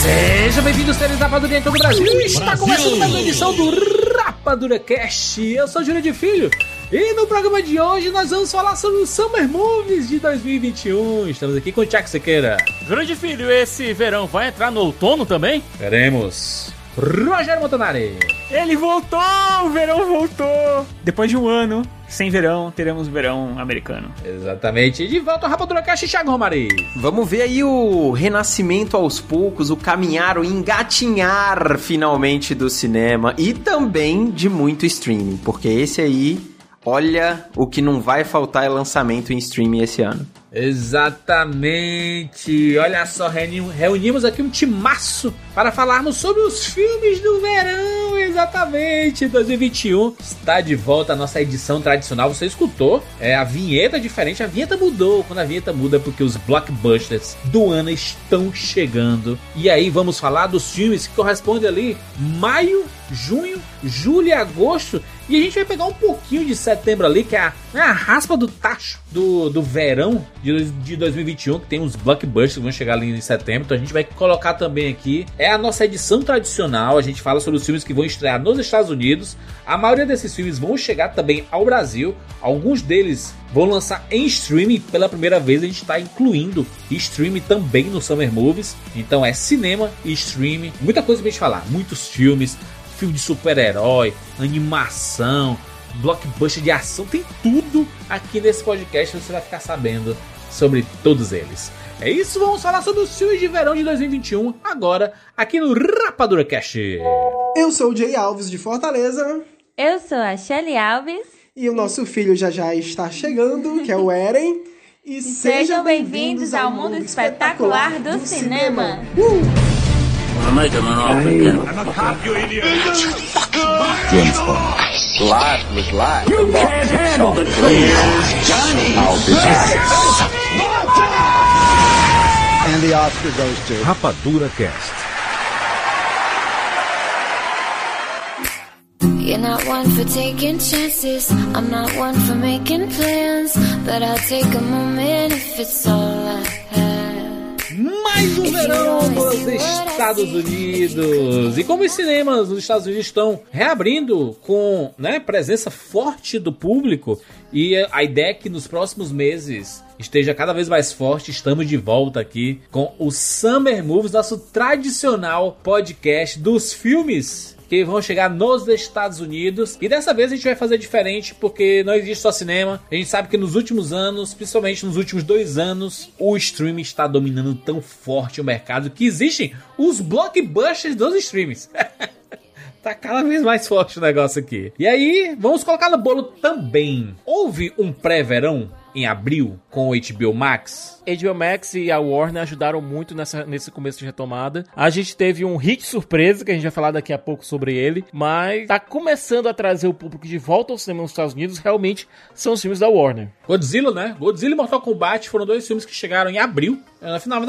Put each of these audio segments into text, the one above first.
Seja bem-vindo, seres Rapadura em todo o Brasil. Está começando mais uma edição do Rapadura Cast. Eu sou Júlio de Filho. E no programa de hoje nós vamos falar sobre os Summer Movies de 2021. Estamos aqui com o Tiago Sequeira. Júlio de Filho, esse verão vai entrar no outono também? Veremos. Rogério Montanari. Ele voltou! O verão voltou! Depois de um ano sem verão, teremos verão americano. Exatamente. E de volta ao Rapadura Caixa, Thiago Romari. Vamos ver aí o renascimento aos poucos, o caminhar, o engatinhar finalmente do cinema e também de muito streaming, porque esse aí, olha, o que não vai faltar é lançamento em streaming esse ano. Exatamente. Olha só, reunimos aqui um timaço para falarmos sobre os filmes do verão. Exatamente. 2021 está de volta a nossa edição tradicional. Você escutou? É a vinheta diferente. A vinheta mudou. Quando a vinheta muda, é porque os blockbusters do ano estão chegando. E aí vamos falar dos filmes que correspondem ali maio, junho, julho e agosto. E a gente vai pegar um pouquinho de setembro ali, que é a, é a raspa do tacho do, do verão de, de 2021, que tem uns blockbusters que vão chegar ali em setembro. Então a gente vai colocar também aqui. É a nossa edição tradicional. A gente fala sobre os filmes que vão estrear nos Estados Unidos. A maioria desses filmes vão chegar também ao Brasil. Alguns deles vão lançar em streaming pela primeira vez. A gente está incluindo streaming também no Summer Movies. Então é cinema e streaming. Muita coisa pra gente falar. Muitos filmes, filme de super-herói, animação, blockbuster de ação, tem tudo aqui nesse podcast, você vai ficar sabendo sobre todos eles. É isso, vamos falar sobre os filmes de verão de 2021 agora aqui no Rapadura Cast. Eu sou o Jay Alves de Fortaleza. Eu sou a Shelly Alves. E o nosso filho já já está chegando, que é o Eren. E, e sejam bem-vindos ao mundo espetacular do, do cinema. cinema. Uh! Make him an offer. I'm a cop, you idiot. James Bond. Life was life. You can't handle the truth. Johnny. I'll be back. And the Oscar goes to Rapadura Cast. You're not one for taking chances. I'm not one for making plans. But I'll take a moment if it's all I have. Mais um verão nos Estados Unidos. E como os cinemas nos Estados Unidos estão reabrindo com né, presença forte do público, e a ideia é que nos próximos meses esteja cada vez mais forte. Estamos de volta aqui com o Summer Movies, nosso tradicional podcast dos filmes que vão chegar nos Estados Unidos. E dessa vez a gente vai fazer diferente porque não existe só cinema. A gente sabe que nos últimos anos, principalmente nos últimos dois anos, o streaming está dominando tão forte o mercado que existem os blockbusters dos streams. tá cada vez mais forte o negócio aqui. E aí, vamos colocar no bolo também. Houve um pré-verão em abril com o HBO Max. HBO Max e a Warner ajudaram muito nessa, nesse começo de retomada. A gente teve um hit surpresa, que a gente vai falar daqui a pouco sobre ele, mas tá começando a trazer o público de volta ao cinema nos Estados Unidos, realmente são os filmes da Warner. Godzilla, né? Godzilla e Mortal Kombat foram dois filmes que chegaram em abril. Na final,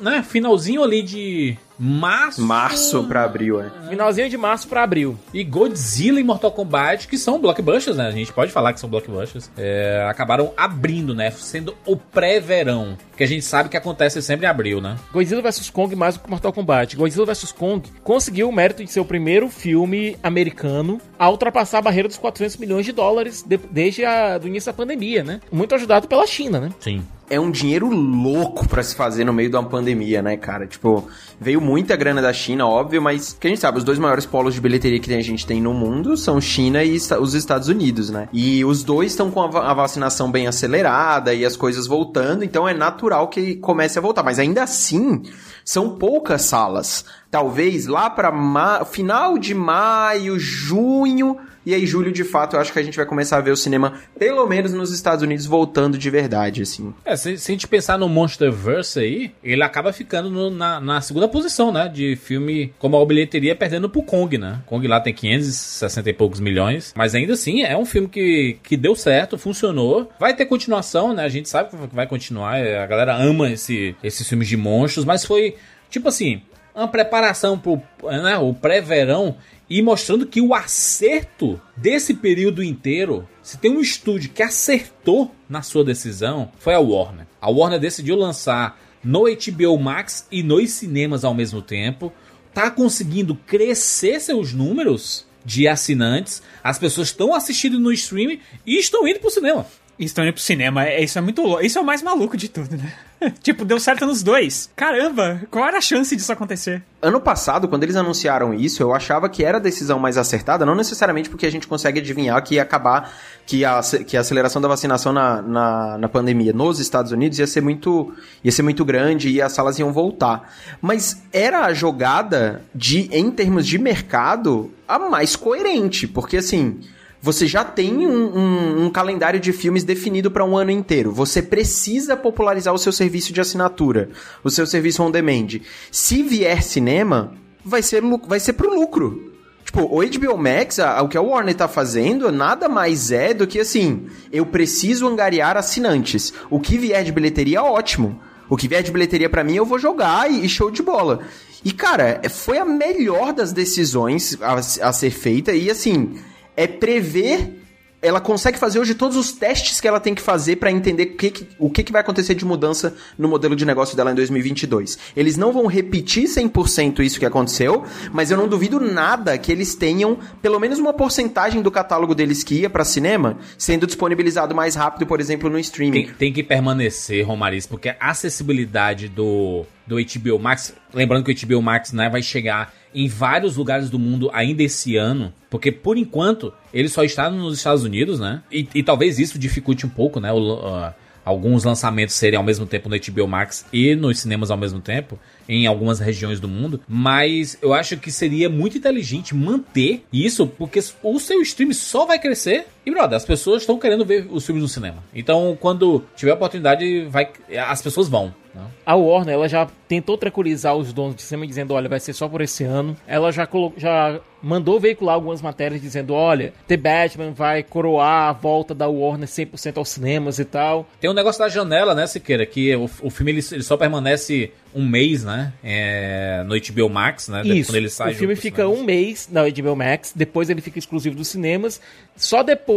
né? Finalzinho ali de março. Março pra abril, é. Finalzinho de março pra abril. E Godzilla e Mortal Kombat, que são blockbusters, né? A gente pode falar que são blockbusters. É, acabaram abrindo, né? Sendo o pré-verão. Que a gente sabe que acontece sempre em abril, né? Godzilla vs Kong mais do que Mortal Kombat. Godzilla vs Kong conseguiu o mérito de ser o primeiro filme americano a ultrapassar a barreira dos 400 milhões de dólares de, desde o início da pandemia, né? Muito ajudado pela China, né? Sim. É um dinheiro louco pra se fazer no meio de uma pandemia, né, cara? Tipo, veio muita grana da China, óbvio, mas que a gente sabe, os dois maiores polos de bilheteria que a gente tem no mundo são China e os Estados Unidos, né? E os dois estão com a, va- a vacinação bem acelerada e as coisas voltando, então é natural que comece a voltar. Mas ainda assim, são poucas salas. Talvez lá pra ma- final de maio, junho. E aí, julho, de fato, eu acho que a gente vai começar a ver o cinema, pelo menos nos Estados Unidos, voltando de verdade, assim. É, se, se a gente pensar no Monsterverse aí, ele acaba ficando no- na, na segunda posição, né? De filme como a bilheteria perdendo pro Kong, né? Kong lá tem 560 e poucos milhões. Mas ainda assim, é um filme que, que deu certo, funcionou. Vai ter continuação, né? A gente sabe que vai continuar. A galera ama esse, esses filmes de monstros, mas foi tipo assim. Uma preparação pro né, o pré-verão e mostrando que o acerto desse período inteiro, se tem um estúdio que acertou na sua decisão, foi a Warner. A Warner decidiu lançar no HBO Max e nos cinemas ao mesmo tempo. Tá conseguindo crescer seus números de assinantes. As pessoas estão assistindo no streaming e estão indo pro cinema. Estão indo pro cinema, é- isso é muito louco. Isso é o mais maluco de tudo, né? tipo, deu certo nos dois. Caramba, qual era a chance disso acontecer? Ano passado, quando eles anunciaram isso, eu achava que era a decisão mais acertada, não necessariamente porque a gente consegue adivinhar que ia acabar, que a, que a aceleração da vacinação na, na, na pandemia nos Estados Unidos ia ser muito ia ser muito grande e as salas iam voltar. Mas era a jogada de, em termos de mercado, a mais coerente, porque assim. Você já tem um, um- um calendário de filmes definido para um ano inteiro. Você precisa popularizar o seu serviço de assinatura, o seu serviço on demand. Se vier cinema, vai ser, vai ser pro lucro. Tipo, o HBO Max, a- o que a Warner tá fazendo, nada mais é do que assim, eu preciso angariar assinantes. O que vier de bilheteria, ótimo. O que vier de bilheteria pra mim, eu vou jogar e, e show de bola. E, cara, foi a melhor das decisões a, a ser feita. E, assim, é prever. Ela consegue fazer hoje todos os testes que ela tem que fazer pra entender o que, que- o que, que vai acontecer de mudança no modelo de negócio dela em 2022. Eles não vão repetir 100% isso que aconteceu, mas eu não duvido nada que eles tenham pelo menos uma porcentagem do catálogo deles que ia pra cinema sendo disponibilizado mais rápido, por exemplo, no streaming. Tem, tem que permanecer, Romariz, porque a acessibilidade do, do HBO Max. Lembrando que o HBO Max né, vai chegar em vários lugares do mundo ainda esse ano. Porque por enquanto ele só está nos Estados Unidos, né? E, e talvez isso dificulte um pouco, né? o- ah, alguns lançamentos serem ao mesmo tempo no HBO Max e nos cinemas ao mesmo tempo, em algumas regiões do mundo. Mas eu acho que seria muito inteligente manter isso, porque o seu stream só vai crescer. E, brother, as pessoas estão querendo ver os filmes no cinema. Então, quando tiver oportunidade, vai, as pessoas vão. né? A Warner, ela já tentou tranquilizar os donos de cinema dizendo, olha, vai ser só por esse ano. Ela já, colo- já mandou veicular algumas matérias dizendo, olha, The Batman vai coroar a volta da Warner 100% aos cinemas e tal. Tem um negócio da janela, né, Siqueira? Que o, o filme ele, ele só permanece um mês, né? é, no HBO Max, né? Isso, Quando ele sai o filme fica pros um mês na HBO Max, depois ele fica exclusivo dos cinemas. Só depois,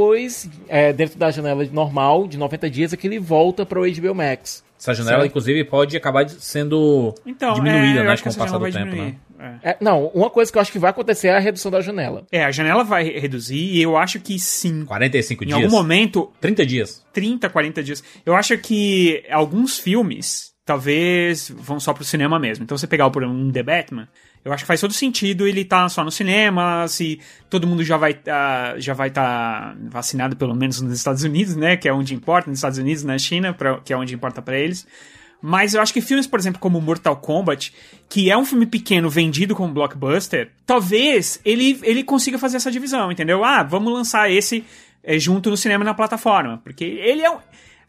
é, dentro da janela normal, de 90 dias, é que ele volta para o HBO Max. Essa janela, inclusive, pode acabar de- sendo Então, diminuída, é, né? acho que Com o passar do tempo, diminuir. né? É. É, não, uma coisa que eu acho que vai acontecer é a redução da janela. É, a janela vai reduzir e eu acho que sim. 45 Em dias. algum momento, 30 dias. 30, 40 dias. Eu acho que alguns filmes, talvez, vão só pro cinema mesmo. Então, você pegar por um The Batman, eu acho que faz todo sentido ele tá só no cinema, se todo mundo já vai tá, já vai estar vacinado, pelo menos nos Estados Unidos, né? Que é onde importa, nos Estados Unidos, na China, pra, que é onde importa pra eles. Mas eu acho que filmes, por exemplo, como Mortal Kombat, que é um filme pequeno vendido como blockbuster, talvez ele, ele consiga fazer essa divisão, entendeu? Ah, vamos lançar esse é, junto no cinema e na plataforma. Porque ele é um.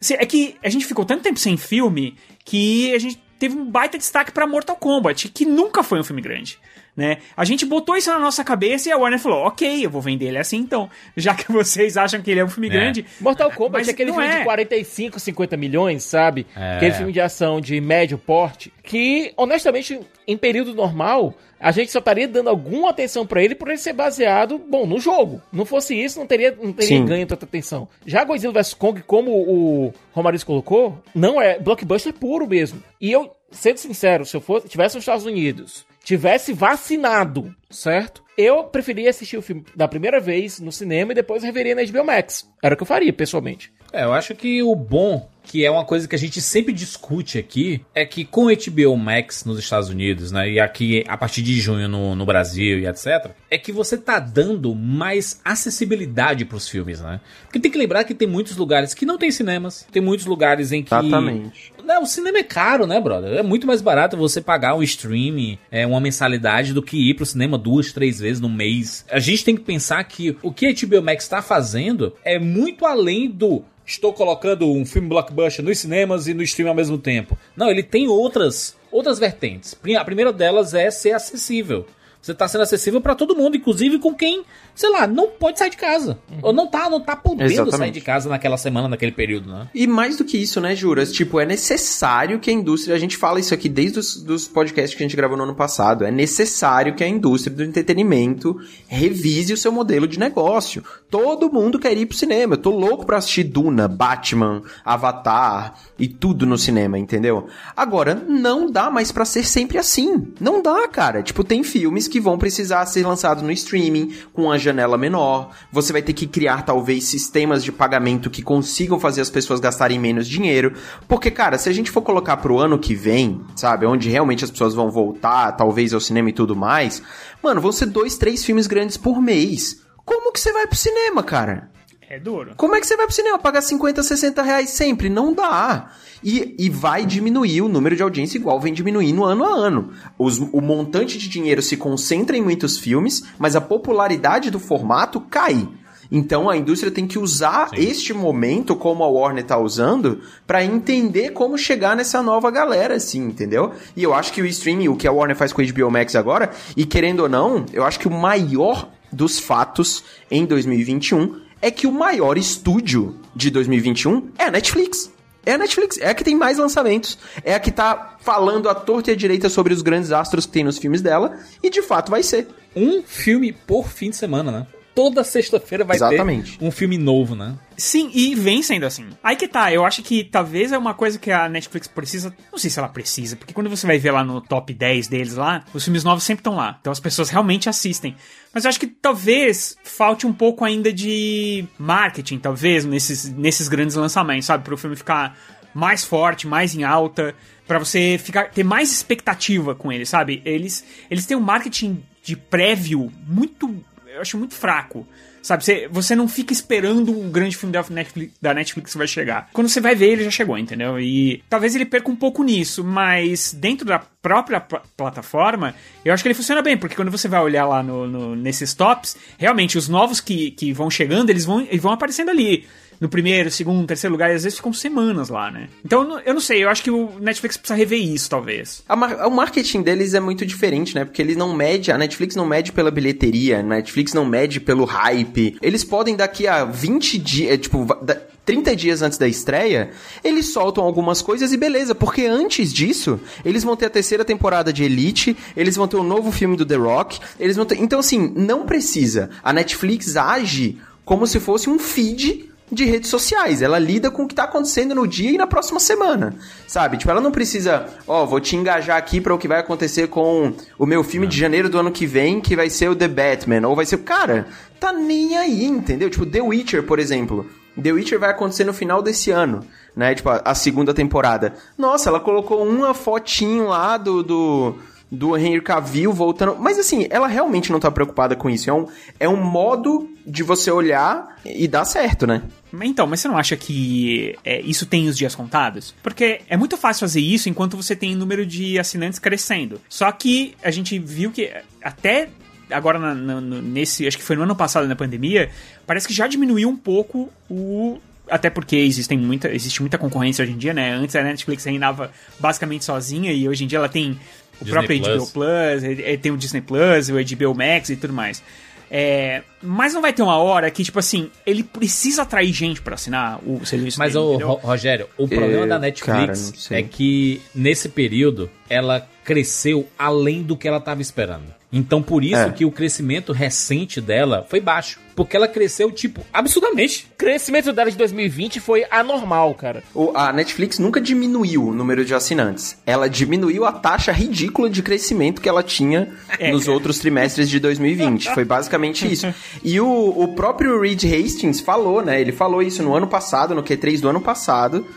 assim, é que a gente ficou tanto tempo sem filme que a gente teve um baita destaque pra Mortal Kombat, que nunca foi um filme grande. Né? A gente botou isso na nossa cabeça e a Warner falou: ok, eu vou vender ele assim então. Já que vocês acham que ele é um filme É. grande. Mortal Kombat Mas é aquele filme é. de 45, 50 milhões, sabe? É. Aquele filme de ação de médio porte, que, honestamente, em período normal, a gente só estaria dando alguma atenção pra ele por ele ser baseado, bom, no jogo. Não fosse isso, não teria, não teria Sim. ganho tanta atenção. Já Godzilla vs Kong, como o Romariz colocou, não é blockbuster puro mesmo. E eu, sendo sincero, se eu fosse, tivesse nos Estados Unidos, tivesse vacinado, certo? Eu preferia assistir o filme da primeira vez no cinema e depois reveria na HBO Max. Era o que eu faria, pessoalmente. É, eu acho que o bom, que é uma coisa que a gente sempre discute aqui, é que com o HBO Max nos Estados Unidos, né, e aqui a partir de junho no, no Brasil e etc, é que você tá dando mais acessibilidade pros filmes, né? Porque tem que lembrar que tem muitos lugares que não tem cinemas, tem muitos lugares em que... Exatamente. Não, o cinema é caro, né, brother? É muito mais barato você pagar um streaming, é, uma mensalidade, do que ir pro cinema duas, três vezes no mês. A gente tem que pensar que o que a HBO Max está fazendo é muito além do estou colocando um filme blockbuster nos cinemas e no stream ao mesmo tempo. Não, ele tem outras outras vertentes. A primeira delas é ser acessível. Você está sendo acessível para todo mundo, inclusive com quem, sei lá, não pode sair de casa. Uhum. Ou não tá, não tá podendo Exatamente. sair de casa naquela semana, naquele período, né? E mais do que isso, né, Juras? Tipo, é necessário que a indústria, a gente fala isso aqui desde os dos podcasts que a gente gravou no ano passado, é necessário que a indústria do entretenimento revise o seu modelo de negócio. Todo mundo quer ir pro cinema. Eu tô louco pra assistir Duna, Batman, Avatar e tudo no cinema, entendeu? Agora, não dá mais pra ser sempre assim. Não dá, cara. Tipo, tem filmes que vão precisar ser lançados no streaming, com uma janela menor. Você vai ter que criar, talvez, sistemas de pagamento que consigam fazer as pessoas gastarem menos dinheiro. Porque, cara, se a gente for colocar pro ano que vem, sabe, onde realmente as pessoas vão voltar, talvez ao cinema e tudo mais, mano, vão ser dois, três filmes grandes por mês. Como que você vai pro cinema, cara? É duro. Como é que você vai pro cinema pagar 50, 60 reais sempre? Não dá. E, e vai diminuir o número de audiência igual vem diminuindo ano a ano. Os- o montante de dinheiro se concentra em muitos filmes, mas a popularidade do formato cai. Então a indústria tem que usar este momento, como a Warner tá usando, pra entender como chegar nessa nova galera, assim, entendeu? E eu acho que o streaming, o que a Warner faz com o HBO Max agora, e querendo ou não, eu acho que o maior dos fatos em 2021 é que o maior estúdio de 2021 é a Netflix. É a Netflix, é a que tem mais lançamentos, é a que tá falando à torta e à direita sobre os grandes astros que tem nos filmes dela, e de fato vai ser. Um filme por fim de semana, né? Toda sexta-feira vai Exatamente. ter um filme novo, né? Sim, e vem sendo assim. Aí que tá, eu acho que talvez é uma coisa que a Netflix precisa. Não sei se ela precisa, porque quando você vai ver lá no top 10 deles lá, os filmes novos sempre estão lá. Então as pessoas realmente assistem. Mas eu acho que talvez falte um pouco ainda de marketing, talvez, nesses, nesses grandes lançamentos, sabe? Para o filme ficar mais forte, mais em alta, Pra você ficar ter mais expectativa com ele, sabe? Eles eles têm um marketing de prévio muito, eu acho muito fraco. Sabe, você, você não fica esperando um grande filme da Netflix, da Netflix vai chegar. Quando você vai ver, ele já chegou, entendeu? E talvez ele perca um pouco nisso, mas dentro da própria pl- plataforma, eu acho que ele funciona bem, porque quando você vai olhar lá no, no- nesses tops, realmente os novos que, que vão chegando, eles vão, eles vão aparecendo ali. No primeiro, segundo, terceiro lugar, e às vezes ficam semanas lá, né? Então, eu não- sei, eu acho que o Netflix precisa rever isso, talvez. Mar- o marketing deles é muito diferente, né? Porque eles não mede, a Netflix não mede pela bilheteria, a Netflix não mede pelo hype. Eles podem daqui a 20 dias, tipo, va- da- 30 dias antes da estreia, eles soltam algumas coisas e beleza, porque antes disso, eles vão ter a terceira temporada de Elite, eles vão ter um novo filme do The Rock, eles vão ter... Então, assim, não precisa. A Netflix age como se fosse um feed de redes sociais. Ela lida com o que tá acontecendo no dia e na próxima semana, sabe? Tipo, ela não precisa, ó, vou te engajar aqui para o que vai acontecer com o meu filme de janeiro do ano que vem, que vai ser o The Batman, ou vai ser, cara, tá nem aí, entendeu? Tipo, The Witcher, por exemplo. The Witcher vai acontecer no final desse ano, né? Tipo, a, a segunda temporada. Nossa, ela colocou uma fotinho lá do, do do Henry Cavill voltando. Mas assim, ela realmente não tá preocupada com isso. É um, é um modo de você olhar e dar certo, né? Então, mas você não acha que é, isso tem os dias contados? Porque é muito fácil fazer isso enquanto você tem número de assinantes crescendo. Só que a gente viu que até agora na- na- nesse, acho que foi no ano passado na pandemia, parece que já diminuiu um pouco o até porque existem muita, existe muita concorrência hoje em dia, né? Antes a Netflix reinava basicamente sozinha e hoje em dia ela tem o Disney próprio Plus. HBO Plus, tem o Disney Plus, o HBO Max e tudo mais. É, mas não vai ter uma hora que, tipo assim, ele precisa atrair gente pra assinar o serviço Mas, dele? Ro- Rogério, o problema É, da cara, Netflix sei. é que nesse período ela cresceu além do que ela estava esperando. Então por isso É. que o crescimento recente dela foi baixo, porque ela cresceu tipo absurdamente. O crescimento dela de 2020 foi anormal, cara. O- a Netflix nunca diminuiu o número de assinantes. Ela diminuiu a taxa ridícula de crescimento que ela tinha É, nos outros trimestres de 2020. Foi basicamente isso. E o, o próprio Reed Hastings falou, né? Ele falou isso no ano passado, no Q3 do ano passado.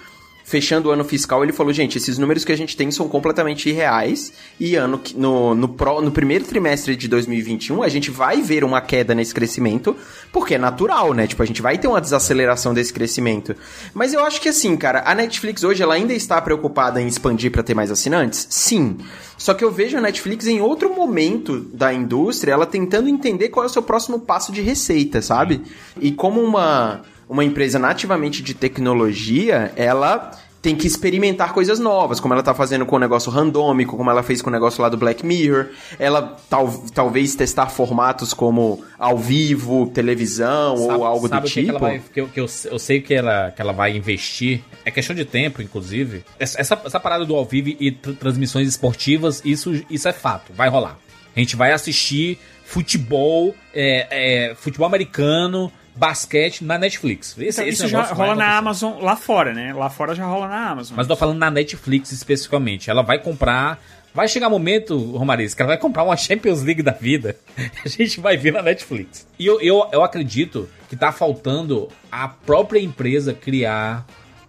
Fechando o ano fiscal, ele falou, gente, esses números que a gente tem são completamente irreais. E ano no, no, pro- no primeiro trimestre de 2021, a gente vai ver uma queda nesse crescimento, porque é natural, né? Tipo, a gente vai ter uma desaceleração desse crescimento. Mas eu acho que assim, cara, a Netflix hoje ela ainda está preocupada em expandir para ter mais assinantes? Sim. Só que eu vejo a Netflix em outro momento da indústria, ela tentando entender qual é o seu próximo passo de receita, sabe? E como uma, uma empresa nativamente de tecnologia, ela tem que experimentar coisas novas, como ela tá fazendo com o negócio randômico, como ela fez com o negócio lá do Black Mirror. Ela tal, talvez testar formatos como ao vivo, televisão ou algo sabe do tipo. que vai, que eu, que eu, eu sei que ela, que ela vai investir. É questão de tempo, inclusive. Essa, essa, essa parada do ao vivo e tr- transmissões esportivas, isso, isso é fato, vai rolar. A gente vai assistir futebol, é, é, futebol americano, basquete na Netflix. Esse, Então, esse isso já rola na. Amazon lá fora, né? Lá fora já rola na Amazon. Mas eu tô falando na Netflix especificamente. Ela vai comprar. Vai chegar um momento, Romariz, que ela vai comprar uma Champions League da vida. A gente vai ver na Netflix. E eu, eu, eu acredito que tá faltando a própria empresa criar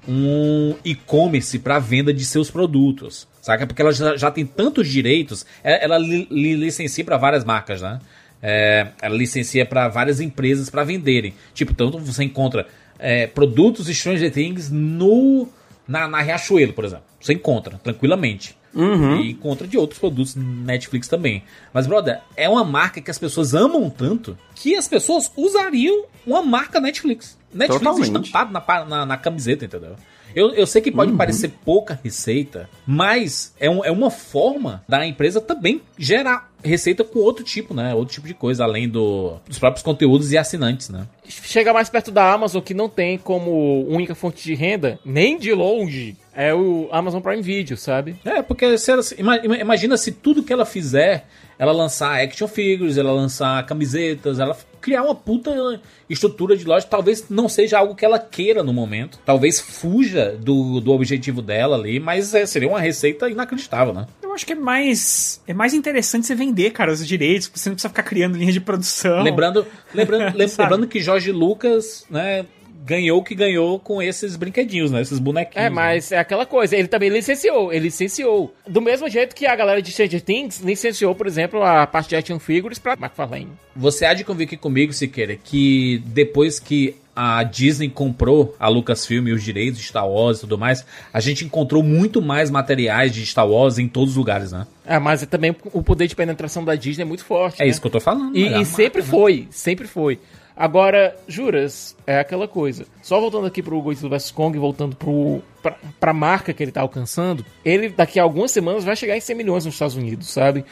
um e-commerce para venda de seus produtos. Saca? Porque ela já, já tem tantos direitos. Ela, ela li, li- licencia para várias marcas, né? É, ela licencia para várias empresas para venderem. Tipo, tanto você encontra é, produtos Stranger Things no na, na Riachuelo, por exemplo. Você encontra tranquilamente. E encontra de outros produtos Netflix também. Mas, brother, é uma marca que as pessoas amam tanto que as pessoas usariam uma marca Netflix. Netflix Totalmente. estampado na, na, na camiseta, entendeu? Eu, eu sei que pode parecer pouca receita, mas é, um- é uma forma da empresa também gerar receita com outro tipo, né? Outro tipo de coisa, além do, dos próprios conteúdos e assinantes, né? Chega mais perto da Amazon, que não tem como única fonte de renda, nem de longe, é o Amazon Prime Video, sabe? É, porque se ela, ima- ima- imagina se tudo que ela fizer, ela lançar action figures, ela lançar camisetas, ela criar uma puta estrutura de loja, talvez não seja algo que ela queira no momento, talvez fuja do, do objetivo dela ali, mas é, seria uma receita inacreditável, né? Eu acho que é mais, é mais interessante você vender, cara, os direitos, porque você não precisa ficar criando linha de produção. Lembrando, lembrando, lembrando que Jorge Lucas, né, ganhou o que ganhou com esses brinquedinhos, né, esses bonequinhos. É, mas é aquela coisa, ele também licenciou, ele licenciou. Do mesmo jeito que a galera de Stranger Things licenciou, por exemplo, a parte de action figures pra McFarlane. Você há de convir aqui comigo, Siqueira, que depois que a Disney comprou a Lucasfilm e os direitos de Star Wars e tudo mais, a gente encontrou muito mais materiais de Star Wars em todos os lugares, né? É, mas é também o poder de penetração da Disney é muito forte. É né? isso que eu tô falando. E, é a e marca, sempre né? foi, sempre foi. Agora, juras, é aquela coisa. Só voltando aqui pro Godzilla vs Kong, voltando pro, pra, pra marca que ele tá alcançando, ele daqui a algumas semanas vai chegar em 100 milhões nos Estados Unidos, sabe?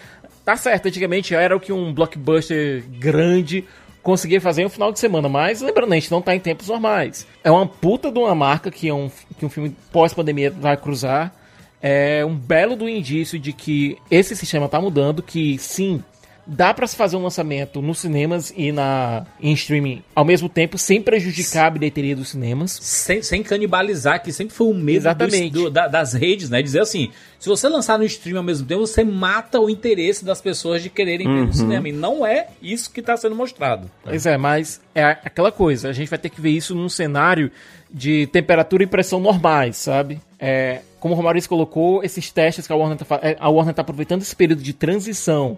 Tá certo, antigamente era o que um blockbuster grande conseguia fazer em um final de semana, mas lembrando, a gente não tá em tempos normais. É uma puta de uma marca que, é um, que um filme pós-pandemia vai cruzar. É um belo do indício de que esse sistema tá mudando, que sim, dá pra se fazer um lançamento nos cinemas e na em streaming ao mesmo tempo, sem prejudicar a bilheteria dos cinemas. Sem, sem canibalizar, que sempre foi o medo Exatamente. do- da- das redes, né? Dizer assim, se você lançar no stream ao mesmo tempo, você mata o interesse das pessoas de quererem ver Uhum. no cinema. E não é isso que tá sendo mostrado. Pois é, mas é aquela coisa, a gente vai ter que ver isso num cenário de temperatura e pressão normais, sabe? É, como o Maurício colocou, esses testes que a Warner tá, fa- é, a Warner tá aproveitando esse período de transição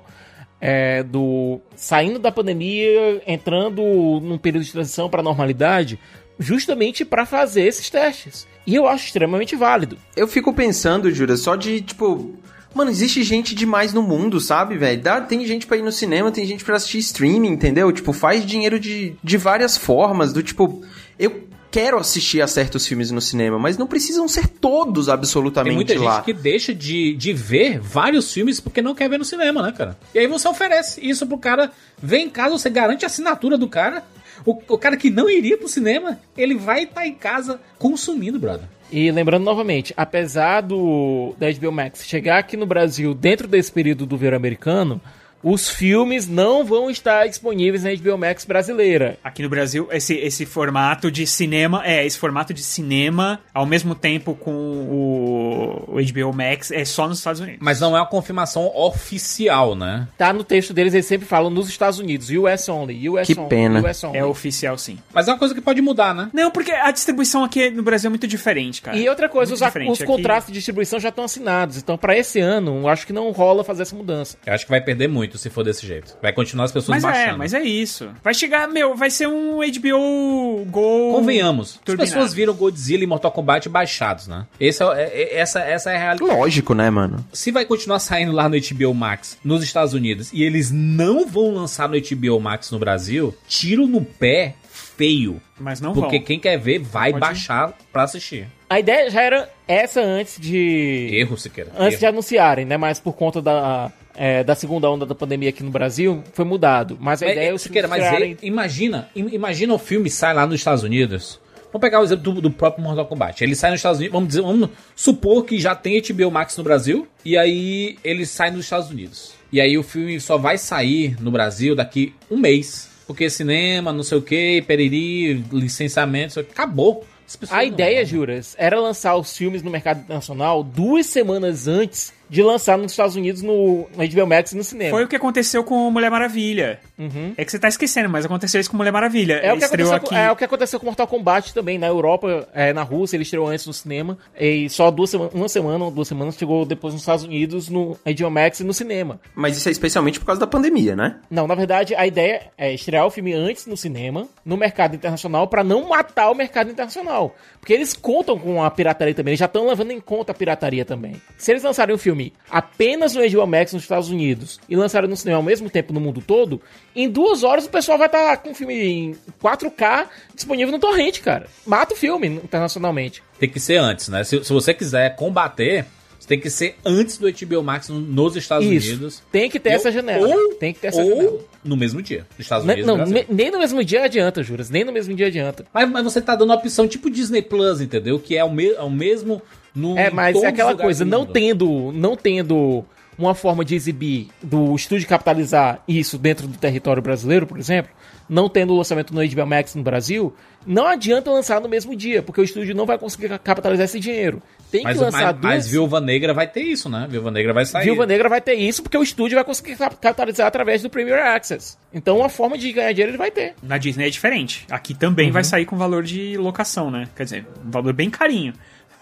é, do saindo da pandemia, entrando num período de transição para a normalidade, justamente para fazer esses testes. E eu acho extremamente válido. Eu fico pensando, Jura, só de, tipo... Mano, existe gente demais no mundo, sabe, velho? Tem gente pra ir no cinema, tem gente pra assistir streaming, entendeu? Tipo, faz dinheiro de, de várias formas, do tipo... Eu quero assistir a certos filmes no cinema, mas não precisam ser todos Tem absolutamente muita lá. gente que deixa de, de ver vários filmes porque não quer ver no cinema, né, cara? E aí você oferece isso pro cara ver em casa, você garante a assinatura do cara. O, o cara que não iria pro cinema, ele vai estar em casa consumindo, brother. E lembrando novamente, apesar do da HBO Max chegar aqui no Brasil dentro desse período do verão americano, os filmes não vão estar disponíveis na HBO Max brasileira. Aqui no Brasil, esse, esse formato de cinema, é, esse formato de cinema, ao mesmo tempo com o, o HBO Max, é só nos Estados Unidos. Mas não é uma confirmação oficial, né? Tá no texto deles, eles sempre falam nos Estados Unidos, US only, US Que only, pena. US only. É oficial, sim. Mas é uma coisa que pode mudar, né? Não, porque a distribuição aqui no Brasil é muito diferente, cara. E outra coisa, Muito os, os Aqui- contratos de distribuição já estão assinados. Então, pra esse ano, eu acho que não rola fazer essa mudança. Eu acho que vai perder muito se for desse jeito. Vai continuar as pessoas Mas é, baixando. mas é isso. Vai chegar, meu, vai ser um HBO Go. Convenhamos. As turbinado. pessoas viram Godzilla e Mortal Kombat baixados, né? Esse é, o- é- é- essa, essa é a realidade. Lógico, né, mano? Se vai continuar saindo lá no HBO Max nos Estados Unidos e eles não vão lançar no HBO Max no Brasil, tiro no pé feio. Mas não Porque vão. quem quer ver vai Pode ir. baixar pra assistir. A ideia já era essa antes de. Erro, Siqueira. Antes de Erro. anunciarem, né? Mas por conta da, é, da segunda onda da pandemia aqui no Brasil, foi mudado. Mas a Mas, ideia é é, os Siqueira, mas criarem- e- imagina, im- imagina o filme sai lá nos Estados Unidos. Vamos pegar o exemplo do, do próprio Mortal Kombat. Ele sai nos Estados Unidos, vamos dizer, vamos supor que já tem HBO Max no Brasil, e aí ele sai nos Estados Unidos. E aí o filme só vai sair no Brasil daqui um mês. Porque cinema, não sei o que, periri, licenciamento, o acabou. A ideia. Juras, era lançar os filmes no mercado internacional duas semanas antes de lançar nos Estados Unidos no, no HBO Max e no cinema. Foi o que aconteceu com Mulher Maravilha. Uhum. É que você tá esquecendo, mas aconteceu isso com Mulher Maravilha. É o, que Estreou aconteceu, com- é o que aconteceu com Mortal Kombat também. Na Europa, é, na Rússia, ele estreou antes no cinema. E só duas sema- uma semana ou duas semanas chegou depois nos Estados Unidos, no HBO Max e no cinema. Mas isso é especialmente por causa da pandemia, né? Não, na verdade, a ideia é estrear o filme antes no cinema, no mercado internacional, pra não matar o mercado internacional. Porque eles contam com a pirataria também, eles já estão levando em conta a pirataria também. Se eles lançarem o filme apenas no HBO Max nos Estados Unidos e lançarem no cinema ao mesmo tempo no mundo todo, em duas horas o pessoal vai estar com o filme em 4K disponível no torrent, cara. Mata o filme internacionalmente. Tem que ser antes, né? Se, se você quiser combater, você tem que ser antes do HBO Max no- nos Estados Isso. Unidos. Tem que ter essa janela. Ou, Tem que ter essa ou janela. no mesmo dia. Nos Estados Ne- Unidos. Não, ne- nem no mesmo dia adianta, Juras. Nem no mesmo dia adianta. Mas, mas você tá dando uma opção tipo Disney Plus, entendeu? Que é o, me, é o mesmo no. É, mas é aquela coisa, não tendo, não tendo uma forma de exibir do estúdio capitalizar isso dentro do território brasileiro, por exemplo, não tendo o lançamento no HBO Max no Brasil, não adianta lançar no mesmo dia, porque o estúdio não vai conseguir ca- capitalizar esse dinheiro. Tem Mas, que lançar mas, duas. mas Viúva Negra vai ter isso, né? Viúva Negra vai sair. Viúva Negra vai ter isso porque o estúdio vai conseguir cap- capitalizar através do Premier Access. Então, uma forma de ganhar dinheiro ele vai ter. Na Disney é diferente. Aqui também Uhum. vai sair com valor de locação, né? Quer dizer, um valor bem carinho.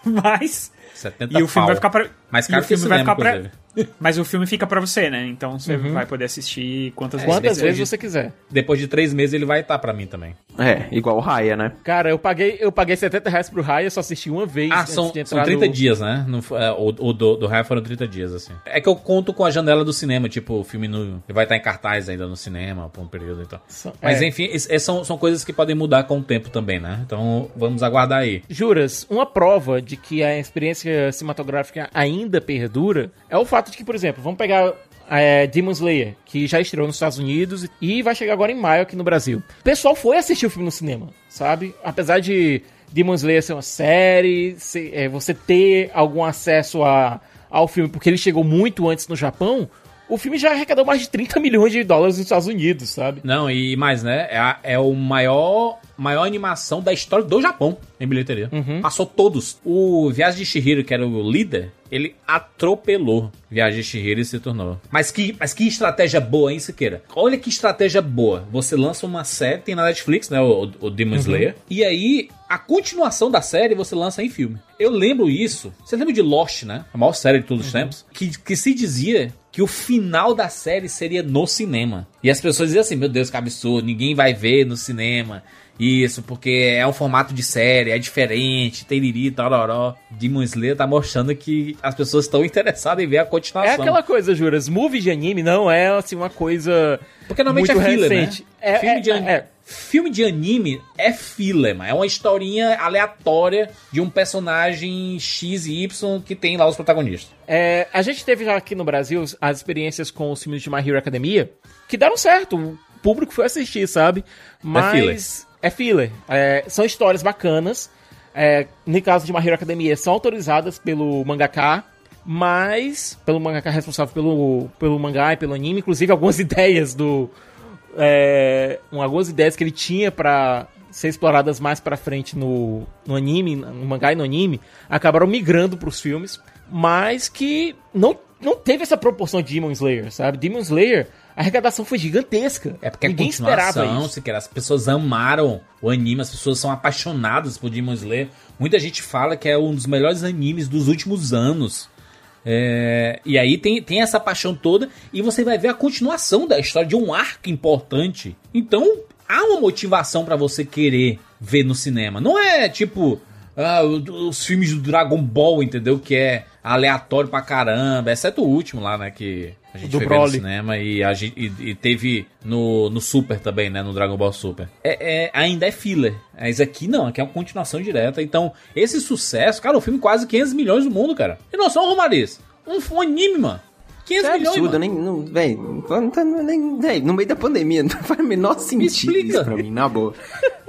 Mas. 70 E o filme pau. vai ficar pra. Mais e caro o filme vai cinema, ficar pra. Mas o filme fica pra você, né? Então você Uhum. vai poder assistir quantas, Quantas esse vezes hoje- você quiser. Depois de três meses ele vai estar pra mim também. É, igual o Raya, né? Cara, eu paguei, eu paguei 70 reais pro Raya, só assisti uma vez. Ah, antes são, de são entrar 30 no- dias, né? Foi- é, o o do, do Raia foram 30 dias, assim. É que eu conto com a janela do cinema, tipo, o filme no, ele vai estar em cartaz ainda no cinema por um período e tal. São- Mas é. enfim, es- são, são coisas que podem mudar com o tempo também, né? Então vamos aguardar aí. Juras, uma prova de que a experiência cinematográfica ainda perdura é o fato de que, por exemplo, vamos pegar é, Demon Slayer, que já estreou nos Estados Unidos e vai chegar agora em maio aqui no Brasil. O pessoal foi assistir o filme no cinema, sabe? Apesar de Demon Slayer ser uma série, é, você ter algum acesso a, ao filme, porque ele chegou muito antes no Japão, o filme já arrecadou mais de 30 milhões de dólares nos Estados Unidos, sabe? Não, e mais, né? É, a- é o maior, maior animação da história do Japão em bilheteria. Uhum. Passou todos. O Viagem de Shihiro, que era o líder, ele atropelou Viagem de Shihiro e se tornou. Mas que, mas que estratégia boa, hein, Siqueira? Olha que estratégia boa. Você lança uma série, tem na Netflix, né? O, o Demon Slayer. E aí, a continuação da série você lança em filme. Eu lembro isso. Você lembra de Lost, né? A maior série de todos os tempos. Que, que se dizia que o final da série seria no cinema. E as pessoas diziam assim: Meu Deus, que absurdo, ninguém vai ver no cinema. Isso, porque é um formato de série, é diferente, teriri, tararó. Demon Slayer tá mostrando que as pessoas estão interessadas em ver a continuação. É aquela coisa, Juras, movie de anime não é assim uma coisa Porque normalmente muito é filler, recente. né? É, filme, é, de an- é. filme de anime é filler. É uma historinha aleatória de um personagem X e Y que tem lá os protagonistas. É, a gente teve já aqui no Brasil as experiências com os filmes de My Hero Academia que deram certo. público foi assistir, sabe? Mas é filler. É, são histórias bacanas. É, no caso de My Hero Academia, são autorizadas pelo mangaka, mas pelo mangaka responsável pelo, pelo mangá e pelo anime, inclusive algumas ideias do é, algumas ideias que ele tinha para ser exploradas mais para frente no, no anime, no mangá e no anime, acabaram migrando para os filmes, mas que não, não teve essa proporção de Demon Slayer, sabe? Demon Slayer, a arrecadação foi gigantesca. É porque ninguém a esperava isso. se quer, as pessoas amaram o anime, as pessoas são apaixonadas por Demon Slayer. Muita gente fala que é um dos melhores animes dos últimos anos. É, e aí tem, tem essa paixão toda e você vai ver a continuação da história de um arco importante. Então há uma motivação pra você querer ver no cinema. Não é tipo ah, os filmes do Dragon Ball, entendeu? Que é aleatório pra caramba, exceto o último lá, né? Que a gente Do foi ver no Broly. cinema e, a e, e teve no, no Super também, né? No Dragon Ball Super. É, é- ainda é filler. Mas aqui não, aqui é uma continuação direta. Então, esse sucesso, cara, o filme quase 500 milhões do mundo, cara. E não só um Romariz. Um, anime, mano. 500 Isso é milhões, absurdo, nem, não, véi, não tá- nem, véi, no meio da pandemia, não faz o menor sentido explica. isso pra mim, na boa.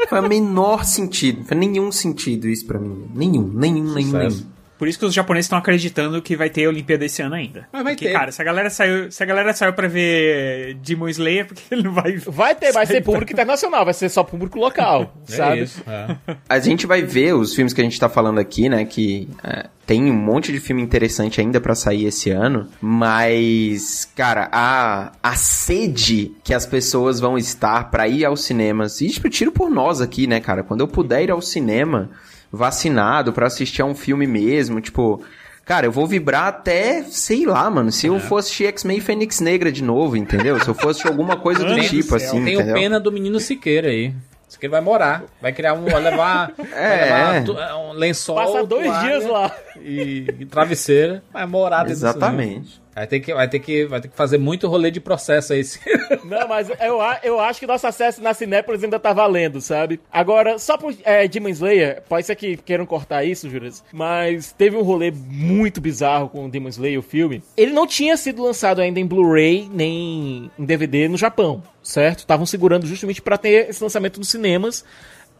Faz o menor sentido, não faz nenhum sentido isso pra mim. Nenhum, nenhum, nenhum, nenhum. Por isso que os japoneses estão acreditando que vai ter Olimpíada esse ano ainda. Mas vai Porque, ter. cara, se a galera saiu, se a galera saiu pra ver Demon Slayer, porque ele não vai Vai ter, vai ser público internacional, vai ser só público local, É sabe? isso, é. A gente vai ver os filmes que a gente tá falando aqui, né? Que é, tem um monte de filme interessante ainda pra sair esse ano, mas, cara, a, a sede que as pessoas vão estar pra ir aos cinemas, e tipo, tiro por nós aqui, né, cara? Quando eu puder ir ao cinema vacinado pra assistir a um filme mesmo, tipo. Cara, eu vou vibrar até, sei lá, mano, se eu for assistir X-Men Fênix Negra de novo, entendeu? Se eu assistir alguma coisa do tipo, assim, Tem entendeu? o pena do menino Siqueira aí. Siqueira vai morar. Vai criar um. Vai levar. É. vai levar tu- um lençol. Passa dois dias lá. E, e travesseira. Vai morar. Exatamente. Vai ter, que, vai, ter que, vai ter que fazer muito rolê de processo aí. Não, mas eu, eu acho que nosso acesso na Cinépolis ainda tá valendo, sabe? Agora, só por é, Demon Slayer, pode ser que queiram cortar isso, Juras, mas teve um rolê muito bizarro com o Demon Slayer, o filme. Ele não tinha sido lançado ainda em Blu-ray nem em DVD no Japão, certo? Estavam segurando justamente pra ter esse lançamento nos cinemas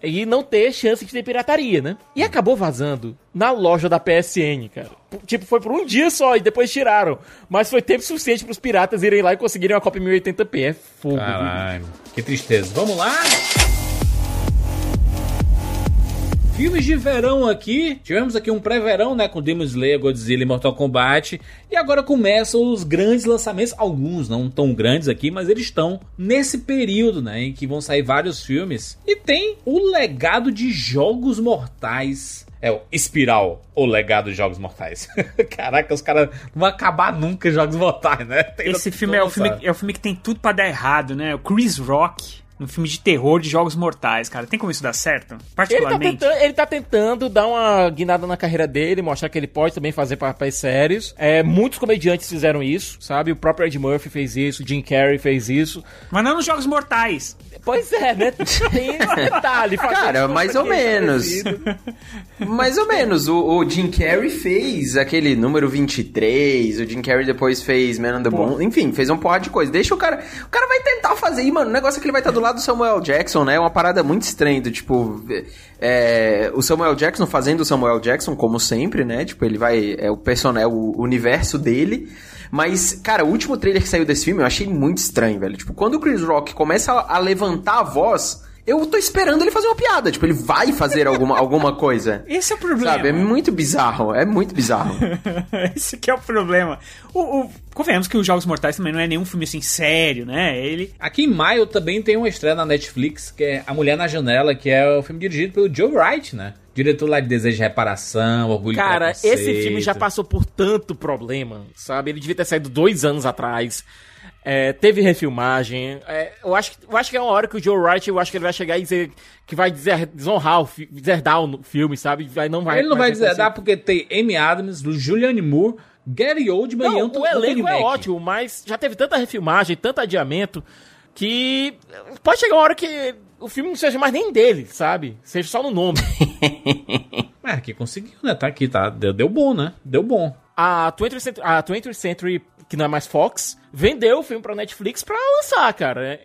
e não ter chance de ter pirataria, né? E acabou vazando na loja da PSN, cara. Tipo, foi por um dia só e depois tiraram. Mas foi tempo suficiente pros piratas irem lá e conseguirem uma cópia 1080p. É fogo. Caralho, que tristeza. Vamos lá? Filmes de verão aqui. Tivemos aqui um pré-verão, né? Com Demon Slayer, Godzilla e Mortal Kombat. E agora começam os grandes lançamentos. Alguns não tão grandes aqui, mas eles estão nesse período, né? Em que vão sair vários filmes. E tem o legado de Jogos Mortais. É o Espiral, o legado de Jogos Mortais. Caraca, os caras não vão acabar nunca Jogos Mortais, né? Tem Esse filme é o filme, é o filme que tem tudo pra dar errado, né? O Chris Rock, um filme de terror de jogos mortais, cara. Tem como isso dar certo? Ele tá, Particularmente. tentando, ele tá tentando dar uma guinada na carreira dele, mostrar que ele pode também fazer papéis sérios. É, muitos comediantes fizeram isso, sabe? O próprio Ed Murphy fez isso, Jim Carrey fez isso. Mas não nos jogos mortais. Pois é, né? Tem esse detalhe. Cara, mais ou é menos. Mais ou menos. O, o Jim Carrey fez aquele número 23, o Jim Carrey depois fez Man on the Bone, enfim, fez um porra de coisa. Deixa o cara. O cara vai tentar fazer, e, mano, o negócio é que ele vai estar do lado do Samuel Jackson, né? É uma parada muito estranha, do tipo. é, o Samuel Jackson fazendo o Samuel Jackson, como sempre, né? Tipo, ele vai. É o personagem, é o universo dele. Mas, cara, o último trailer que saiu desse filme eu achei muito estranho, velho. Tipo, quando o Chris Rock começa a levantar a voz, eu tô esperando ele fazer uma piada. Tipo, ele vai fazer alguma, alguma coisa. Esse é o problema. Sabe, é muito bizarro, é muito bizarro. Esse que é o problema. O, o- convenhamos que os Jogos Mortais também não é nenhum filme assim sério, né? Ele. Aqui em maio também tem uma estreia na Netflix, que é A Mulher na Janela, que é o filme dirigido pelo Joe Wright, né? Diretor lá de Desejo de Reparação, Orgulho e Cara, esse filme já passou por tanto problema, sabe? Ele devia ter saído dois anos atrás. É, teve refilmagem. É, eu, acho, que- eu acho que é uma hora que o Joe Wright, eu acho que ele vai chegar e dizer que vai dizer, desonrar o deserdar o filme, sabe? Vai, não vai, Ele não vai dá porque tem Amy Adams, Julianne Moore, Gary Oldman e Não, Anthony o elenco é ótimo, mas já teve tanta refilmagem, tanto adiamento, que pode chegar uma hora que o filme não seja mais nem dele, sabe? Seja só no nome. É, que conseguiu, né? Tá aqui, tá. Deu, deu bom, né? Deu bom. A 20th Century, a 20th Century, que não é mais Fox, vendeu o filme pra Netflix pra lançar, cara.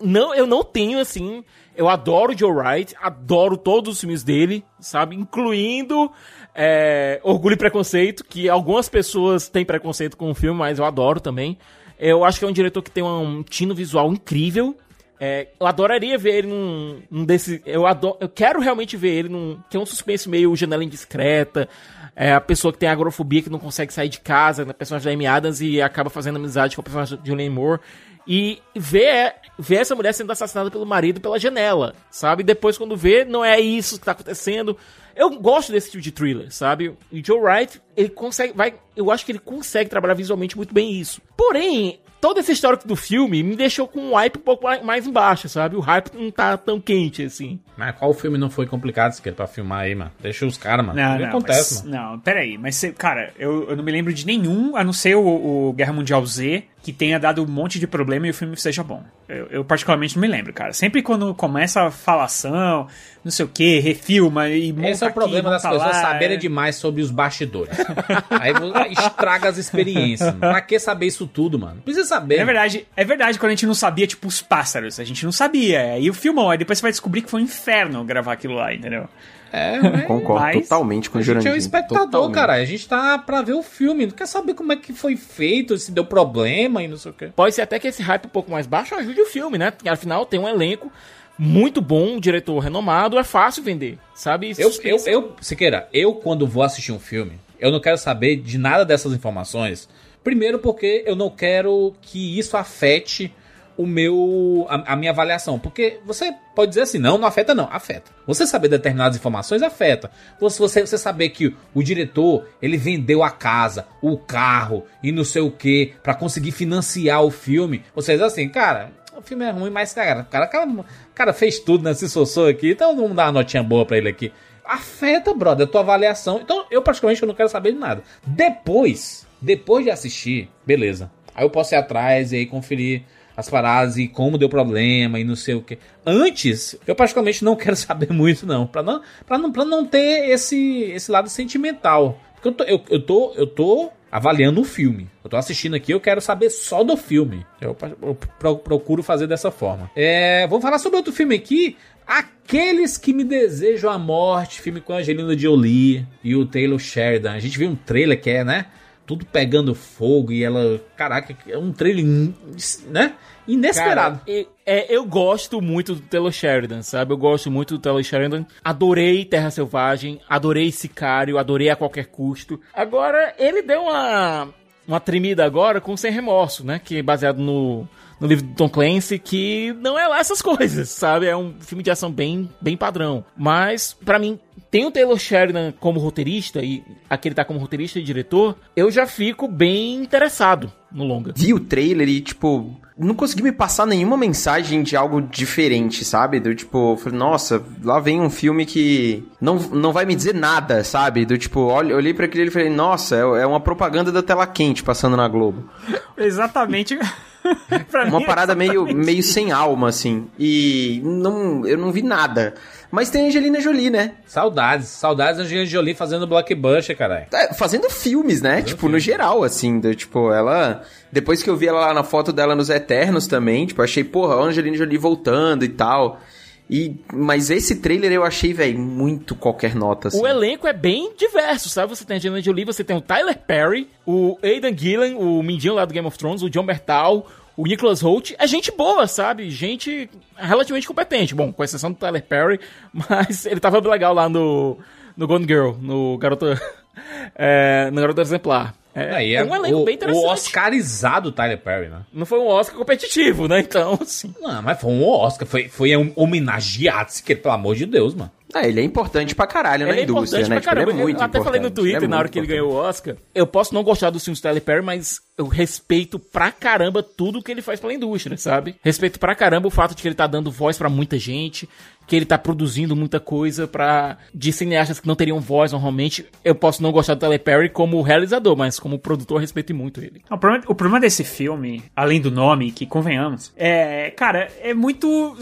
Não, eu não tenho, assim... Eu adoro Joe Wright, adoro todos os filmes dele, sabe? Incluindo é, Orgulho e Preconceito, que algumas pessoas têm preconceito com o filme, mas eu adoro também. Eu acho que é um diretor que tem um tino visual incrível. É, eu adoraria ver ele num, num desse. Eu, adoro, eu quero realmente ver ele num. Que é um suspense meio janela indiscreta. É a pessoa que tem agrofobia que não consegue sair de casa, né, personagem da Amy Adams e acaba fazendo amizade com o personagem de Julianne Moore. E ver, ver essa mulher sendo assassinada pelo marido pela janela, sabe? Depois, quando vê, não é isso que tá acontecendo. Eu gosto desse tipo de thriller, sabe? E Joe Wright, ele consegue, vai, eu acho que ele consegue trabalhar visualmente muito bem isso. Porém, toda essa história do filme me deixou com um hype um pouco mais embaixo, sabe? O hype não tá tão quente assim. Mas qual filme não foi complicado sequer pra filmar aí, mano? Deixa os caras, mano. Não, o que não, acontece, mas, mano? Não, peraí, mas, cê- cara, eu, eu não me lembro de nenhum, a não ser o, o Guerra Mundial Z, que tenha dado um monte de problema e o filme seja bom. Eu, eu particularmente não me lembro, cara. Sempre quando começa a falação, não sei o que, refilma e monta Esse é o aqui, problema das monta pessoas lá, saberem é. demais sobre os bastidores. Aí estraga as experiências. Pra que saber isso tudo, mano? Precisa saber. É verdade, é verdade quando a gente não sabia, tipo, os pássaros. A gente não sabia. Aí o filmão, aí depois você vai descobrir que foi um inferno gravar aquilo lá, entendeu? É, mas Concordo Mas totalmente com o a gente é Jurandir. o espectador, totalmente. cara. A gente tá pra ver o filme. Não quer saber como é que foi feito, se deu problema e não sei o quê. Pode ser até que esse hype um pouco mais baixo ajude o filme, né? Porque, afinal, tem um elenco muito bom, um diretor renomado, é fácil vender, sabe? Eu, eu, eu, Siqueira, eu quando vou assistir um filme, eu não quero saber de nada dessas informações. Primeiro porque eu não quero que isso afete o meu a, a minha avaliação, porque você pode dizer assim, não, não afeta não, afeta. Você saber determinadas informações afeta. Você você, você saber que o diretor, ele vendeu a casa, o carro e não sei o que para conseguir financiar o filme. Você diz assim, cara, o filme é ruim, mas cara, cara, cara, cara fez tudo nesse sossô aqui, então vamos dar uma notinha boa pra ele aqui. Afeta, brother, a tua avaliação. Então, eu praticamente eu não quero saber de nada. Depois, depois de assistir, beleza. Aí eu posso ir atrás e aí conferir as paradas e como deu problema e não sei o que. Antes, eu praticamente não quero saber muito, não. Pra não, pra não, pra não ter esse, esse lado sentimental. Porque eu tô, eu, eu tô, eu tô avaliando o filme. Eu tô assistindo aqui, eu quero saber só do filme. Eu, eu pro- procuro fazer dessa forma. É, falar sobre outro filme aqui. Aqueles que me desejam a morte, filme com a Angelina Jolie e o Taylor Sheridan. A gente viu um trailer que é, né? Tudo pegando fogo e ela. Caraca, é um trailer, né? Inesperado. Cara, é, eu gosto muito do Taylor Sheridan, sabe? Eu gosto muito do Taylor Sheridan. Adorei Terra Selvagem, adorei Sicário, adorei a qualquer custo. Agora, ele deu uma, uma tremida agora com Sem Remorso, né? Que é baseado no, no livro do Tom Clancy, que não é lá essas coisas, sabe? É um filme de ação bem, bem padrão. Mas, pra mim, tem o Taylor Sheridan como roteirista, e aqui ele tá como roteirista e diretor, eu já fico bem interessado no longa. Vi o trailer e, tipo, não consegui me passar nenhuma mensagem de algo diferente, sabe? Do tipo, falei, nossa, lá vem um filme que não, não vai me dizer nada, sabe? Do tipo, olha, eu olhei pra aquele e falei, nossa, é, é uma propaganda da tela quente passando na Globo. Exatamente. Pra Uma mim, parada meio, meio sem alma, assim. E não, eu não vi nada. Mas tem a Angelina Jolie, né? Saudades, saudades da Angelina Jolie fazendo blockbuster, caralho. É, fazendo filmes, né? tipo, no geral, assim. do- tipo, ela. Depois que eu vi ela lá na foto dela nos Eternos também, tipo, achei, porra, a Angelina Jolie voltando e tal. E, mas esse trailer eu achei, velho, muito qualquer nota, assim. O elenco é bem diverso, sabe? Você tem a Angelina Jolie, você tem o Tyler Perry, o Aidan Gillen, o mindinho lá do Game of Thrones, o John Bertal, o Nicholas Holt. É gente boa, sabe? Gente relativamente competente. Bom, com exceção do Tyler Perry, mas ele tava legal lá no, no Gone Girl, no Garota... é, no Garota Exemplar. É, é um elenco o, bem interessante. O Oscarizado Tyler Perry, né? Não foi um Oscar competitivo, né? Então, assim... Não, mas foi um Oscar, foi, foi um homenageado, pelo amor de Deus, mano. Ah, ele é importante pra caralho na Ele é indústria, importante né? pra Tipo, é muito eu até falei no importante, Twitter, é na hora que ele ganhou o Oscar. Eu posso não gostar dos filmes do Tyler Perry, mas eu respeito pra caramba tudo que ele faz pela indústria, sabe? Respeito pra caramba o fato de que ele tá dando voz pra muita gente, que ele tá produzindo muita coisa pra de cineastas que não teriam voz normalmente. Eu posso não gostar do Tyler Perry como realizador, mas como produtor, eu respeito muito ele. O problema, o problema desse filme, além do nome, que convenhamos, é, cara, é muito.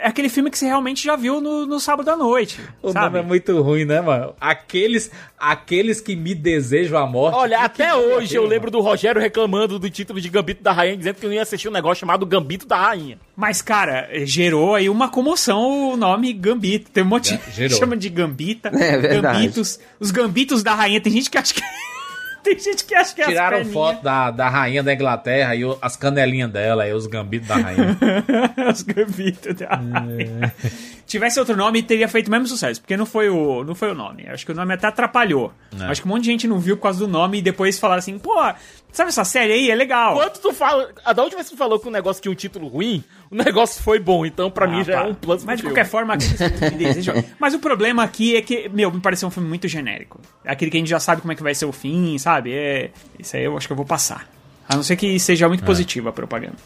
É aquele filme que você realmente já viu no, no sábado à noite. O sabe? nome é muito ruim, né, mano? Aqueles, aqueles que me desejam a morte. Olha, Que até que hoje eu lembro do Rogério reclamando do título de Gambito da Rainha, dizendo que não ia assistir um negócio chamado Gambito da Rainha. Mas, cara, gerou aí uma comoção o nome Gambito. Tem um monte É, gerou. chama de Gambita. É verdade. Gambitos. Os Gambitos da Rainha. Tem gente que acha que. Tem gente que acha que é Tiraram foto da, da rainha da Inglaterra e o- as canelinhas dela e os gambitos da rainha. Os gambitos da É. Tivesse outro nome, teria feito o mesmo sucesso, porque não foi o, não foi o nome. Acho que o nome até atrapalhou. É. Acho que um monte de gente não viu por causa do nome e depois falaram assim, pô, sabe essa série aí? É legal. Quanto tu fala. A da última vez que tu falou que o negócio tinha um título ruim, o negócio foi bom, então pra mim Ah, já pá. é um plus Mas de pro qualquer filme. forma. Mas o problema aqui é que, meu, me pareceu um filme muito genérico. Aquele que a gente já sabe como é que vai ser o fim, sabe? É, isso aí eu acho que eu vou passar. A não ser que seja muito positiva a propaganda.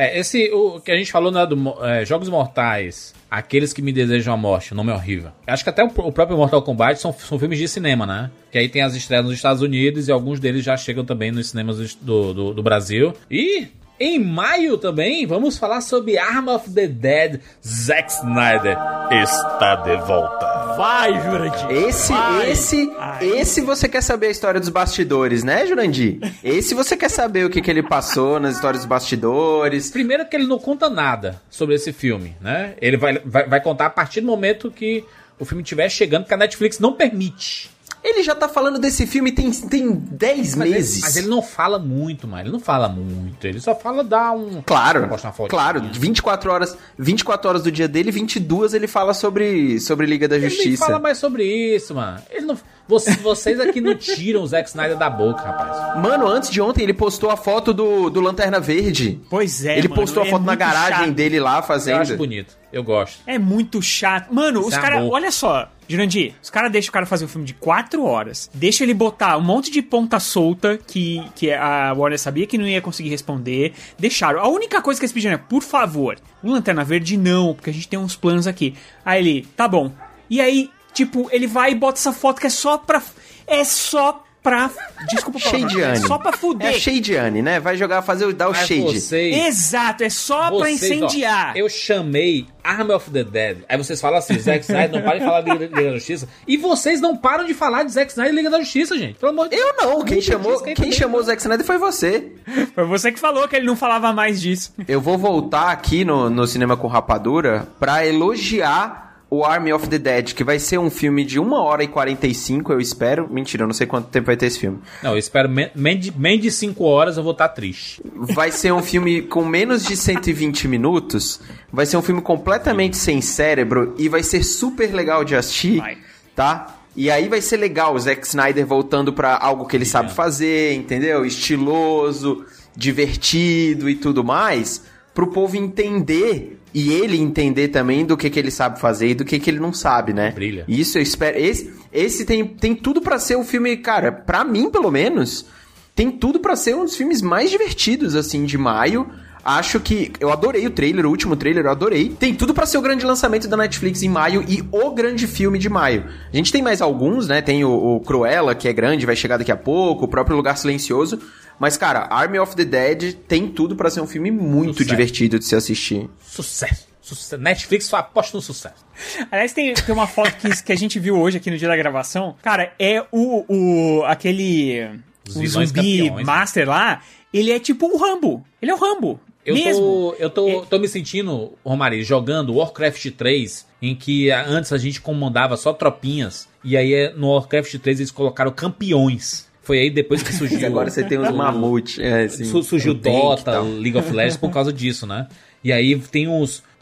É, esse, o que a gente falou, né, do é, Jogos Mortais, Aqueles que me desejam a morte, o nome é horrível. Acho que até o, o próprio Mortal Kombat são, são filmes de cinema, né? Que aí tem as estreias nos Estados Unidos e alguns deles já chegam também nos cinemas do, do, do Brasil. E em maio também vamos falar sobre Arm of the Dead. Zack Snyder está de volta. Vai, Jurandir. Esse, vai. esse, esse você quer saber a história dos bastidores, né, Jurandir? Esse você quer saber o que, que ele passou nas histórias dos bastidores. Primeiro que ele não conta nada sobre esse filme, né? Ele vai, vai, vai contar a partir do momento que o filme estiver chegando, que a Netflix não permite. Ele já tá falando desse filme tem, tem 10 Mas ele, meses. mas ele não fala muito, mano. Ele não fala muito. Ele só fala dar um. Claro, Posta uma fotinha. claro, 24 horas, 24 horas do dia dele, 22 ele fala sobre, sobre Liga da Ele Justiça. fala mais sobre isso, mano. Ele não, vocês, vocês aqui não tiram o Zack Snyder da boca, rapaz. Mano, antes de ontem ele postou a foto do, do Lanterna Verde. Pois é, ele mano, postou a é foto na muito garagem chato. dele lá Eu fazendo. acho bonito. Eu gosto. É muito chato. Mano, Isso os é caras. Olha só, Jurandir, os caras deixam o cara fazer um filme de 4 horas. Deixa ele botar um monte de ponta solta que, que a Warner sabia que não ia conseguir responder. Deixaram. A única coisa que eles pediram é, por favor, Lanterna Verde não, porque a gente tem uns planos aqui. Aí ele, tá bom. E aí, tipo, ele vai e bota essa foto que é só pra. É só pra. Desculpa o Shadeane. É só pra fuder. É Shadeane, né? Vai jogar, fazer, o- dar o Mas shade. vocês, Exato, é só pra vocês, ó, incendiar. eu chamei Arm of the Dead. Aí vocês falam assim, Zack Snyder não para de falar de Liga, Liga da Justiça. E vocês não param de falar de Zack Snyder e Liga da Justiça, gente. Pelo amor de Deus. Eu não, quem chamou, quem também chamou o. Zack Snyder foi você. Foi você que falou que ele não falava mais disso. Eu vou voltar aqui no, no Cinema com Rapadura pra elogiar o Army of the Dead, que vai ser um filme de 1 hora e 45, eu espero. Mentira, eu não sei quanto tempo vai ter esse filme. Não, eu espero menos de 5 horas eu vou estar triste. Vai ser um filme com menos de 120 minutos. Vai ser um filme completamente sem cérebro e vai ser super legal de assistir, Vai. tá? E aí vai ser legal o Zack Snyder voltando pra algo que ele sabe fazer, entendeu? Estiloso, divertido e tudo mais, pro povo entender e ele entender também do que, que ele sabe fazer e do que, que ele não sabe, né? Brilha. Isso eu espero. Esse, esse tem, tem tudo pra ser o filme, cara, pra mim pelo menos, tem tudo pra ser um dos filmes mais divertidos, assim, de maio. Acho que. Eu adorei o trailer, o último trailer, eu adorei. Tem tudo pra ser o grande lançamento da Netflix em maio e o grande filme de maio. A gente tem mais alguns, né? Tem o, o Cruella, que é grande, vai chegar daqui a pouco, o próprio Lugar Silencioso. Mas, cara, Army of the Dead tem tudo pra ser um filme muito Sucesso. divertido de se assistir. Sucesso. Sucesso. Netflix só aposta no sucesso. Aliás, tem, tem uma foto que, que a gente viu hoje aqui no dia da gravação. Cara, é o. o aquele. Os o zumbi campeões. master lá. Ele é tipo o Rambo. Ele é o Rambo. Eu mesmo. tô, eu tô, É- tô me sentindo, Romari, jogando Warcraft 3, em que antes a gente comandava só tropinhas, e aí é, no Warcraft 3 eles colocaram campeões. Foi aí depois que surgiu. E agora você tem os mamutes. É, assim, Su- surgiu Dota. League of Legends por causa disso, né? E aí tem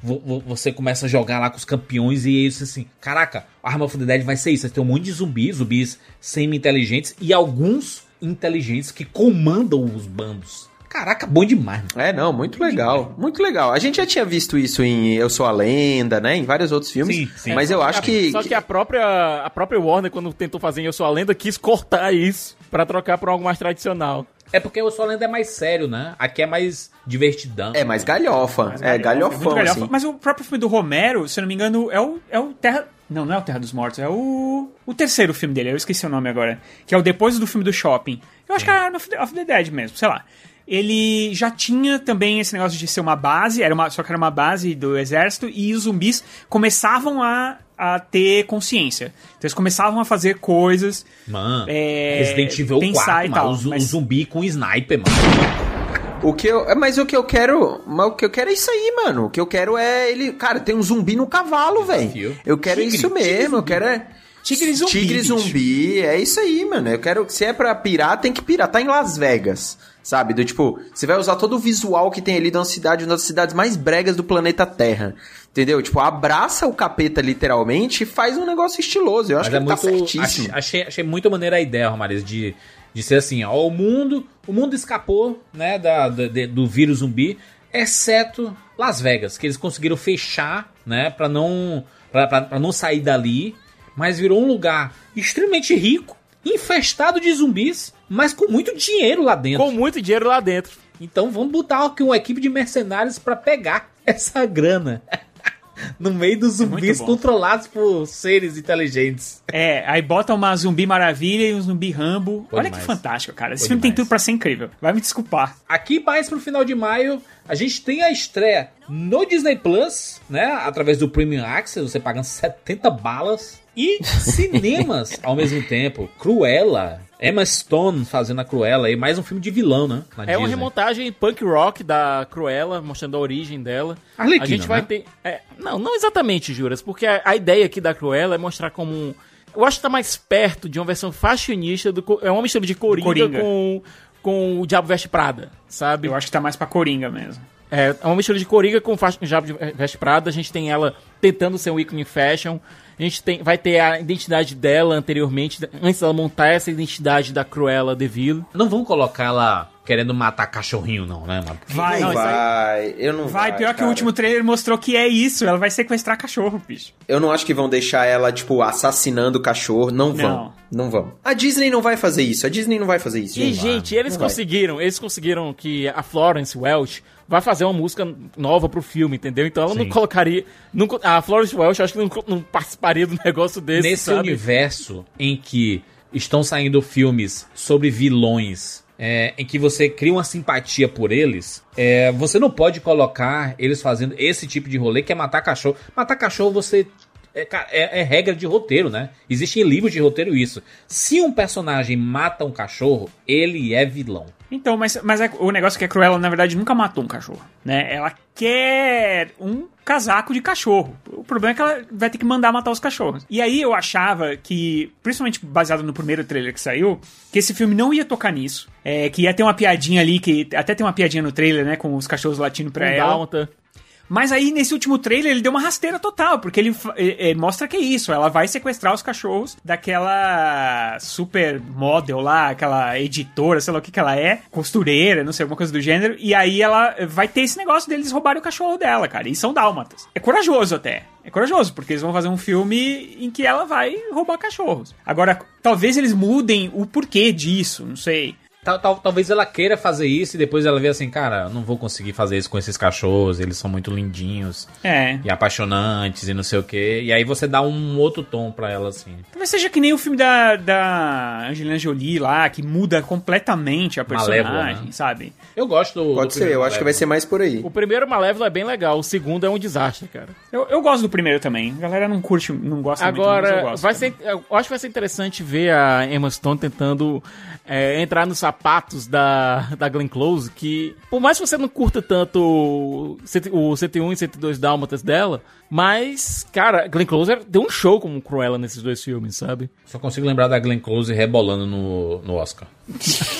vo- Você começa a jogar lá com os campeões e aí você assim, caraca, Arma of the Dead vai ser isso. Vai ter um monte de zumbis, zumbis semi-inteligentes e alguns inteligentes que comandam os bandos. Caraca, bom demais, mano. É, não, muito legal. Muito legal. A gente já tinha visto isso em Eu Sou a Lenda, né? Em vários outros filmes. Sim, sim. Mas eu acho que. Só que a própria, a própria Warner, quando tentou fazer em Eu Sou a Lenda, quis cortar isso pra trocar por algo mais tradicional. É porque o Solenda é mais sério, né? Aqui é mais divertidão. É mais galhofa. é muito galhofão, galhofa. assim. Mas o próprio filme do Romero, se eu não me engano, é o, é o Terra. Não, não é o Terra dos Mortos, é o. O terceiro filme dele, eu esqueci o nome agora. Que é o depois do filme do shopping. Eu acho que é Arm of the- of the Dead mesmo, sei lá. Ele já tinha também esse negócio de ser uma base, era uma, só que era uma base do exército, e os zumbis começavam a a ter consciência. Então eles começavam a fazer coisas. Mano, É, Resident Evil pensar 4, e mano, tal, o, zu- mas- o zumbi com sniper, mano. O que eu, mas o que eu quero, mas o que eu quero é isso aí, mano. O que eu quero é ele, cara, tem um zumbi no cavalo, velho. Eu quero Tigre, isso mesmo, eu quero é Tigre zumbi, Tigre bicho. zumbi, é isso aí, mano. Eu quero, se é pra pirar, tem que pirar. Tá em Las Vegas, sabe? Do tipo, você vai usar todo o visual que tem ali de uma cidade, uma das cidades mais bregas do planeta Terra. Entendeu? Tipo, abraça o capeta literalmente e faz um negócio estiloso. Eu acho Mas que é tá muito. certíssimo. ach- achei, achei muito maneira a ideia, Romariz, de, de ser assim, ó, o mundo. O mundo escapou, né, da, da- de- do vírus zumbi, exceto Las Vegas, que eles conseguiram fechar, né, pra não. Pra não sair dali. Mas virou um lugar extremamente rico, infestado de zumbis, mas com muito dinheiro lá dentro. Com muito dinheiro lá dentro. Então vamos botar aqui uma equipe de mercenários pra pegar essa grana. no meio dos zumbis bom. controlados por seres inteligentes. É, aí bota uma zumbi maravilha e um zumbi Rambo. Pô, Olha demais. que fantástico, cara. Esse Pô, filme tem demais. tudo pra ser incrível. Vai me desculpar. Aqui mais pro final de maio, a gente tem a estreia no Disney Plus, né? Através do Premium Access, você pagando 70 balas. E cinemas ao mesmo tempo. Cruella. Emma Stone fazendo a Cruella aí. Mais um filme de vilão, né? É uma Disney. remontagem punk rock da Cruella, mostrando a origem dela. Arlequina, a gente vai né? ter. é, não, não exatamente, Juras, porque a, a ideia aqui da Cruella é mostrar como um. Eu acho que tá mais perto de uma versão fashionista do. É uma mistura de Coringa, Coringa. com. Com o Diabo Veste Prada, sabe? Eu acho que tá mais pra Coringa mesmo. É, é uma mistura de Coringa com fa- Diabo Veste Prada. A gente tem ela tentando ser um ícone fashion. A gente tem, vai ter a identidade dela anteriormente, antes dela montar essa identidade da Cruella de Vil. Não vão colocar ela querendo matar cachorrinho, não, né, mano? Vai, Não vai. vai, eu não Vai, pior que o cara. último trailer mostrou que é isso. Ela vai sequestrar cachorro, bicho. Eu não acho que vão deixar ela, tipo, assassinando o cachorro. Não vão. Não. Não vão. A Disney não vai fazer isso. A Disney não vai fazer isso. E, Não vai. gente, eles Não vai. conseguiram, eles conseguiram que a Florence Welch vai fazer uma música nova pro filme, entendeu? Então ela não Sim. colocaria. Não, a Florence Welch, eu acho que não, não participaria do negócio desse. Nesse sabe? universo em que estão saindo filmes sobre vilões, é, em que você cria uma simpatia por eles, é, você não pode colocar eles fazendo esse tipo de rolê que é matar cachorro. Matar cachorro você. É, é- é regra de roteiro, né? Existe em livros de roteiro isso. Se um personagem mata um cachorro, ele é vilão. Então, mas, mas é- o negócio é que a Cruella, na verdade, nunca matou um cachorro, né? Ela quer um casaco de cachorro. O problema é que ela vai ter que mandar matar os cachorros. E aí eu achava que, principalmente baseado no primeiro trailer que saiu, que esse filme não ia tocar nisso. É, que ia ter uma piadinha ali, que até tem uma piadinha no trailer, né? Com os cachorros latindo pra Um ela. dálmata. Mas aí, nesse último trailer, ele deu uma rasteira total, porque ele, eh, mostra que é isso. Ela vai sequestrar os cachorros daquela super model lá, aquela editora, sei lá o que que ela é, costureira, não sei, alguma coisa do gênero. E aí ela vai ter esse negócio deles roubarem o cachorro dela, cara. E são dálmatas. É corajoso até. É corajoso, porque eles vão fazer um filme em que ela vai roubar cachorros. Agora, talvez eles mudem o porquê disso, não sei. Tal- tal- talvez ela queira fazer isso e depois ela vê assim, cara, eu não vou conseguir fazer isso com esses cachorros, eles são muito lindinhos É. e apaixonantes e não sei o que. E aí você dá um outro tom pra ela, assim. Talvez seja que nem o filme da, da Angelina Jolie lá, que muda completamente a personagem, Malévola, né? sabe? Eu gosto do. Pode do ser, eu acho que vai ser mais por aí. O primeiro Malévola é bem legal, o segundo é um desastre, cara. Eu, eu gosto do primeiro também. A galera não curte, não gosta muito, mas eu Agora, gosto. vai também. ser, eu acho que vai ser interessante ver a Emma Stone tentando é, entrar nos sapatos da, da Glenn Close, que por mais que você não curta tanto o o 101 e 102 Dálmatas dela, mas, cara, Glenn Close era- deu um show como Cruella nesses dois filmes, sabe? Só consigo lembrar da Glenn Close rebolando no, no Oscar.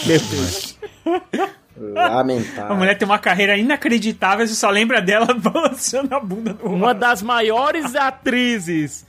Meu Deus. Lamentável. A mulher tem uma carreira inacreditável, você só lembra dela balançando a bunda no Uma das maiores atrizes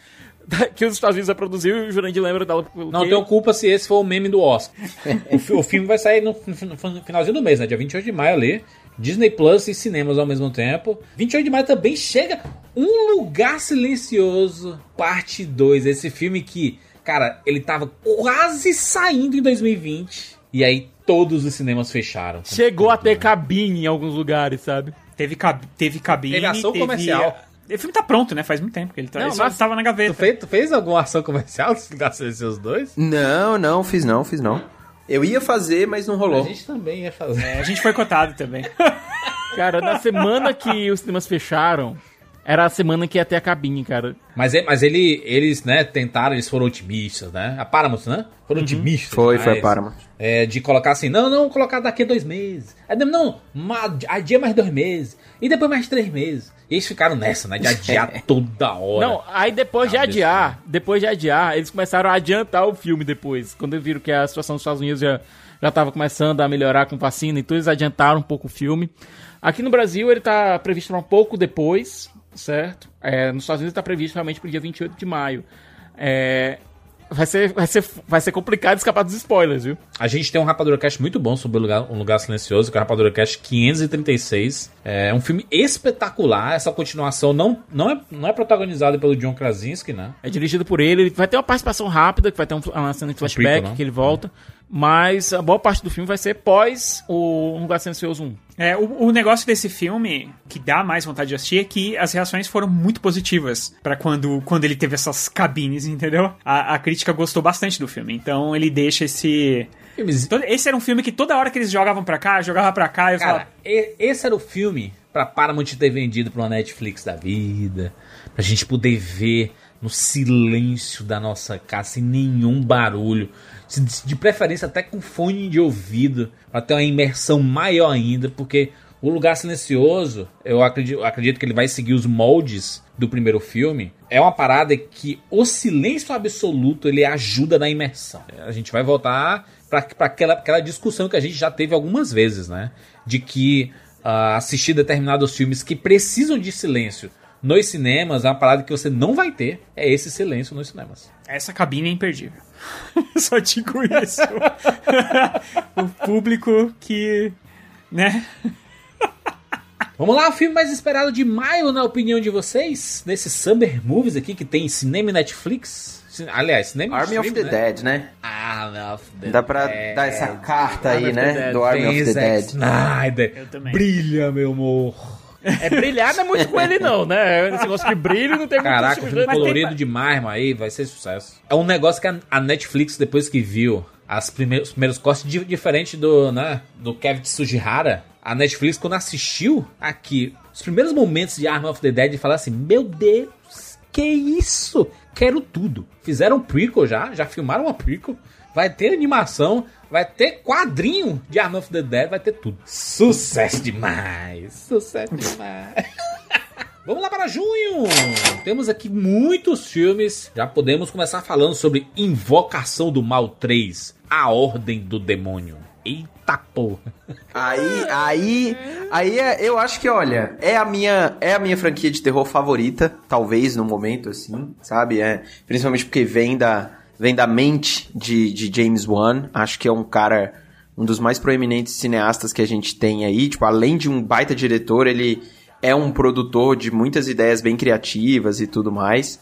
que os Estados Unidos já produziu e o Jurandir lembra dela. Não quê? tenho culpa se esse for o meme do Oscar. o, o filme vai sair no, no- finalzinho do mês, né? Dia 28 de maio ali. Disney Plus e cinemas ao mesmo tempo. 28 de maio também chega Um Lugar Silencioso, parte 2. Esse filme que, cara, ele tava quase saindo em 2020. E aí todos os cinemas fecharam. Chegou a ter cabine em alguns lugares, sabe? Teve, cab teve cabine. Teve ação comercial. O filme tá pronto, né? Faz muito tempo que ele tá. Não, mas- tava na gaveta. Tu fez, tu fez alguma ação comercial Lugar Silencioso 2? Não, não, fiz não, fiz não. Eu ia fazer, mas não A rolou. gente também ia fazer. É, a gente foi cotado também. Cara, na semana que os cinemas fecharam, era a semana que ia ter a cabine, cara. Mas, é- mas ele, eles, né, tentaram, eles foram otimistas, né? A Paramount, né? Foram otimistas. Foi, demais. foi a Paramount. É, de colocar assim, não, não, colocar daqui a dois meses. Aí, não, adia mais dois meses. E depois mais três meses. E eles ficaram nessa, né? De adiar toda hora. Não, aí depois de adiar, depois de adiar, eles começaram a adiantar o filme depois. Quando eles viram que a situação dos Estados Unidos já, já tava começando a melhorar com vacina e tudo, eles adiantaram um pouco o filme. Aqui no Brasil ele tá previsto pra um pouco depois, certo? É, nos Estados Unidos tá previsto realmente pro dia 28 de maio. É, vai, ser, vai, ser, vai ser complicado escapar dos spoilers, viu? A gente tem um Rapadura Cast muito bom sobre o lugar, Um Lugar Silencioso, que é o Rapadura Cast 536. É um filme espetacular. Essa continuação não, não, é, não é protagonizada pelo John Krasinski, né? É dirigido por ele, vai ter uma participação rápida, que vai ter um- uma cena de flashback, prequel, né? que ele volta. Mas a boa parte do filme vai ser pós o Um Lugar Silencioso 1. É, o, o negócio desse filme que dá mais vontade de assistir é que as reações foram muito positivas pra quando, quando ele teve essas cabines, entendeu? A, a crítica gostou bastante do filme, então ele deixa esse. Esse era um filme que toda hora que eles jogavam pra cá, jogava pra cá, eu Cara, falava. esse era o filme pra Paramount ter vendido pra uma Netflix da vida. Pra gente poder ver no silêncio da nossa casa, sem nenhum barulho. De preferência até com fone de ouvido, pra ter uma imersão maior ainda, porque o Lugar Silencioso, eu acredito, acredito que ele vai seguir os moldes do primeiro filme. É uma parada que o silêncio absoluto ele ajuda na imersão. A gente vai voltar para aquela, aquela discussão que a gente já teve algumas vezes, né? De que ah, assistir determinados filmes que precisam de silêncio nos cinemas uma parada que você não vai ter. É esse silêncio nos cinemas. Essa cabine é imperdível. Só digo isso. o público que. né? Vamos lá, o filme mais esperado de maio, na opinião de vocês? Nesse Summer Movies aqui que tem cinema e Netflix. Aliás, cinema e Army of the né? Dead, né? Army of the Dá pra Dead. dar essa carta Army aí, né? Do Army of the Dead. Snyder. Eu também. Brilha, meu amor. É brilhar não é muito com ele, não, né? Esse negócio de brilho não tem Caraca, muito filme Mas tem- colorido demais, mas aí vai ser sucesso. É um negócio que a, Netflix, depois que viu as primeiros, os primeiros cortes, di- diferente do, né, do Kevin Tsujihara, a Netflix, quando assistiu aqui os primeiros momentos de Arm of the Dead, falou assim: Meu Deus, que isso? Quero tudo. Fizeram um prequel já, já filmaram uma prequel. Vai ter animação, vai ter quadrinho de Arm of the Dead, vai ter tudo. Sucesso demais! Sucesso demais! Vamos lá para junho! Temos aqui muitos filmes. Já podemos começar falando sobre Invocação do Mal 3 A Ordem do Demônio. Eita porra! Aí, aí, aí é- eu acho que, olha, é a minha, é a minha franquia de terror favorita, talvez no momento assim, sabe? É, principalmente porque vem da, vem da mente de, de James Wan. Acho que é um cara, um dos mais proeminentes cineastas que a gente tem aí. Tipo, além de um baita diretor, ele é um produtor de muitas ideias bem criativas e tudo mais.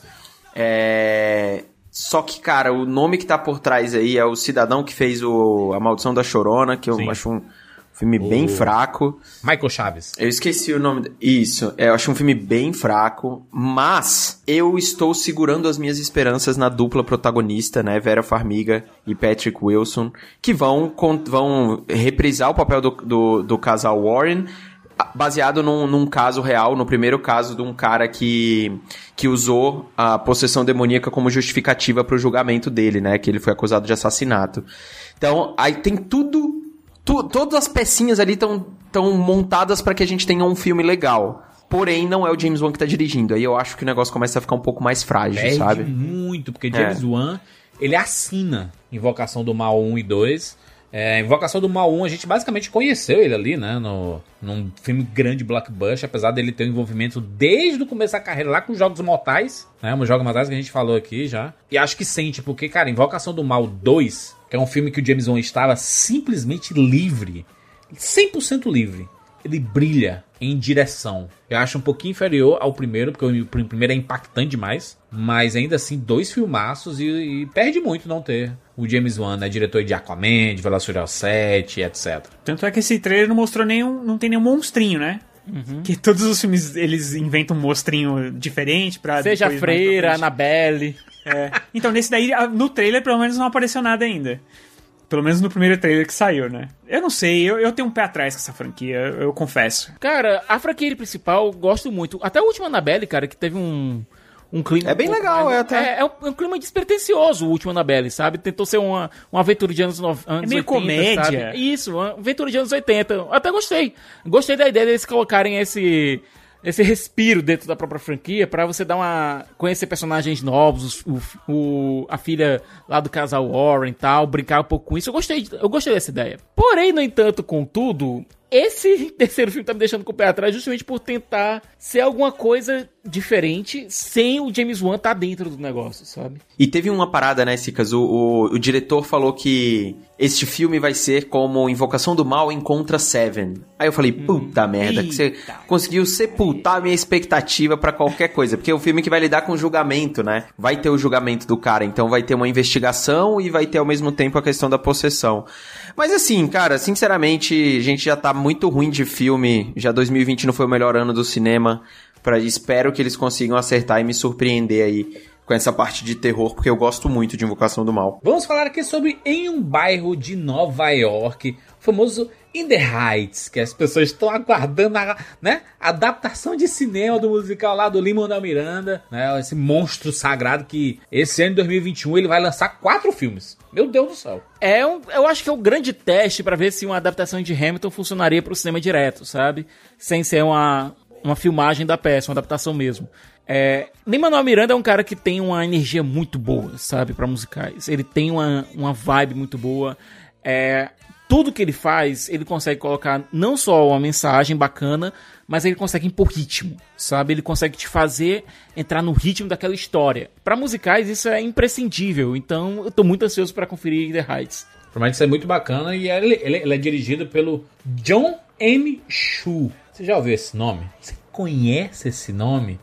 É, Só que, cara, o nome que tá por trás aí é o cidadão que fez o A Maldição da Chorona, que eu Sim. acho um filme bem fraco. Michael Chaves. Eu esqueci o nome. Isso, é, eu acho um filme bem fraco, mas eu estou segurando as minhas esperanças na dupla protagonista, né, Vera Farmiga e Patrick Wilson, que vão, vão reprisar o papel do, do, do casal Warren, baseado num, num caso real, no primeiro caso de um cara que, que usou a possessão demoníaca como justificativa para o julgamento dele, né, que ele foi acusado de assassinato. Então, aí tem tudo tu- todas as pecinhas ali estão tão montadas para que a gente tenha um filme legal. Porém, não é o James Wan que tá dirigindo. Aí eu acho que o negócio começa a ficar um pouco mais frágil, Perde sabe? muito, porque James Wan, ele assina Invocação do Mal 1 e 2. É, Invocação do Mal 1, a gente basicamente conheceu ele ali, né? No, num filme grande blockbuster, apesar dele ter um envolvimento desde o começo da carreira lá com Jogos Mortais, né? Os Jogos Mortais que a gente falou aqui já. E acho que sente, porque, cara, Invocação do Mal 2, que é um filme que o James Wan estava simplesmente livre, 100% livre. Ele brilha em direção. Eu acho um pouquinho inferior ao primeiro, porque o pr- primeiro é impactante demais. Mas ainda assim, dois filmaços e, e perde muito não ter o James Wan, né? Diretor de Aquaman, de Velociraptor 7, etc. Tanto é que esse trailer não mostrou nenhum. não tem nenhum monstrinho, né? Que todos os filmes eles inventam um monstrinho diferente pra. Seja Freira. Annabelle. É. Então, nesse daí, no trailer, pelo menos não apareceu nada ainda. Pelo menos no primeiro trailer que saiu, né? Eu não sei, eu, eu tenho um pé atrás com essa franquia, eu, eu confesso. Cara, a franquia principal gosto muito. Até o último Annabelle, cara, que teve um. Um clima É bem um legal, mais- é até. É, é um, é um clima despretensioso o último Annabelle, sabe? Tentou ser uma, uma aventura de anos, nove- anos É meio 80, comédia. sabe? Isso, uma aventura de anos 80. Eu Até gostei. Gostei da ideia deles colocarem esse esse respiro dentro da própria franquia pra você dar uma conhecer personagens novos, o, o- a filha lá do casal Warren e tal, brincar um pouco com isso. Eu gostei, eu gostei dessa ideia. Porém, no entanto, contudo, esse terceiro filme tá me deixando com o pé atrás justamente por tentar ser alguma coisa diferente sem o James Wan tá dentro do negócio, sabe? E teve uma parada, né, Cicas? O, o, o diretor falou que este filme vai ser como Invocação do Mal encontra Seven. Aí eu falei, puta merda, que você conseguiu sepultar a minha expectativa pra qualquer coisa. Porque é um filme que vai lidar com julgamento, né? Vai ter o julgamento do cara, então vai ter uma investigação e vai ter ao mesmo tempo a questão da possessão. Mas assim, cara, sinceramente, a gente já tá muito ruim de filme. Já 2020 não foi o melhor ano do cinema. Pra, espero que eles consigam acertar e me surpreender aí com essa parte de terror, porque eu gosto muito de Invocação do Mal. Vamos falar aqui sobre Em um Bairro de Nova York, o famoso In the Heights, que as pessoas estão aguardando a né, adaptação de cinema do musical lá do Lima da Miranda, né, esse monstro sagrado que esse ano de 2021 ele vai lançar quatro filmes. Meu Deus do céu. É um, eu acho que é o grande teste pra ver se uma adaptação de Hamilton funcionaria pro cinema direto, sabe? Sem ser uma, uma filmagem da peça, uma adaptação mesmo. É, Lin-Manuel Miranda é um cara que tem uma energia muito boa, sabe, Pra musicais. Ele tem uma, uma vibe muito boa. É, tudo que ele faz, ele consegue colocar não só uma mensagem bacana, mas ele consegue impor ritmo, sabe? Ele consegue te fazer entrar no ritmo daquela história. Pra musicais isso é imprescindível, então eu tô muito ansioso pra conferir The Heights. Promete ser muito bacana e ele, ele- ele é dirigido pelo John M. Chu. Você já ouviu esse nome? Você conhece esse nome?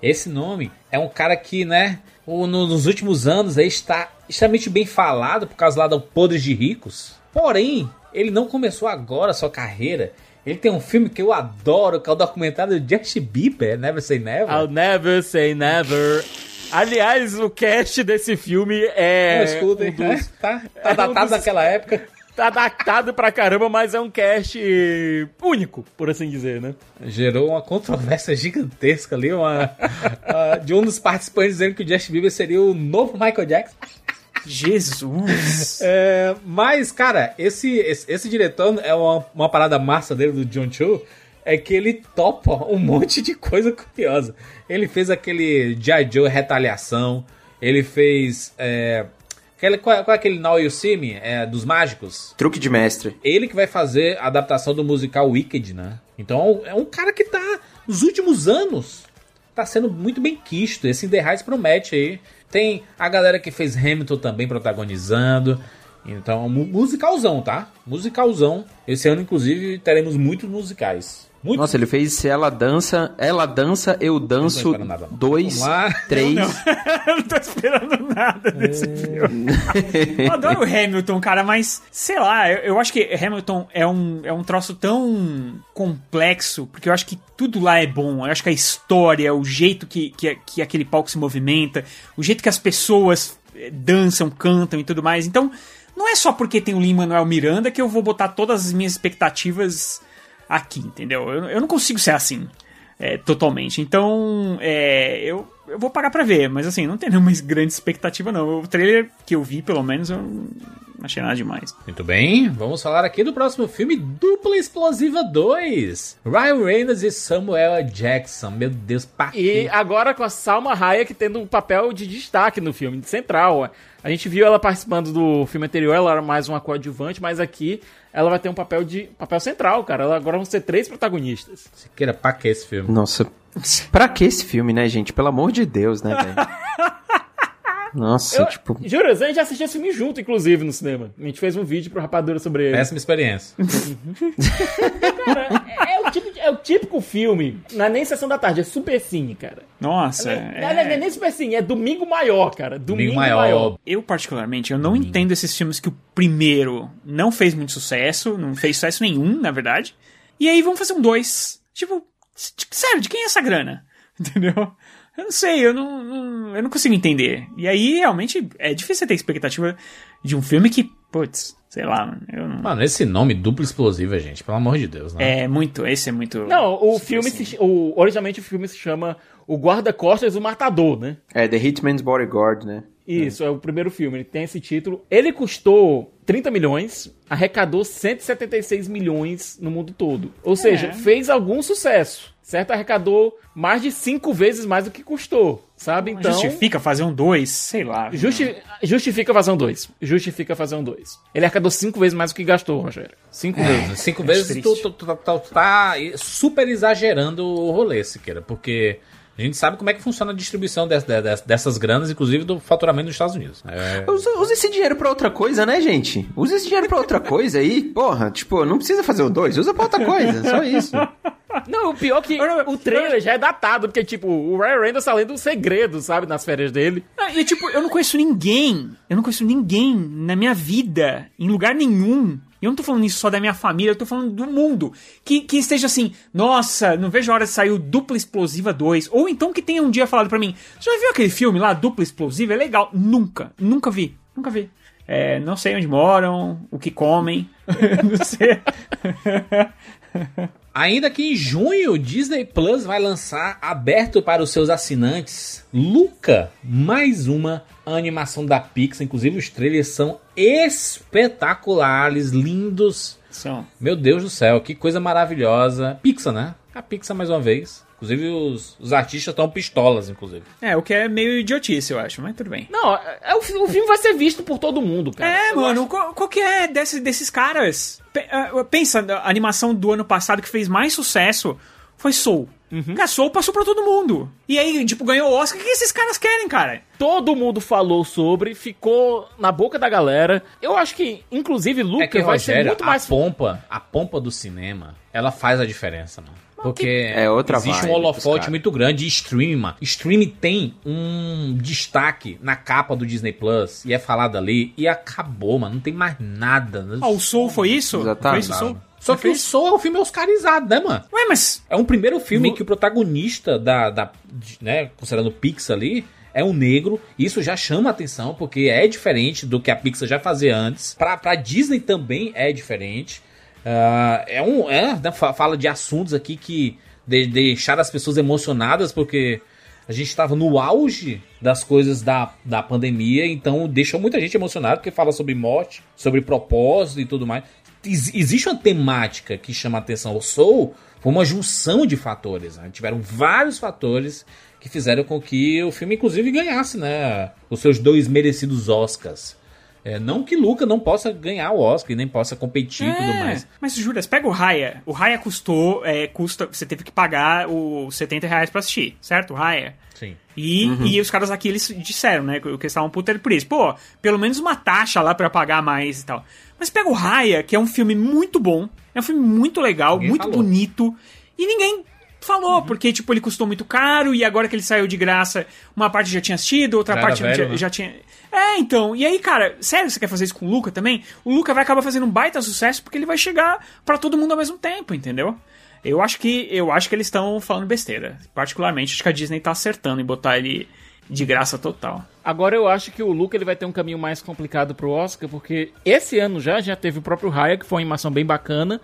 Esse nome é um cara que, né, nos últimos anos aí está extremamente bem falado por causa lá do Podres de Ricos. Porém, ele não começou agora a sua carreira. Ele tem um filme que eu adoro, que é o documentário do Justin Bieber, Never Say Never. I'll never say never. Aliás, o cast desse filme é. Não, escutem, um dos- né? Tá, tá é um datado dos- daquela época. Tá adaptado pra caramba, mas é um cast único, por assim dizer, né? Gerou uma controvérsia gigantesca ali, uma, ah, de um dos participantes dizendo que o Justin Bieber seria o novo Michael Jackson. Jesus! É, mas, cara, esse, esse, esse diretor é uma, uma parada massa dele, do John Cho, é que ele topa um monte de coisa curiosa. Ele fez aquele G.I. Joe Retaliação, ele fez... É, aquele, qual, qual é aquele Now You See Me? É, dos Mágicos? Truque de mestre. Ele que vai fazer a adaptação do musical Wicked, né? Então é um cara que tá, nos últimos anos, tá sendo muito bem quisto. Esse The Heights promete aí. Tem a galera que fez Hamilton também protagonizando. Então, mu- musicalzão, tá? Musicalzão. Esse ano, inclusive, teremos muitos musicais. Muito Nossa, ele fez Ela Dança, Ela Dança, Eu Danço, esperando nada, não. dois, Vamos lá. três. Eu não tô esperando nada desse filme. Eu adoro o Hamilton, cara, mas sei lá, eu, eu acho que Hamilton é um, é um troço tão complexo, porque eu acho que tudo lá é bom. Eu acho que a história, o jeito que, que, que aquele palco se movimenta, o jeito que as pessoas eh, dançam, cantam e tudo mais. Então, não é só porque tem o Lin-Manuel Miranda que eu vou botar todas as minhas expectativas aqui, entendeu? Eu, eu não consigo ser assim. é, totalmente. Então, é, eu, eu vou pagar pra ver, mas assim, não tem nenhuma grande expectativa, não. O trailer que eu vi, pelo menos, eu não achei nada demais. Muito bem, vamos falar aqui do próximo filme Dupla Explosiva 2. Ryan Reynolds e Samuel. Jackson. Meu Deus, pra E agora com a Salma Hayek tendo um papel de destaque no filme, de central. A gente viu ela participando do filme anterior, ela era mais uma coadjuvante, mas aqui ela vai ter um papel de papel central, cara. Ela, agora vão ser três protagonistas. Você queira pra que esse filme? Nossa, pra que esse filme, né, gente? Pelo amor de Deus, né, velho? Nossa, Eu, tipo... Juro, a gente já assistiu esse filme junto, inclusive, no cinema. A gente fez um vídeo pro Rapadura sobre ele. Péssima experiência. Cara, é, é o tipo de- é o típico filme, não é nem sessão da tarde, é super cine, cara. Nossa, Não é, não é nem super cine, é domingo maior, cara. Domingo, maior. maior. Eu, particularmente, eu não entendo esses filmes que o primeiro não fez muito sucesso, não fez sucesso nenhum, na verdade. E aí vamos fazer um dois. Tipo, sério, de quem é essa grana? Entendeu? Eu não sei, eu não, não- eu não consigo entender. E aí, realmente, é difícil ter expectativa de um filme que, putz, sei lá, mano, eu não... Mano, esse nome duplo explosiva, gente, pelo amor de Deus, né? É muito, esse é muito... Não, o filme se, o, originalmente o filme se chama O Guarda-Costas e o Matador, né? É, The Hitman's Bodyguard, né? Isso, é o primeiro filme, ele tem esse título. Ele custou 30 milhões, arrecadou 176 milhões no mundo todo. Ou seja, fez algum sucesso, certo? Arrecadou mais de cinco vezes mais do que custou, sabe? Então, Justifica fazer um 2, sei lá. justi- justifica fazer um 2. Justifica fazer um 2. Ele arrecadou cinco vezes mais do que gastou, Rogério. Cinco vezes. Cinco É vezes tu, tu, tu- tu tá super exagerando o rolê, Siqueira, porque a gente sabe como é que funciona a distribuição des- des- dessas granas, inclusive do faturamento dos Estados Unidos. É, Usa, usa esse dinheiro pra outra coisa, né, gente? Usa esse dinheiro pra outra coisa aí. Porra, tipo, não precisa fazer o dois, usa pra outra coisa, só isso. Não, o pior é que o trailer já é datado, porque, tipo, o Ryan Reynolds tá lendo um segredo, sabe, nas férias dele. Ah, e tipo, eu não conheço ninguém, eu não conheço ninguém na minha vida, em lugar nenhum. E eu não tô falando isso só da minha família, eu tô falando do mundo. Que, que esteja assim, nossa, não vejo a hora de sair o Dupla Explosiva 2. Ou então que tenha um dia falado pra mim, já viu aquele filme lá, Dupla Explosiva? É legal. Nunca, nunca vi, nunca vi. É, não sei onde moram, o que comem, não sei. Ainda que em junho, Disney Plus vai lançar, aberto para os seus assinantes, Luca, mais uma animação da Pixar. Inclusive, os trailers são espetaculares, lindos. São. Meu Deus do céu, que coisa maravilhosa. Pixar, né? A Pixar mais uma vez. Inclusive, os, os artistas estão pistolas, inclusive. É, o que é meio idiotice, eu acho, mas tudo bem. Não, é, o, fi- o filme vai ser visto por todo mundo, cara. É, Eu mano, acho- qual, qual que é desse, desses caras? Ah, pensa, a animação do ano passado que fez mais sucesso foi Soul. Cara, Soul passou pra todo mundo. E aí, tipo, ganhou o Oscar. O que esses caras querem, cara? Todo mundo falou sobre, ficou na boca da galera. Eu acho que, inclusive, Luca É que, vai ser Rogério, muito mais... a pompa, a pompa do cinema, ela faz a diferença, mano. Porque É outra existe vibe um holofote muito grande. E streaming, mano. Streaming tem um destaque na capa do Disney Plus. E é falado ali. E acabou, mano. Não tem mais nada. Ah, o Soul foi isso? Exatamente. Foi isso, Soul? Só que o Soul é um filme oscarizado, né, mano? Ué, mas... É um primeiro filme Lu- que o protagonista da, da né, considerando o Pixar ali, é um negro. Isso já chama atenção, porque é diferente do que a Pixar já fazia antes. Pra, pra Disney também é diferente. Ah, é um. É, né, fa- fala de assuntos aqui que de, deixaram as pessoas emocionadas, porque a gente estava no auge das coisas da, da pandemia, então deixou muita gente emocionada, porque fala sobre morte, sobre propósito e tudo mais. Ex- existe uma temática que chama atenção. O Soul foi uma junção de fatores. Né? Tiveram vários fatores que fizeram com que o filme, inclusive, ganhasse né? os seus dois merecidos Oscars. É, não que Luca não possa ganhar o Oscar e nem possa competir e tudo É, mais. Mas, Juras, pega o Raya. O Raya custou, é, custa, você teve que pagar os 70 reais pra assistir, certo? O Raya. Sim. E, e os caras aqui, eles disseram, né, que eles estavam putos por isso. Pô, pelo menos uma taxa lá pra pagar mais e tal. Mas pega o Raya, que é um filme muito bom, é um filme muito legal, Ninguém muito falou. bonito, e ninguém falou, porque, tipo, ele custou muito caro, e agora que ele saiu de graça, uma parte já tinha assistido, outra Já parte velho, já, né? já tinha... É, então, e aí, cara, sério você quer fazer isso com o Luca também? O Luca vai acabar fazendo um baita sucesso, porque ele vai chegar pra todo mundo ao mesmo tempo, entendeu? Eu acho que eu acho que eles estão falando besteira. Particularmente, acho que a Disney tá acertando em botar ele de graça total. Agora eu acho que o Luca ele vai ter um caminho mais complicado pro Oscar, porque esse ano já já teve o próprio Raya, que foi uma animação bem bacana,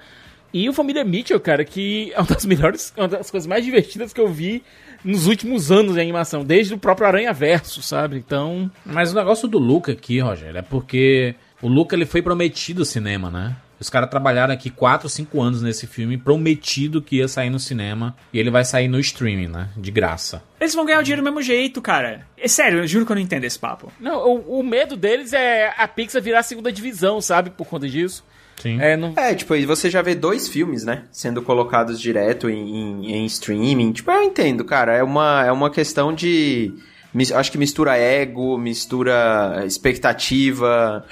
e o Família Mitchell, cara, que é uma das melhores, uma das coisas mais divertidas que eu vi nos últimos anos em animação, desde o próprio Aranha Verso, sabe? Então, Mas o negócio do Luca aqui, Rogério, é porque o Luca ele foi prometido ao cinema, né? Os caras trabalharam aqui 4, 5 anos nesse filme, prometido que ia sair no cinema, e ele vai sair no streaming, né? De graça. Eles vão ganhar o dinheiro do mesmo jeito, cara. É sério, eu juro que eu não entendo esse papo. não, o, o medo deles é a Pixar virar a segunda divisão, sabe? Por conta disso. Sim. É, não, É, tipo, aí você já vê dois filmes, né? Sendo colocados direto em, em, em streaming. Tipo, eu entendo, cara. É uma, é uma questão de. Acho que mistura ego, mistura expectativa.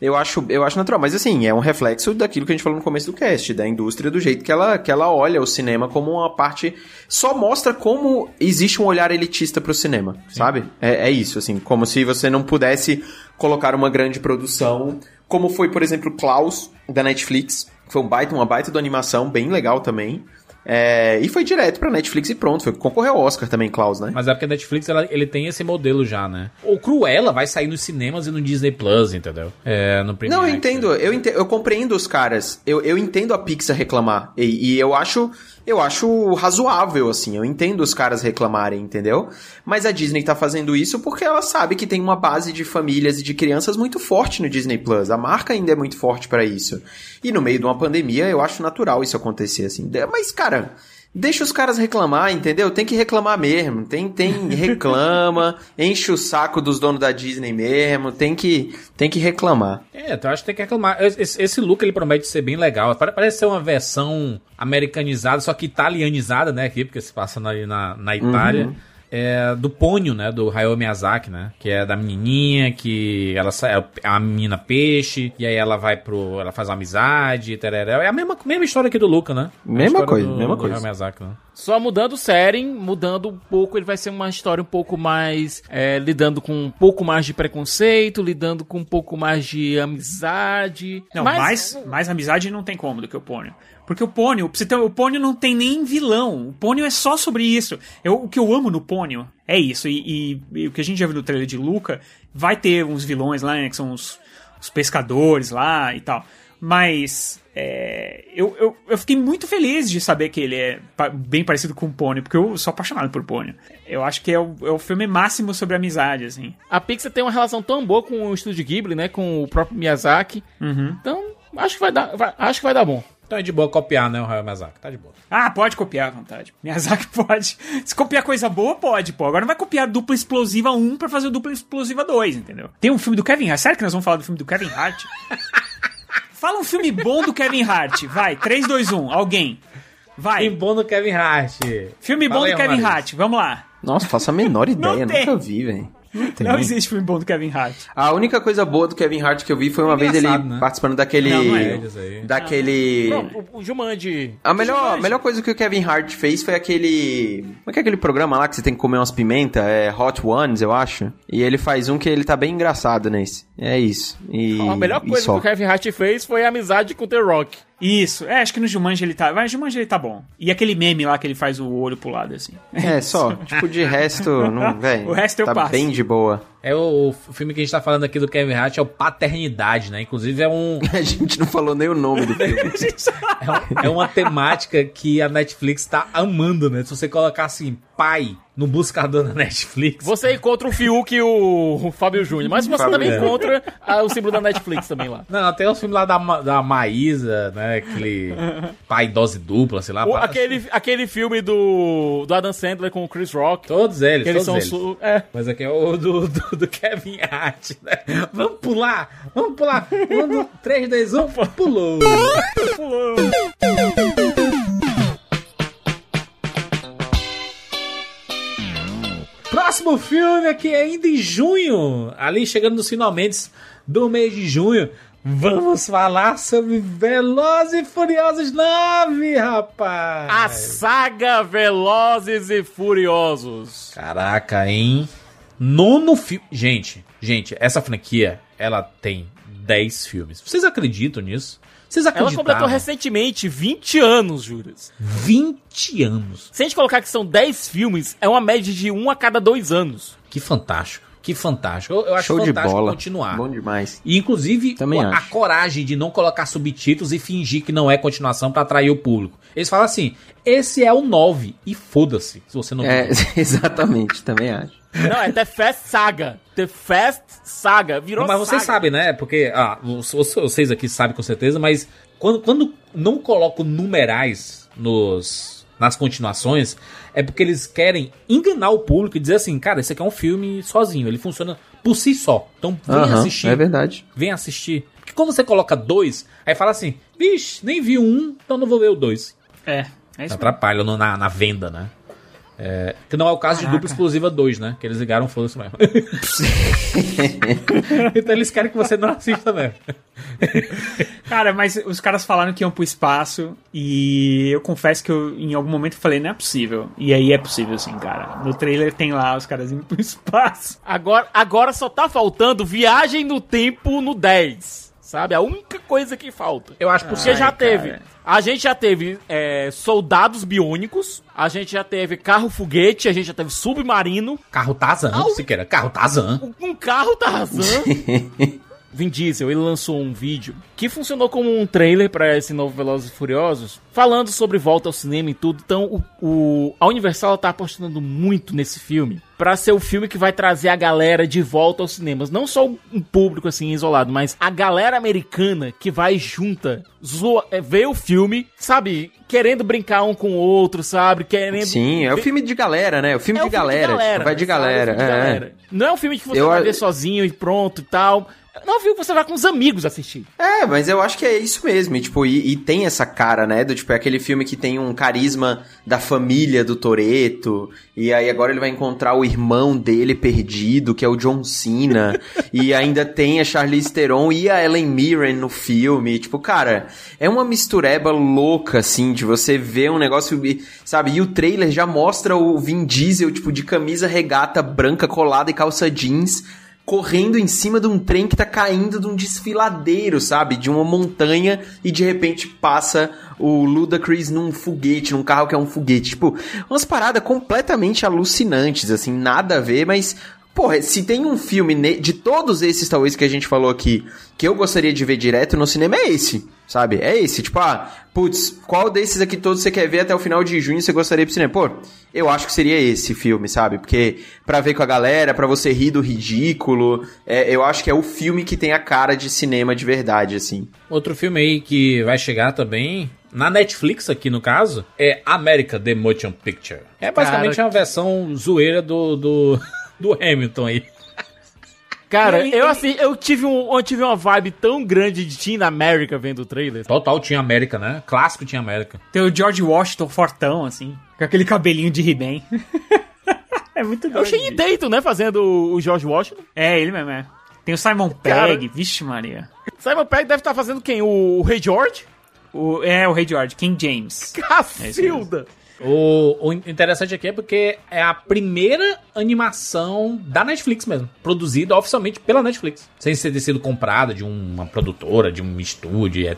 Eu acho, eu acho natural, mas assim, é um reflexo daquilo que a gente falou no começo do cast, da indústria, do jeito que ela, que ela olha o cinema como uma parte. Só mostra como existe um olhar elitista pro cinema, sabe? É, é isso, assim, como se você não pudesse colocar uma grande produção, como foi, por exemplo, Klaus, da Netflix. Foi um baita, uma baita de animação, bem legal também. É, e foi direto pra Netflix e pronto. Foi concorreu ao Oscar também, Klaus, né? Mas é porque a Netflix ela- ele tem esse modelo já, né? O Cruella vai sair nos cinemas e no Disney Plus, entendeu? É, no Premiere Não, eu entendo, eu entendo, eu compreendo os caras. Eu, eu entendo a Pixar reclamar. E, e eu acho. Eu acho razoável, assim. Eu entendo os caras reclamarem, entendeu? Mas a Disney tá fazendo isso porque ela sabe que tem uma base de famílias e de crianças muito forte no Disney Plus. A marca ainda é muito forte pra isso. E no meio de uma pandemia, eu acho natural isso acontecer, assim. Mas, cara. Deixa os caras reclamar, entendeu? Tem que reclamar mesmo. Tem, tem reclama, enche o saco dos donos da Disney mesmo. Tem que, tem que reclamar. É, então eu acho que tem que reclamar. Esse, esse look ele promete ser bem legal. Pare- Parece ser uma versão americanizada, só que italianizada, né? Aqui, porque se passa ali na, na Itália. Uhum. É, do Ponyo, né? Do Hayao Miyazaki, né? Que é da menininha, que ela sai, é a menina peixe, e aí ela vai pro. Ela faz uma amizade, tereré. É a mesma, mesma história aqui do Luca, né? Mesma história coisa, do- mesma do coisa. Hayao Miyazaki, né? Só mudando o setting, mudando um pouco, ele vai ser uma história um pouco mais. é, lidando com um pouco mais de preconceito, lidando com um pouco mais de amizade. Não, Mas- mais, mais amizade não tem como do que o Pônio. Porque o Pônio, o Pônio não tem nem vilão. O Pônio é só sobre isso. Eu, o que eu amo no Pônio é isso. E, e- e o que a gente já viu no trailer de Luca, vai ter uns vilões lá, né, que são os, os pescadores lá e tal. Mas é, eu, eu, eu fiquei muito feliz de saber que ele é bem parecido com o Pônio, porque eu sou apaixonado por Pônio. Eu acho que é o, é o filme máximo sobre amizade, assim. A Pixar tem uma relação tão boa com o estúdio Ghibli, né? Com o próprio Miyazaki. Uhum. Então, acho que vai dar, vai- acho que vai dar bom. Então é de boa copiar, né? O Hayao Miyazaki. Tá de boa. Ah, pode copiar à vontade. Miyazaki pode. Se copiar coisa boa, pode, pô. Agora não vai copiar dupla explosiva 1 pra fazer o dupla explosiva 2, entendeu? Tem um filme do Kevin Hart. Sério que nós vamos falar do filme do Kevin Hart? Fala um filme bom do Kevin Hart. Vai, 3, 2, 1. Alguém. Vai. Tem bom do Kevin Hart. Filme bom Fala aí, do Kevin. Hart. Vamos lá. Nossa, faço a menor ideia, nunca vi, velho. Não tem. Não existe filme bom do Kevin Hart. A única coisa boa do Kevin Hart que eu vi foi uma vez ele né? participando daquele. Não, não é eles aí. Daquele. Não, o, o Jumanji. A melhor, Jumanji. a melhor coisa que o Kevin Hart fez foi aquele. Como é que é aquele programa lá que você tem que comer umas pimenta? É Hot Ones, eu acho. E ele faz um que ele tá bem engraçado nesse. É isso. E, A melhor e coisa só. que o Kevin Hart fez foi a amizade com o The Rock. Isso. É, acho que no Jumanji ele tá. Vai, Jumanji ele tá bom. E aquele meme lá que ele faz o olho pro lado, assim. É, só. tipo, de resto, não, velho. O resto eu tá passo. bem de boa. É o, o filme que a gente tá falando aqui do Kevin Hart, é o Paternidade, né? Inclusive é um. A gente não falou nem o nome do filme. É, um- é uma temática que a Netflix tá amando, né? Se você colocar assim, pai, no buscador da Netflix. Você encontra o Fiuk e o, o Fábio Júnior, mas você Fábio também Júnior. encontra ah, o símbolo da Netflix também lá. Não, tem os filmes lá da, da Maísa, né? Aquele pai dose dupla, sei lá. O- aquele, aquele filme do, do Adam Sandler com o Chris Rock. Todos eles, eles todos são eles. su- é. Mas aqui é o do, do, do Kevin Hart, né? Vamos pular! Vamos pular! Um, 3, 2, 1, pulou! Pulou. Próximo filme aqui ainda em junho, ali chegando nos finalmente do mês de junho. Vamos falar sobre Velozes e Furiosos 9, rapaz! A saga Velozes e Furiosos. Caraca, hein? Nono filme. Gente, gente, essa franquia, ela tem 10 filmes. Vocês acreditam nisso? Vocês Ela acreditavam? completou recentemente 20 anos, Juras. 20 anos. Se a gente colocar que são 10 filmes, é uma média de um a cada dois anos. Que fantástico. Que fantástico. Eu, eu acho Show de fantástico bola. continuar. Bom demais. E inclusive Também a, acho. coragem de não colocar subtítulos e fingir que não é continuação pra atrair o público. Eles falam assim: esse é o 9 e foda-se, se você não É, exatamente, também acho. Não, é The Fast Saga. The Fast Saga. Virou Mas vocês saga. sabem, né? Porque ah, vocês aqui sabem com certeza, mas quando, quando não colocam numerais nos, nas continuações, é porque eles querem enganar o público e dizer assim, cara, esse aqui é um filme sozinho, ele funciona por si só. Então vem assistir. é verdade. Vem assistir. Porque quando você coloca dois, aí fala assim, vixe, nem vi um, então não vou ver o dois. É, é isso. Atrapalha no- na, na venda, né? É, que não é o caso de Caraca. dupla exclusiva 2, né? Que eles ligaram foda-se mesmo. então eles querem que você não assista mesmo. Cara, mas os caras falaram que iam pro espaço e eu confesso que eu, em algum momento, falei, não é possível. E aí é possível, sim, cara. No trailer tem lá os caras indo pro espaço. Agora, agora só tá faltando Viagem no Tempo no 10. sabe? A única coisa que falta. Eu acho Porque Ai, já cara. teve. A gente já teve é, soldados biônicos, a gente já teve carro foguete, a gente já teve submarino, Carro Tarzan, Ah, o- Siqueira. Carro Tarzan. um, um carro Tarzan. Vin Diesel, ele lançou um vídeo que funcionou como um trailer para esse novo Velozes e Furiosos, falando sobre volta ao cinema e tudo. Então, o, o- a Universal tá apostando muito nesse filme para ser o filme que vai trazer a galera de volta aos cinemas, não só um público assim isolado, mas a galera americana que vai junta, zoa, é, ver o filme, sabe, querendo brincar um com o outro, sabe, querendo Sim, é o filme de galera, né? O filme, é de, um filme galera, vai de sabe? galera. É um filme de é. galera. Não é um filme que você Eu vai ver sozinho e pronto e tal. Não que você vai com os amigos assistir. É, mas eu acho que é isso mesmo. E, tipo, e, e tem essa cara, né? Do tipo, é aquele filme que tem um carisma da família do Toreto. E aí agora ele vai encontrar o irmão dele perdido, que é o John Cena. e ainda tem a Charlize Theron e a Ellen Mirren no filme. Tipo, cara, é uma mistureba louca, assim, de você ver um negócio, e- sabe? E o trailer já mostra o Vin Diesel, tipo, de camisa regata branca colada e calça jeans correndo em cima de um trem que tá caindo de um desfiladeiro, sabe? De uma montanha e de repente passa o Ludacris num foguete, num carro que é um foguete. Tipo, umas paradas completamente alucinantes, assim, nada a ver, mas. Porra, se tem um filme de todos esses, talvez, que a gente falou aqui, que eu gostaria de ver direto no cinema, é esse, sabe? É esse. Tipo, ah, putz, qual desses aqui todos você quer ver até o final de junho você gostaria de ir pro cinema? Pô, eu acho que seria esse filme, sabe? Porque pra ver com a galera, pra você rir do ridículo, é, eu acho que é o filme que tem a cara de cinema de verdade, assim. Outro filme aí que vai chegar também, na Netflix aqui no caso, é America The Motion Picture. É basicamente Cara, uma versão zoeira do, do, do Hamilton aí. Cara, E- eu e- assim, eu tive, um, eu tive uma vibe tão grande de Teen America vendo o trailer. Total tinha América, né? Clássico tinha América. Tem o George Washington fortão, assim, com aquele cabelinho de He-Man. é muito É o doido. Shane Dayton, né, fazendo o- George Washington. É, ele mesmo, é. Tem o Simon Cara- Pegg, vixe Maria. Simon Pegg deve estar fazendo quem? O, o Rei George? O, é, o Rei George, King James. Cacilda! O, o interessante aqui é porque é a primeira animação da Netflix mesmo. Produzida oficialmente pela Netflix. Sem ter sido comprada de uma produtora, de um estúdio e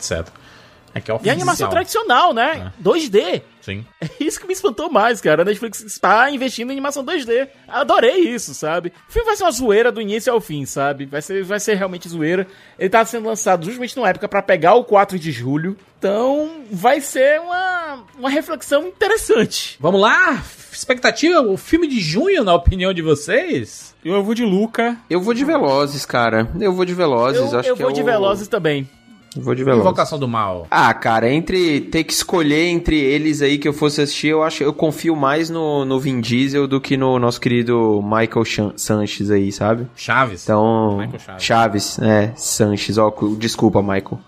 etc. Aqui é E a animação tradicional, né? 2D. Sim. É isso que me espantou mais, cara. A Netflix está investindo em animação 2D. Adorei isso, sabe? O filme vai ser uma zoeira do início ao fim, sabe? Vai ser, vai ser realmente zoeira. Ele tá sendo lançado justamente numa época pra pegar o 4 de julho. Então, vai ser uma, uma reflexão interessante. Vamos lá? Expectativa? O filme de junho, na opinião de vocês? Eu vou de Luca. Eu vou de Velozes, cara. Eu vou de Velozes, Eu, acho eu que vou é de o- Velozes também. Vou de Velozes. Invocação do Mal. Ah, cara, entre ter que escolher entre eles aí que eu fosse assistir, eu acho eu confio mais no, no Vin Diesel do que no nosso querido Michael Chan- Sanches aí, sabe? Chaves. Então, Michael Chaves. Chaves, é, Sanches, ó, cu- desculpa, Michael.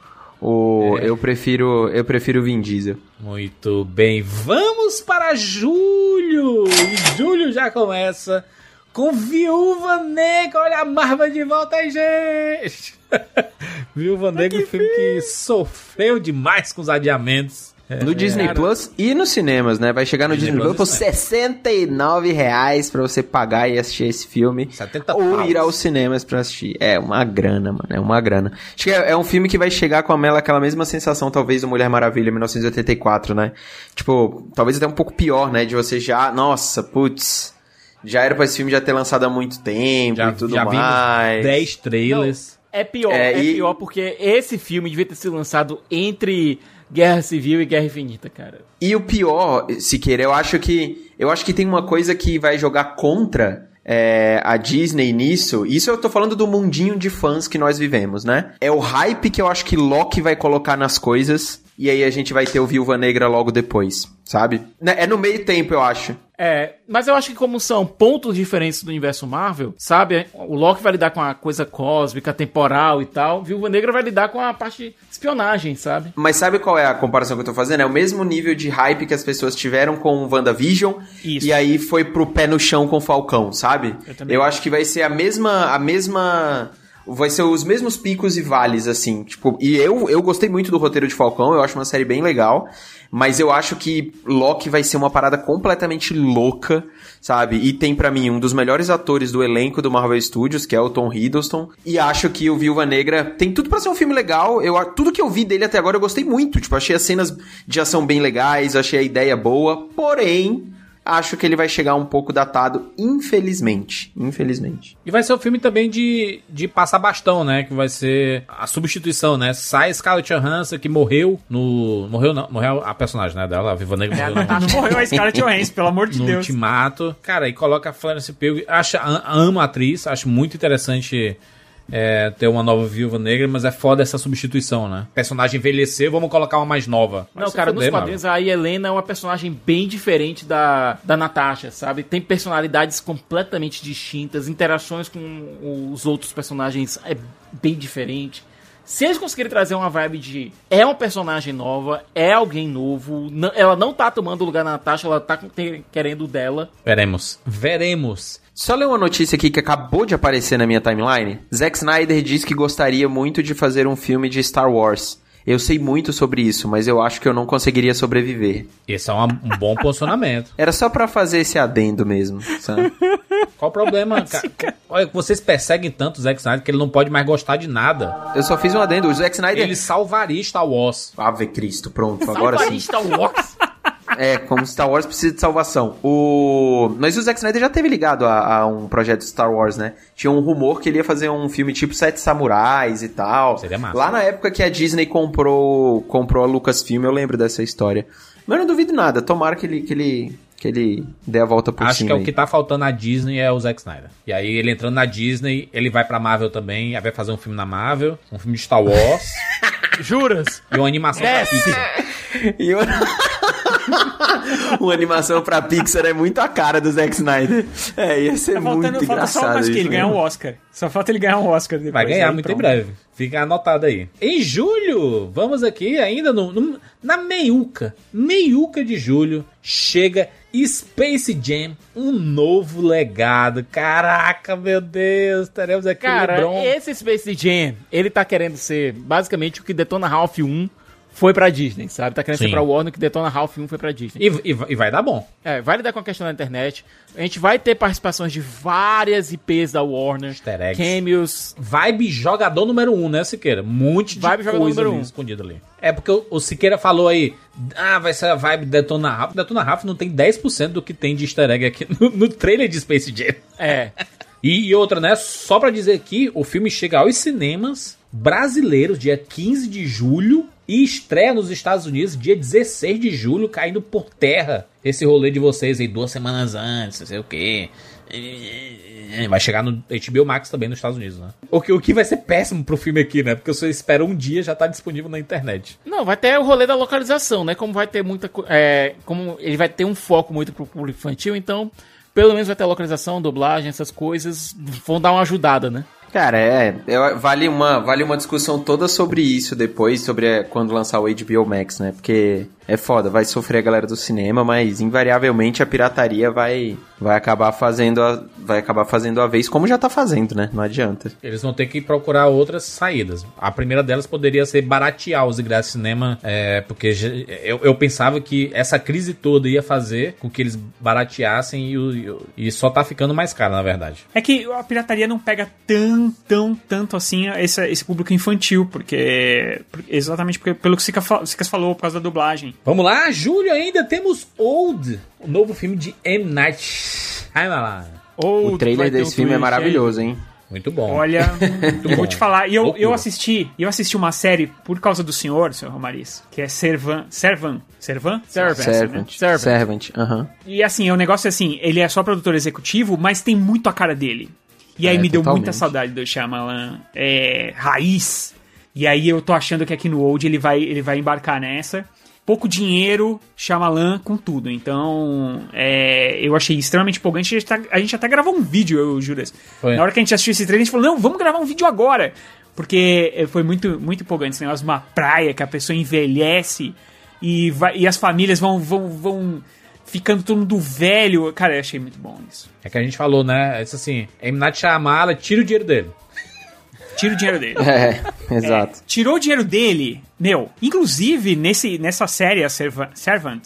O, É. eu prefiro, eu prefiro o Vin Diesel. Muito bem, vamos para julho! E julho já começa com Viúva Negra. Olha a Marvel de volta aí, gente! Viúva Negra, um filme que sofreu demais com os adiamentos. É, No Disney cara, Plus e nos cinemas, né? Vai chegar no Disney Disney, Plus Plus por e cinema. 69 reais pra você pagar e assistir esse filme. 70 ou paus. ir aos cinemas pra assistir. É uma grana, mano. É uma grana. Acho que é, é um filme que vai chegar com a mela, aquela mesma sensação, talvez, do Mulher Maravilha 1984, né? Tipo, talvez até um pouco pior, né? De você já. Nossa, putz. Já era pra esse filme já ter lançado há muito tempo Já, e tudo já vimos mais. 10 trailers. É pior, É, é, e- pior porque esse filme devia ter sido lançado entre Guerra Civil e Guerra Infinita, cara. E o pior, Siqueira, eu acho que. Eu acho que tem uma coisa que vai jogar contra é, a Disney nisso. Isso eu tô falando do mundinho de fãs que nós vivemos, né? É o hype que eu acho que Loki vai colocar nas coisas. E aí a gente vai ter o Viúva Negra logo depois, sabe? Né, É no meio tempo, eu acho. É, mas eu acho que como são pontos diferentes do universo Marvel, sabe? O Loki vai lidar com a coisa cósmica, temporal e tal. Viúva Negra vai lidar com a parte de espionagem, sabe? Mas sabe qual é a comparação que eu tô fazendo? É o mesmo nível de hype que as pessoas tiveram com o WandaVision. Isso. E aí foi pro pé no chão com o Falcão, sabe? Eu Eu acho que vai ser a mesma. A mesma vai ser os mesmos picos e vales, assim. Tipo, e eu, eu gostei muito do roteiro de Falcão, eu acho uma série bem legal. Mas eu acho que Loki vai ser uma parada completamente louca, sabe? E tem para mim um dos melhores atores do elenco do Marvel Studios, que é o Tom Hiddleston. E acho que o Viúva Negra tem tudo para ser um filme legal. Eu, tudo que eu vi dele até agora eu gostei muito. Tipo, achei as cenas de ação bem legais, achei a ideia boa. Porém, acho que ele vai chegar um pouco datado, infelizmente. Infelizmente. E vai ser o filme também de, de passar bastão, né? Que vai ser a substituição, né? Sai Scarlett Johansson, que morreu no... Morreu não, morreu a personagem, né? Dela, a Viva Negra É, morreu. não, morreu a Scarlett Johansson, pelo amor de no Deus. Ultimato. Cara, e coloca a Florence Pugh. Acho, am- amo a atriz, acho muito interessante é, ter uma nova viúva negra, mas é foda essa substituição, né? Personagem envelheceu, vamos colocar uma mais nova. Vai Não, cara, fuder, nos quadrinhos a Helena é uma personagem bem diferente da, da Natasha, sabe? Tem personalidades completamente distintas, interações com os outros personagens é bem diferente. Se eles conseguirem trazer uma vibe de é uma personagem nova, é alguém novo, não- ela não tá tomando o lugar da Natasha, ela tá querendo dela. Veremos. Veremos. Só ler uma notícia aqui que acabou de aparecer na minha timeline. Zack Snyder disse que gostaria muito de fazer um filme de Star Wars. Eu sei muito sobre isso, mas eu acho que eu não conseguiria sobreviver. Esse é uma- um bom posicionamento. Era só pra fazer esse adendo mesmo, sabe? Qual o problema, cara? Olha, vocês perseguem tanto o Zack Snyder que ele não pode mais gostar de nada. Eu só fiz um adendo. O Zack Snyder. Ele salvaria Star Wars. Ave Cristo, pronto, agora sim. Star Wars. É, como Star Wars precisa de salvação. O... Mas o Zack Snyder já teve ligado a, a um projeto de Star Wars, né? Tinha um rumor que ele ia fazer um filme tipo Sete Samurais e tal. Seria massa. Lá na época que a Disney comprou, comprou a Lucasfilm, eu lembro dessa história. Mas eu não duvido nada. Tomara que ele, que ele, que ele dê a volta por Acho cima. que é o que tá faltando na Disney é o Zack Snyder. E aí ele entrando na Disney, ele vai pra Marvel também, aí vai fazer um filme na Marvel, um filme de Star Wars Juras? e uma animação pra Pixar. E eu... Uma animação pra Pixar é muito a cara do Zack Snyder. É, ia ser Tá muito falta engraçado só que ele ganhar um mesmo. Oscar. Só falta ele ganhar um Oscar depois. Vai ganhar aí muito pronto. em breve. Fica anotado aí. Em julho, vamos aqui ainda no, no- na meiuca. Meiuca de julho, chega Space Jam, um novo legado. Caraca, meu Deus, teremos aqui o Cara, LeBron. esse Space Jam, ele tá querendo ser basicamente o que Detona Ralph 1 foi pra Disney, sabe? Tá querendo Sim. ser pra Warner que Detona Ralph 1 foi pra Disney. E, e vai- e vai dar bom. É, vai lidar com a questão da internet. A gente vai ter participações de várias IPs da Warner. Easter eggs. Cameos. Vibe jogador número um, né, Siqueira? Um monte de Vibe jogador número ali um. escondido ali. É porque o, o Siqueira falou aí, ah, vai ser a vibe Detona Ralph. Detona Ralph não tem 10% do que tem de easter egg aqui no, no trailer de Space Jam. É. E, e outra, né? Só pra dizer que o filme chega aos cinemas brasileiros dia 15 de julho e estreia nos Estados Unidos dia 16 de julho, caindo por terra esse rolê de vocês aí duas semanas antes, não sei o quê. Vai chegar no HBO Max também nos Estados Unidos, né? O que, o que vai ser péssimo pro filme aqui, né? Porque você espera um dia já tá disponível na internet. Não, vai ter o rolê da localização, né? Como vai ter muita. É, como ele vai ter um foco muito pro público infantil, então. Pelo menos vai ter localização, dublagem, essas coisas. Vão dar uma ajudada, né? Cara, é, é, vale, uma, vale uma discussão toda sobre isso depois, sobre é, quando lançar o HBO Max, né? Porque é foda, vai sofrer a galera do cinema, mas invariavelmente a pirataria vai, vai acabar fazendo a, vai acabar fazendo a vez, como já tá fazendo, né? Não adianta. Eles vão ter que procurar outras saídas. A primeira delas poderia ser baratear os ingressos de cinema, é, porque eu, eu pensava que essa crise toda ia fazer com que eles barateassem e, e só tá ficando mais caro, na verdade. É que a pirataria não pega tão, tão, tanto assim esse, esse público infantil, porque. por- Exatamente porque, pelo que o Sicas fa- o Sicas falou, por causa da dublagem. Vamos lá, julho ainda temos Old, o novo filme de M. Night Shyamalan. Ou O trailer desse um filme é aí. maravilhoso, hein? Muito bom. Olha, eu vou te falar. E eu, Loucura. eu assisti, eu assisti uma série por causa do senhor, senhor Romariz, que é Servan. Servan? Servan? Servant. Servant. Servant. Servant, aham. E assim, o negócio é assim, ele é só produtor executivo, mas tem muito a cara dele. E aí É, me deu totalmente. muita saudade do Shyamalan é, raiz. E aí eu tô achando que aqui no Old ele vai, ele vai embarcar nessa. Pouco dinheiro, Shyamalan com tudo. Então, é, eu achei extremamente empolgante. A gente, tá- a gente até gravou um vídeo, eu, Juras. Foi. Na hora que a gente assistiu esse trailer, a gente falou, não, vamos gravar um vídeo agora. Porque é, foi muito, muito empolgante esse negócio de uma praia que a pessoa envelhece e, vai, e as famílias vão, vão, vão ficando todo mundo velho. Cara, eu achei muito bom isso. É que a gente falou, né? Isso assim, M. Night Shyamalan, tira o dinheiro dele. Tira o dinheiro dele. É, exato. Tirou o dinheiro dele, meu. Inclusive, nesse, nessa série, a Serva- Servant,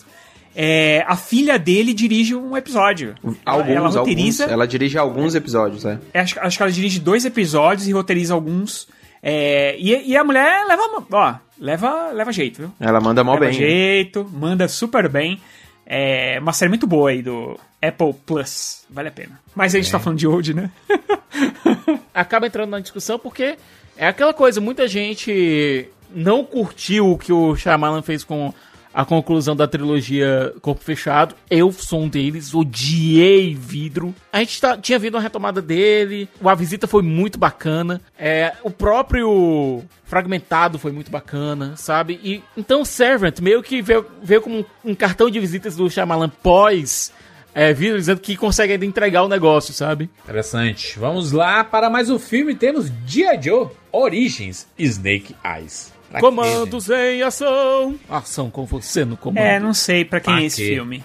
é, a filha dele dirige um episódio. Alguns, ela alguns. roteiriza. Ela dirige alguns episódios, é. É, Acho, acho que ela dirige dois episódios e roteiriza alguns. É, e, e a mulher leva, ó, leva, leva jeito, viu? Ela manda mal leva bem. jeito, manda super bem. É uma série muito boa aí do Apple Plus. Vale a pena. Mas a gente tá falando de Old, né? acaba entrando na discussão porque é aquela coisa, muita gente não curtiu o que o Shyamalan fez com a conclusão da trilogia Corpo Fechado. Eu sou um deles, odiei vidro. A gente tá- tinha visto uma retomada dele, a visita foi muito bacana. É, o próprio Fragmentado foi muito bacana, sabe? E então Servant meio que veio, veio como um, um cartão de visitas do Shyamalan pós é, dizendo que consegue ainda entregar o negócio, sabe? Interessante. Vamos lá para mais um filme. Temos G.I. Joe Origins Snake Eyes. Pra quê, Comandos em ação. Ação com você no comando. É, não sei pra quem Pra é esse quê? filme.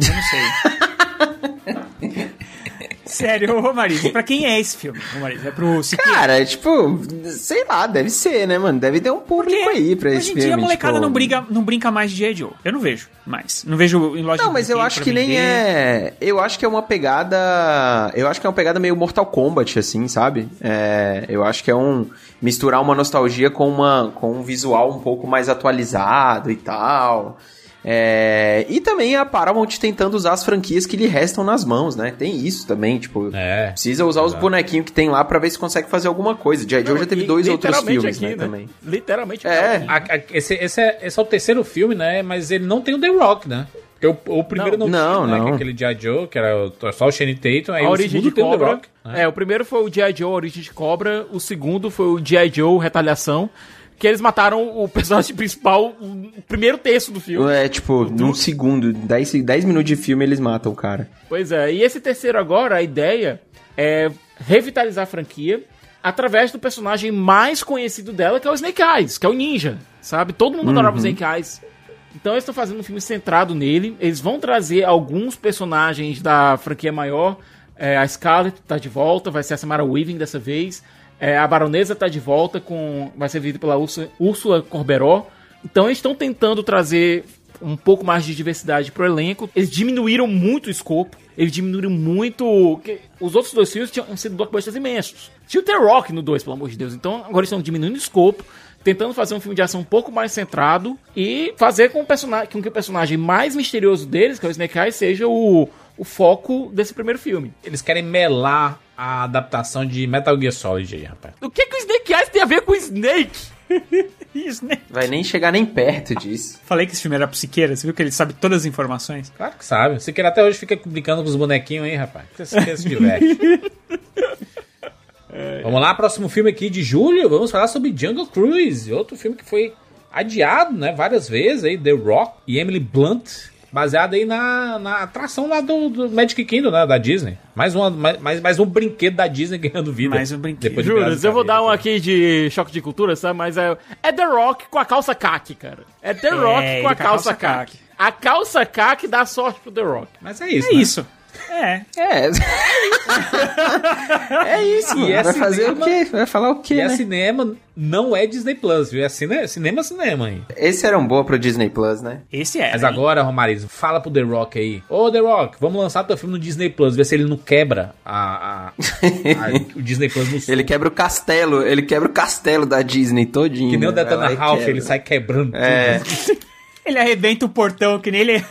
Eu não sei. Sério, ô Romariz, pra quem é esse filme, Romariz? É pro Siqueira? Cara, é tipo, sei lá, deve ser, né, mano? Deve ter um público aí pra esse Hoje em filme. dia a molecada tipo... não, briga, não brinca mais de G.I. Joe. Eu não vejo mais. Não vejo em loja Não, mas eu acho que nem é. Eu acho que é uma pegada. Eu acho que é uma pegada meio Mortal Kombat, assim, sabe? É, eu acho que é um. Misturar uma nostalgia com, uma, com um visual um pouco mais atualizado e tal. É, e também a Paramount tentando usar as franquias que lhe restam nas mãos, né? Tem isso também, tipo. É. Precisa usar os bonequinhos que tem lá pra ver se consegue fazer alguma coisa. G.I. Joe já teve dois outros filmes, aqui, né, também. Literalmente. É. A- a- esse, esse, é, esse é o terceiro filme, né? Mas ele não tem o The Rock, né? Porque o, o primeiro não, Não, tinha, né? não. Que é aquele G.I. Joe, que era o- só o Shane Tatum. Aí A o origem segundo de tem o The Cobra. Rock. né? É, o primeiro foi o G.I. Joe, a Origem de Cobra. O segundo foi o G.I. Joe, Retaliação. Que eles mataram o personagem principal no primeiro terço do filme. É, tipo, num segundo, 10, 10 minutos de filme eles matam o cara. Pois é, e esse terceiro agora, a ideia é revitalizar a franquia através do personagem mais conhecido dela, que é o Snake Eyes, que é o ninja, sabe? Todo mundo adorava o Snake Eyes. Então eles estão fazendo um filme centrado nele. Eles vão trazer alguns personagens da franquia maior. É, a Scarlet tá de volta, vai ser a Samara Weaving dessa vez. É, a Baronesa tá de volta, com vai ser vivida pela Úrsula, Corberó. Então eles estão tentando trazer um pouco mais de diversidade pro elenco. Eles diminuíram muito o escopo. Eles diminuíram muito. Os outros dois filmes tinham sido blockbusters imensos. Tinha o The Rock no 2, pelo amor de Deus. Então agora eles estão diminuindo o escopo. Tentando fazer um filme de ação um pouco mais centrado. E fazer com, o personagem, com que o personagem mais misterioso deles, que é o Snake Eyes, seja o, o foco desse primeiro filme. Eles querem melar a adaptação de Metal Gear Solid aí, rapaz. O que, que o Snake Eyes tem a ver com o Snake? Né? Vai nem chegar nem perto disso. Falei que esse filme era pro Siqueira, você viu que ele sabe todas as informações? Claro que sabe. Você quer até hoje fica brincando com os bonequinhos aí, rapaz. Você se diverte. Vamos lá, próximo filme aqui de julho. Vamos falar sobre Jungle Cruise, outro filme que foi adiado, né, várias vezes aí, The Rock e Emily Blunt, baseado aí na, na atração lá do, do Magic Kingdom, né, da Disney. Mais, uma, mais, mais um brinquedo da Disney ganhando vida. Mais um brinquedo. Depois de Piratas eu vou dar um Caribe. aqui de choque de cultura, sabe? Mas é, é The Rock com a calça caque, cara. É The Rock ele com a com a calça calça caque. A calça caque dá sorte pro The Rock. Mas é isso, É né? isso. É. É. é isso, mano. é Vai fazer cinema- o quê? Vai falar o quê, E é né? cinema, não é Disney Plus, viu? É cine, cinema, cinema aí. Esse era um boa pro Disney Plus, né? Esse é. Mas né? agora, Romarizo, fala pro The Rock aí. Ô, The Rock, vamos lançar teu filme no Disney Plus, ver se ele não quebra a, a- a- o Disney Plus no sul. Ele quebra o castelo, ele quebra o castelo da Disney todinho. Que nem o né? Detona Ralph, ele sai quebrando É. tudo. Ele arrebenta o portão que nem ele.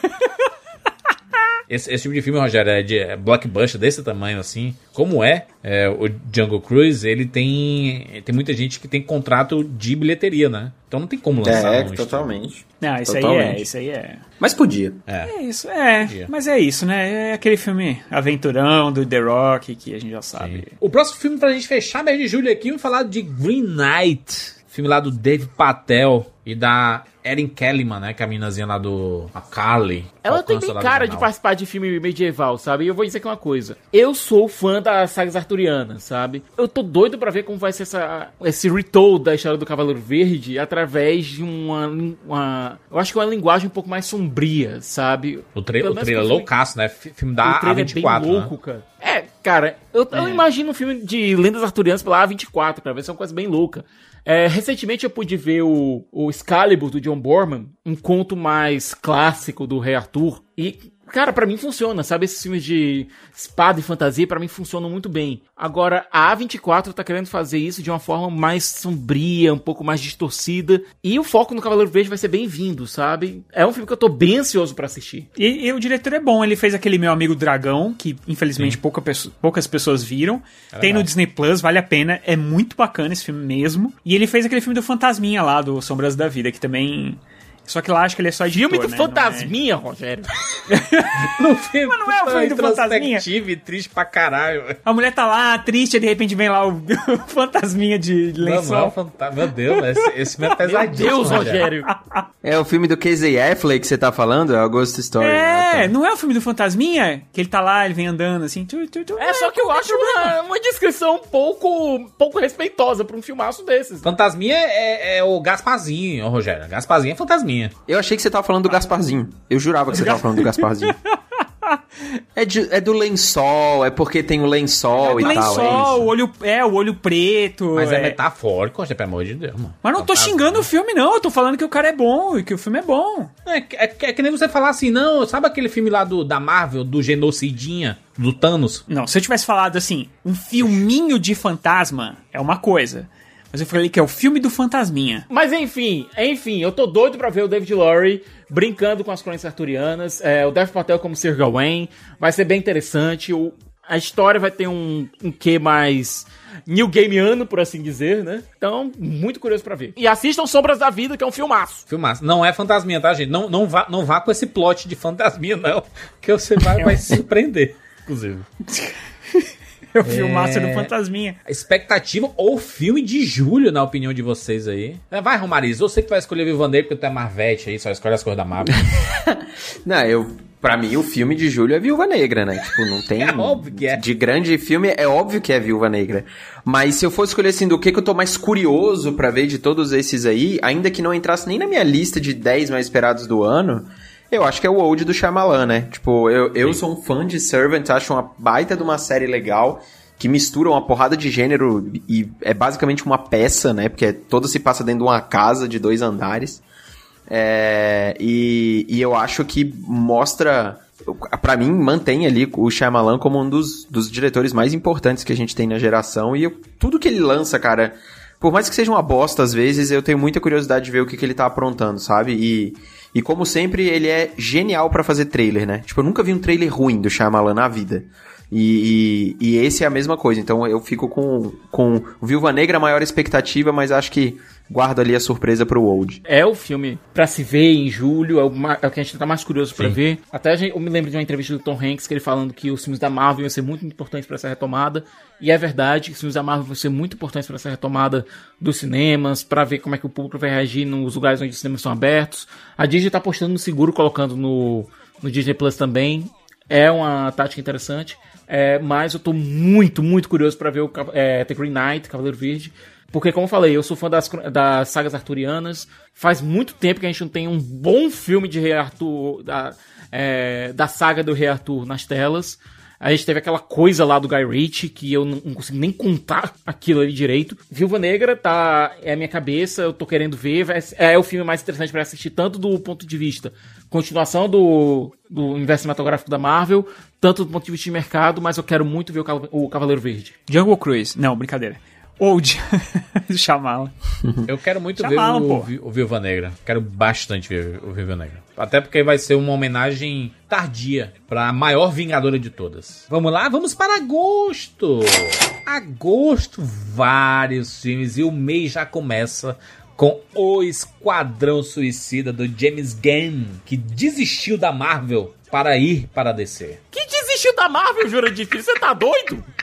Esse, esse tipo de filme, Rogério, é de é blockbuster desse tamanho, assim, como é, é, o Jungle Cruise, ele tem tem muita gente que tem contrato de bilheteria, né? Então não tem como lançar É, no totalmente. Não, isso aí é, Totalmente. isso aí é. Mas podia. streaming. É isso, é. Dia. Mas é isso, né? É aquele filme aventurão do The Rock que a gente já É. sabe. O próximo filme pra gente fechar mês de julho aqui, vamos falar de Green Knight. Filme lá do Dave Patel e da Erin Kellyman, né? Que é a meninazinha lá do... A Carly. Ela tem bem cara de participar de filme medieval, sabe? E eu vou dizer aqui uma coisa. Eu sou fã das sagas arturianas, sabe? Eu tô doido pra ver como vai ser essa, esse retold da história do Cavaleiro Verde através de uma, uma... Eu acho que é uma linguagem um pouco mais sombria, sabe? O, tra Pelo o trailer filme- loucaço, né? Filme da o trailer A24, é louco, né? cara. É, Cara, eu, eu imagino um filme de lendas arturianas pela A24, pra ver se é uma coisa bem louca. É, recentemente eu pude ver o, o Excalibur do John Borman, um conto mais clássico do Rei Arthur. E, cara, pra mim funciona, sabe? Esses filmes de espada e fantasia, pra mim funcionam muito bem. Agora, a A24 tá querendo fazer isso de uma forma mais sombria, um pouco mais distorcida. E o foco no Cavaleiro Verde vai ser bem-vindo, sabe? É um filme que eu tô bem ansioso pra assistir. E, e o diretor é bom, ele fez aquele Meu Amigo Dragão, que infelizmente pouca pesso- poucas pessoas viram. Tem no. Disney Plus, vale a pena, é muito bacana esse filme mesmo. E ele fez aquele filme do Fantasminha lá, do Sombras da Vida, que também. Só que lá acho que ele é só editor, Filme do né? Não é- Fantasminha, Rogério. No filme, Mas não é o filme do Fantasminha? introspectivo e triste pra caralho. A mulher tá lá, triste, e de repente vem lá o, fantasminha de Não, não é lençol. fantasma. Meu Deus, esse, esse filme é Meu pesadíssimo. Deus, Rogério. É o filme do Casey Affleck que você tá falando? É o Ghost Story. É, né? não é o filme do fantasminha? Que ele tá lá, ele vem andando assim. Tu, tu, tu, É só que eu acho uma, uma descrição um pouco, pouco respeitosa pra um filmaço desses. Fantasminha é, é o Gasparzinho, Rogério. Gasparzinho é fantasminha. Eu achei que você tava falando do Gasparzinho. Eu jurava que você tava falando do Gasparzinho. É, de- é do lençol, é porque tem o lençol e tal. é lençol, o olho, é, o olho preto. Mas é, é. metafórico, Rogério, pelo amor de Deus, mano. Mas não tô Fantasma. xingando o filme, não. Eu tô falando que o cara é bom e que o filme é bom. É, que- é, é que nem você falar assim, não, sabe aquele filme lá do, da Marvel, do Genocidinha, do Thanos? Não, se eu tivesse falado assim, um filminho de fantasma é uma coisa. Mas eu falei que é o filme do fantasminha. Mas enfim, enfim, eu tô doido pra ver o David Lowry brincando com as crônicas arturianas. É, o Dev Patel como Sir Gawain. Vai ser bem interessante. O, a história vai ter um, um quê mais new gameano, por assim dizer, né? Então, muito curioso pra ver. E assistam Sombras da Vida, que é um filmaço. Filmaço. Não é fantasminha, tá, gente? Não, não, vá, não vá com esse plot de fantasminha, não. Que você vai, vai se surpreender. Inclusive. É o filmaço do fantasminha. Expectativa ou filme de julho, na opinião de vocês aí. É, Vai, Romariz, você que vai escolher Viva Negra, porque tu é Marvete aí, só escolhe as coisas da Marvel. Não, eu. Pra mim, o filme de julho é Viúva Negra, né? Tipo, não tem. É óbvio que é. De grande filme, é óbvio que é Viúva Negra. Mas se eu fosse escolher assim, do que, que eu tô mais curioso pra ver de todos esses aí, ainda que não entrasse nem na minha lista de 10 mais esperados do ano, eu acho que é o Old do Shyamalan, né? Tipo, eu, eu sou um fã de Servant, acho uma baita de uma série legal. Que mistura uma porrada de gênero e é basicamente uma peça, né? Porque todo se passa dentro de uma casa de dois andares. É, e, e eu acho que mostra, pra mim, mantém ali o Shyamalan como um dos, dos diretores mais importantes que a gente tem na geração. E eu- tudo que ele lança, cara, por mais que seja uma bosta às vezes, eu tenho muita curiosidade de ver o que, que ele tá aprontando, sabe? E, e como sempre, ele é genial pra fazer trailer, né? Tipo, eu nunca vi um trailer ruim do Shyamalan na vida. E, e, e esse é a mesma coisa. Então eu fico com, com Viúva Negra a maior expectativa, mas acho que guardo ali a surpresa pro Old. É o filme pra se ver em julho, é o, é o que a gente tá mais curioso pra ver. Até gente- eu me lembro de uma entrevista do Tom Hanks, que ele falando que os filmes da Marvel iam ser muito importantes pra essa retomada. E é verdade que os filmes da Marvel vão ser muito importantes pra essa retomada dos cinemas, pra ver como é que o público vai reagir nos lugares onde os cinemas são abertos. A Disney tá apostando no seguro, colocando no, no Disney Plus também. É uma tática interessante. É, mas eu tô muito, muito curioso pra ver o é, The Green Knight, Cavaleiro Verde. Porque, como eu falei, eu sou fã das, das sagas arturianas. Faz muito tempo que a gente não tem um bom filme de Rei Arthur, da, é, da saga do Rei Arthur nas telas. A gente teve aquela coisa lá do Guy Ritchie que eu não, consigo nem contar aquilo ali direito. Viúva Negra tá é a minha cabeça, eu tô querendo ver. é o filme mais interessante pra assistir, tanto do ponto de vista continuação do, do universo cinematográfico da Marvel, tanto do ponto de vista de mercado, mas eu quero muito ver o, o Cavaleiro Verde. Jungle Cruise. Não, brincadeira. Old. Chamá-la. Eu quero muito ver o. Vi- o Viúva Negra. Quero bastante ver o Viúva Negra. Até porque vai ser uma homenagem tardia pra maior vingadora de todas. Vamos lá, vamos para agosto. Agosto, vários filmes e o mês já começa com O Esquadrão Suicida do James Gunn, que desistiu da Marvel para ir para a DC. Que desistiu da Marvel, Jurandir Filho? Você tá doido?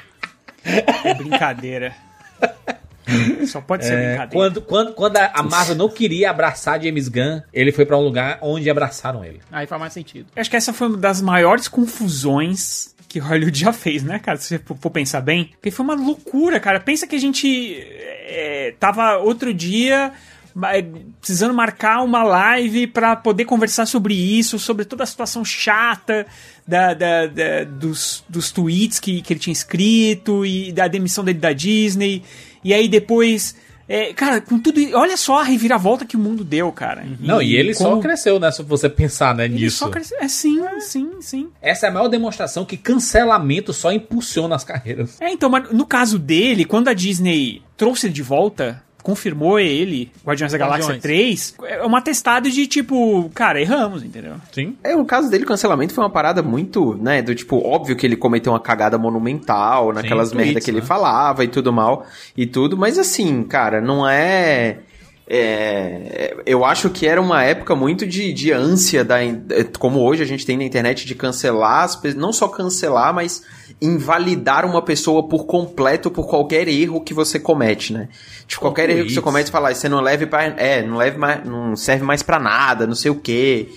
É brincadeira. Só pode ser É, brincadeira. quando, quando, quando a Marvel não queria abraçar James Gunn, ele foi para um lugar onde abraçaram ele. Aí faz mais sentido. Eu acho que essa foi uma das maiores confusões que Hollywood já fez, né, cara? Se você for pensar bem. Porque foi uma loucura, cara. Pensa que a gente é, tava outro dia precisando marcar uma live pra poder conversar sobre isso, sobre toda a situação chata da, da- da- dos, dos tweets que, que ele tinha escrito e da demissão dele da Disney. E aí depois. é, cara, com tudo. Olha só a reviravolta que o mundo deu, cara. Não, e ele só como- cresceu, né? Se você pensar né, Ele nisso. só cresceu. É sim, sim, sim. Essa é a maior demonstração que cancelamento só impulsiona as carreiras. É, então, mas no caso dele, quando a Disney trouxe ele de volta, confirmou ele, Guardiões da Galáxia Guardiões. 3, é um atestado de tipo, cara, erramos, entendeu? Sim. É, o caso dele, o cancelamento foi uma parada muito, né, do tipo, óbvio que ele cometeu uma cagada monumental naquelas Sim, merda tweets, que ele né? falava e tudo mal e tudo, mas assim, cara, não é... é, eu acho que era uma época muito de, de ânsia, da, como hoje a gente tem na internet, de cancelar, as pe- não só cancelar, mas invalidar uma pessoa por completo por qualquer erro que você comete, né? Tipo, qualquer erro que você comete, você fala, "Ah, você não leve pra, é, não leve mais, não serve mais pra nada, não sei o quê.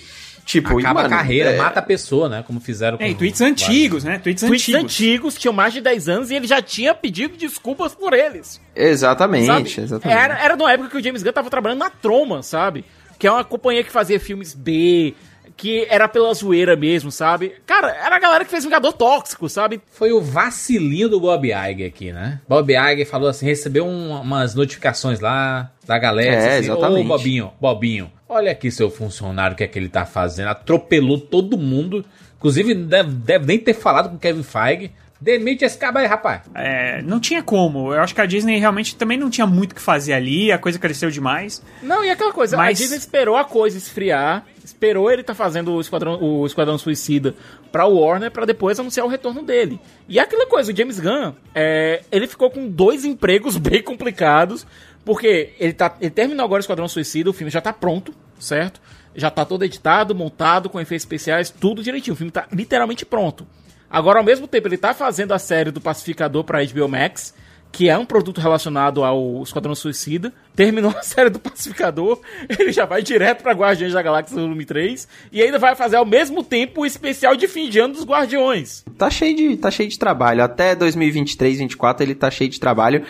Tipo, e, Acaba mano, a carreira, é, mata a pessoa, né? Como fizeram com. É, e tweets vários. antigos, né? Tweets, Tweets antigos. antigos tinham mais de 10 anos e ele já tinha pedido desculpas por eles. Exatamente, sabe? exatamente. Era, era numa época que o James Gunn tava trabalhando na Troma, sabe? Que é uma companhia que fazia filmes B, que era pela zoeira mesmo, sabe? Cara, era a galera que fez Vingador Tóxico, sabe? Foi o vacilinho do Bob Iger aqui, né? Bob Iger falou assim, recebeu um- umas notificações lá da galera. É, disse assim, exatamente. Ô, Bobinho, Bobinho, olha aqui seu funcionário, o que é que ele tá fazendo. Atropelou todo mundo. Inclusive, deve, deve nem ter falado com o Kevin Feige. Demite esse cabo aí, rapaz. É, não tinha como. Eu acho que a Disney realmente também não tinha muito o que fazer ali, a coisa cresceu demais. Não, e aquela coisa, Mas- a Disney esperou a coisa esfriar, esperou ele tá fazendo o Esquadrão, o Esquadrão Suicida pra Warner pra depois anunciar o retorno dele. E aquela coisa, o James Gunn, é, ele ficou com dois empregos bem complicados, porque ele, tá, ele terminou agora o Esquadrão Suicida, o filme já tá pronto, certo? Já tá todo editado, montado, com efeitos especiais, tudo direitinho. O filme tá literalmente pronto. Agora, ao mesmo tempo, ele tá fazendo a série do Pacificador pra HBO Max, que é um produto relacionado ao Esquadrão Suicida. Terminou a série do Pacificador, ele já vai direto pra Guardiões da Galáxia Volume 3 e ainda vai fazer ao mesmo tempo o especial de fim de ano dos Guardiões. Tá cheio de, tá cheio de trabalho. Até 2023, 2024 ele tá cheio de trabalho.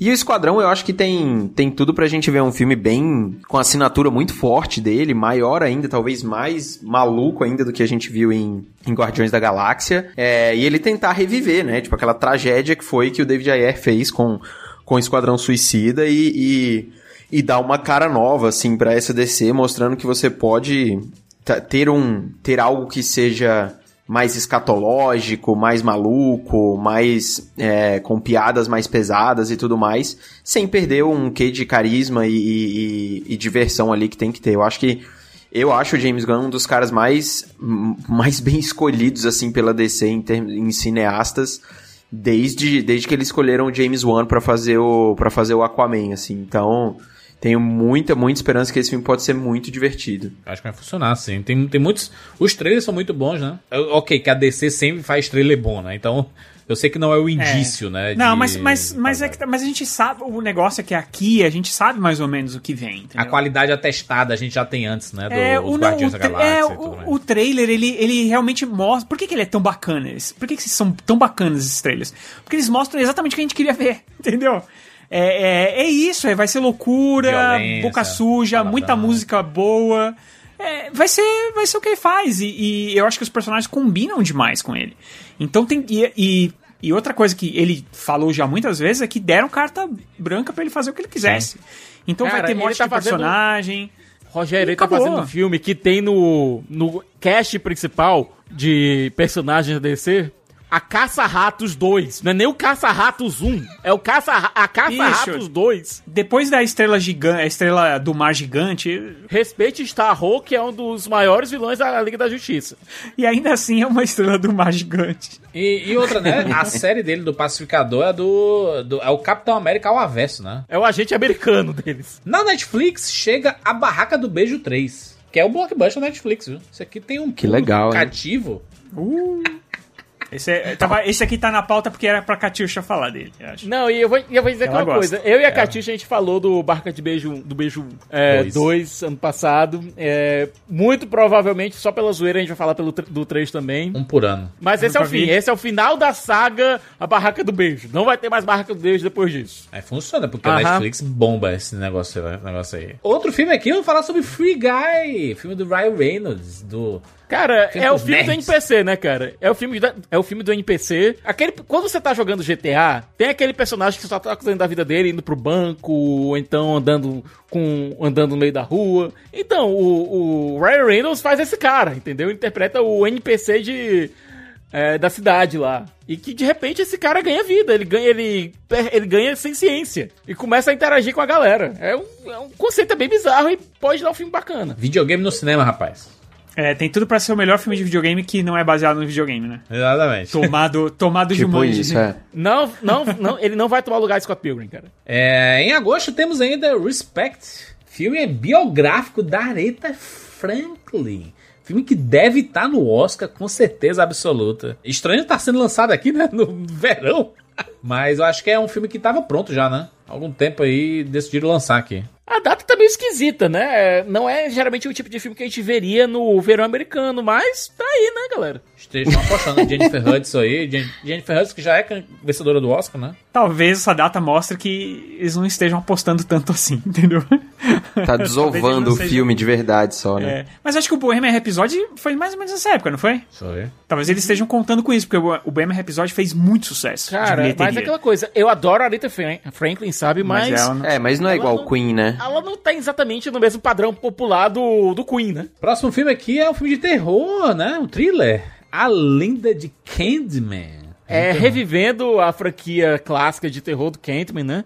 E o Esquadrão eu acho que tem, tem tudo pra gente ver um filme bem com assinatura muito forte dele, maior ainda, talvez mais maluco ainda do que a gente viu em, em Guardiões da Galáxia. É, e ele tentar reviver, né? Tipo aquela tragédia que foi que o David Ayer fez com, com Esquadrão Suicida e, e, e dar uma cara nova, assim, pra essa DC, mostrando que você pode ter um ter algo que seja mais escatológico, mais maluco, mais é, com piadas mais pesadas e tudo mais, sem perder um quê de carisma e, e- e diversão ali que tem que ter. Eu acho que eu acho o James Gunn um dos caras mais mais bem escolhidos assim pela DC em, em cineastas desde, desde que eles escolheram o James Wan pra fazer o para fazer o Aquaman assim. Então, tenho muita muita esperança que esse filme pode ser muito divertido. Acho que vai funcionar, sim. Tem, tem muitos. Os trailers são muito bons, né? Eu- Ok, que a DC sempre faz trailer bom, né? Então, eu sei que não é o indício, né? Não, de- mas, mas, mas, é que, tá- mas a gente sabe, o negócio é que aqui a gente sabe mais ou menos o que vem, entendeu? A qualidade atestada a gente já tem antes, né? Do, É, os o, não, Guardiões o, da tra- Galáxia é, e o, o trailer, ele, ele realmente mostra. Por que, que ele é tão bacana? Por que, que são tão bacanas esses trailers? Porque eles mostram exatamente o que a gente queria ver, entendeu? É, é, é isso, é, vai ser loucura, Violência, boca suja, paladão. muita música boa. É, vai, ser, vai ser o que ele faz. E, e eu acho que os personagens combinam demais com ele. Então tem. E, e, e outra coisa que ele falou já muitas vezes é que deram carta branca pra ele fazer o que ele quisesse. Então Cara, vai ter morte tá de fazendo- personagem. Rogério, ele tá Acabou. fazendo um filme que tem no, no cast principal de personagens da DC a Caça-Ratos 2. Não é nem o Caça-Ratos 1, é o Caça, a Caça-Ratos Bicho. 2. Depois da estrela gigante, a estrela do mar gigante, Respeite Starro, que é um dos maiores vilões da Liga da Justiça. e ainda assim é uma estrela do mar gigante. E, e outra, né? A série dele do Pacificador é do, do- É o Capitão América ao avesso, né? É o agente americano deles. Na Netflix chega a Barraca do Beijo 3. Que é o blockbuster da Netflix, viu? Isso aqui tem um Que legal, hein? cativo. Esse, é, tava, esse aqui tá na pauta porque era pra Catiuxa falar dele, eu acho. Não, e eu vou, eu vou dizer Ela uma gosta. coisa. Eu e a Catiuxa, a gente falou do Barca de Beijo do Beijo 2 Dois. ano passado. É, muito provavelmente, só pela zoeira, a gente vai falar pelo, do 3 também. Um por ano. Mas esse é o fim. vi. Esse é o final da saga A Barraca do Beijo. Não vai ter mais Barraca do Beijo depois disso. Aí funciona, porque a. Netflix bomba esse negócio, negócio aí. Outro filme aqui, eu vou falar sobre Free Guy, filme do Ryan Reynolds, do... Cara, é o filme do nerds. NPC, né, cara? É o filme, da- é o filme do NPC. Aquele, quando você tá jogando GTA, tem aquele personagem que só tá cuidando da vida dele, indo pro banco, ou então andando com andando no meio da rua. Então, o, o Ryan Reynolds faz esse cara, entendeu? Interpreta o NPC de é, da cidade lá. E que de repente esse cara ganha vida, ele ganha ele, ele ganha sem ciência e começa a interagir com a galera. É um, é um conceito bem bizarro e pode dar um filme bacana. Videogame no cinema, rapaz. É, tem tudo pra ser o melhor filme de videogame que não é baseado no videogame, né? Exatamente. Tomado, tomado de Tipo Jumanji. isso, é. Não, não, não, ele não vai tomar o lugar de Scott Pilgrim, cara. É, em agosto temos ainda Respect, filme biográfico da Aretha Franklin. Filme que deve estar no Oscar, com certeza absoluta. Estranho estar sendo lançado aqui, né? No verão. Mas eu acho que é um filme que estava pronto já, né? Há algum tempo aí decidiram lançar aqui. A data tá meio esquisita, né? É, Não é geralmente o tipo de filme que a gente veria no verão americano, mas tá aí, né, galera? Estejam apostando em Jennifer Hudson aí. Jen- Jennifer Hudson que já é vencedora do Oscar, né? Talvez essa data mostre que eles não estejam apostando tanto assim, entendeu? Tá desovando o seja- filme de verdade só, né? É, mas acho que o Bohemian Rhapsody foi mais ou menos nessa época, não foi? Foi. Talvez eles estejam contando com isso, porque o o Bohemian Rhapsody fez muito sucesso. Cara, mas é aquela coisa, eu adoro a Rita Fran- Franklin, sabe? Mas, Mas ela não- É, mas não é igual não- Queen, né? ela não tá exatamente no mesmo padrão popular do, do Queen, né? Próximo filme aqui é um filme de terror, né? Um thriller. A Lenda de Candyman. É, revivendo a franquia clássica de terror do Candyman, né?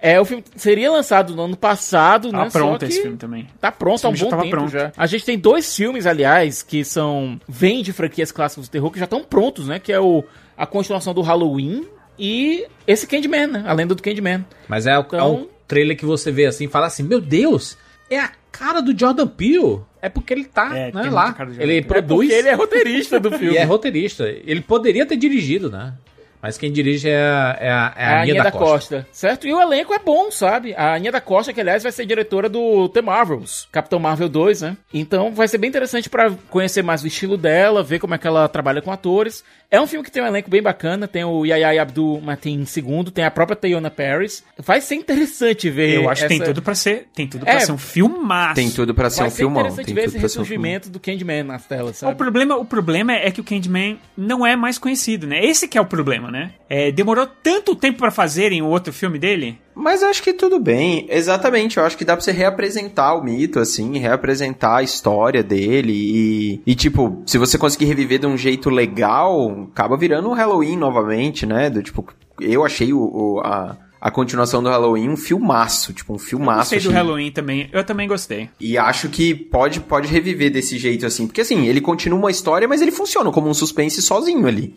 É, o filme seria lançado no ano passado, Tá né? Só pronto que esse filme também. Tá pronto há um bom já tava tempo pronto. já. A gente tem dois filmes, aliás, que são... Vêm de franquias clássicas do terror, que já estão prontos, né? Que é o a continuação do Halloween e esse Candyman, né? A lenda do Candyman. Mas é, é Então- um trailer que você vê assim e fala assim: Meu Deus, é a cara do Jordan Peele. É porque ele tá É, né, lá. Ele Peele. produz. Porque ele é roteirista do filme. E é roteirista. Ele poderia ter dirigido, né? Mas quem dirige é, a- é a, é a Aninha da, Costa. certo? E o elenco é bom, sabe? A Aninha da Costa, que aliás vai ser diretora do The Marvels, Capitão Marvel 2, né? Então vai ser bem interessante pra conhecer mais o estilo dela, ver como é que ela trabalha com atores. É um filme que tem um elenco bem bacana, tem o Yaya Abdul Mateen II, tem a própria Teyona Paris. Vai ser interessante ver Eu acho que tem essa- tudo pra ser, tem tudo pra É, ser um filmaço. Tem tudo pra ser Vai um ser filmão. interessante Tem ver tudo esse ser um ressurgimento do Candyman nas telas, O sabe? problema, o problema é que o Candyman não é mais conhecido, né? Esse que é o problema, né? É, demorou tanto tempo pra fazerem o outro filme dele. Mas acho que tudo bem. Exatamente, eu acho que dá pra você reapresentar o mito, assim, reapresentar a história dele e, e tipo, se você conseguir reviver de um jeito legal, acaba virando o Halloween novamente, né? Do tipo, eu achei o, o- a, a continuação do Halloween um filmaço, tipo, um filmaço. Gostei do achei- Halloween também. Eu também gostei. E acho que pode, pode reviver desse jeito, assim. Porque, assim, ele continua uma história, mas ele funciona como um suspense sozinho ali.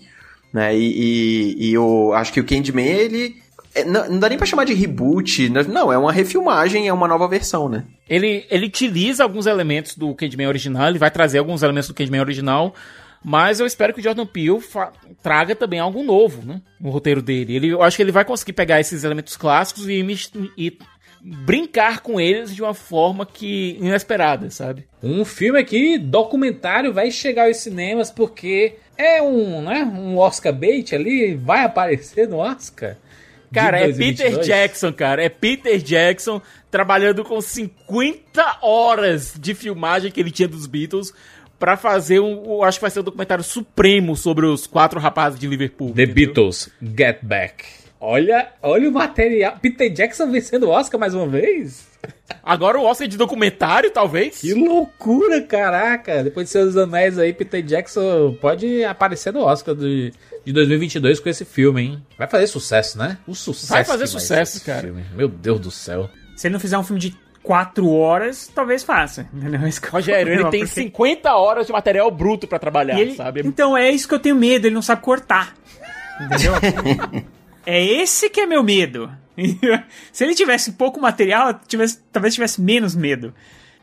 Né? E, e, e eu acho que o Candyman, ele... é, Não, não dá nem pra chamar de reboot. né? Não, é uma refilmagem, é uma nova versão, né? Ele, ele utiliza alguns elementos do Candyman original, ele vai trazer alguns elementos do Candyman original, mas eu espero que o Jordan Peele traga também algo novo, né? No roteiro dele. Ele, eu acho que ele vai conseguir pegar esses elementos clássicos e, e brincar com eles de uma forma que inesperada, sabe? Um filme aqui, documentário, vai chegar aos cinemas porque é um, né, um Oscar bait ali, vai aparecer no Oscar. Cara, é Peter 2022. Jackson, cara. É Peter Jackson trabalhando com 50 horas de filmagem que ele tinha dos Beatles pra fazer um, acho que vai ser o documentário supremo sobre os quatro rapazes de Liverpool. The entendeu? Beatles, Get Back. Olha, olha o material. Peter Jackson vencendo o Oscar mais uma vez? Agora o Oscar de documentário, talvez? Que loucura, caraca. Depois de Seus Anéis aí, Peter Jackson pode aparecer no Oscar de, de 2022 com esse filme, hein? Vai fazer sucesso, né? O sucesso. Vai fazer sucesso, esse cara. filme. Meu Deus do céu. Se ele não fizer um filme de quatro horas, talvez faça. Entendeu? É Rogério, ele tem porque- 50 horas de material bruto pra trabalhar, ele- sabe? Então é isso que eu tenho medo, ele não sabe cortar. Entendeu? É esse que é meu medo. Se ele tivesse pouco material, tivesse, talvez tivesse menos medo.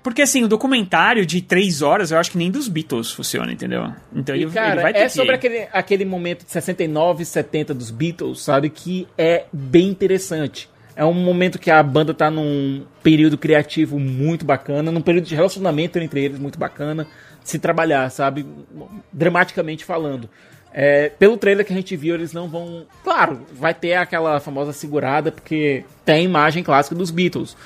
Porque assim, o documentário de três horas, eu acho que nem dos Beatles funciona, entendeu? Então E, ele, cara, ele vai ter é que... sobre aquele, aquele momento de 69, 70 dos Beatles, sabe? Que é bem interessante. É um momento que a banda tá num período criativo muito bacana, num período de relacionamento entre eles muito bacana, se trabalhar, sabe? Dramaticamente falando. É, pelo trailer que a gente viu, eles não vão. Claro, vai ter aquela famosa segurada, porque tem a imagem clássica dos Beatles.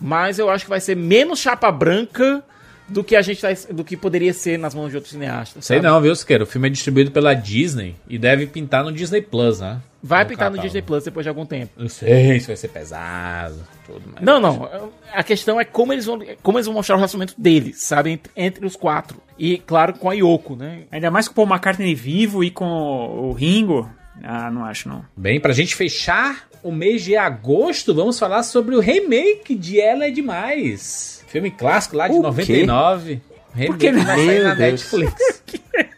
Mas eu acho que vai ser menos chapa branca do que a gente tá, do que poderia ser nas mãos de outros cineastas. Sei sabe? não, viu, Siqueira? O filme é distribuído pela Disney e deve pintar no Disney Plus, né? Vai No pintar no. Disney Plus depois de algum tempo. Não sei se vai ser pesado, tudo mais. Não, não. A questão é como eles vão, como eles vão mostrar o relacionamento deles, sabe? Entre, entre os quatro. E, claro, com a Yoko, né? Ainda mais com o Paul McCartney vivo e com o Ringo. Ah, não acho não. Bem, pra gente fechar o mês de agosto, vamos falar sobre o remake de Ela é Demais. Filme clássico lá de O quê? 99. Remake que vai sair na Deus. Netflix.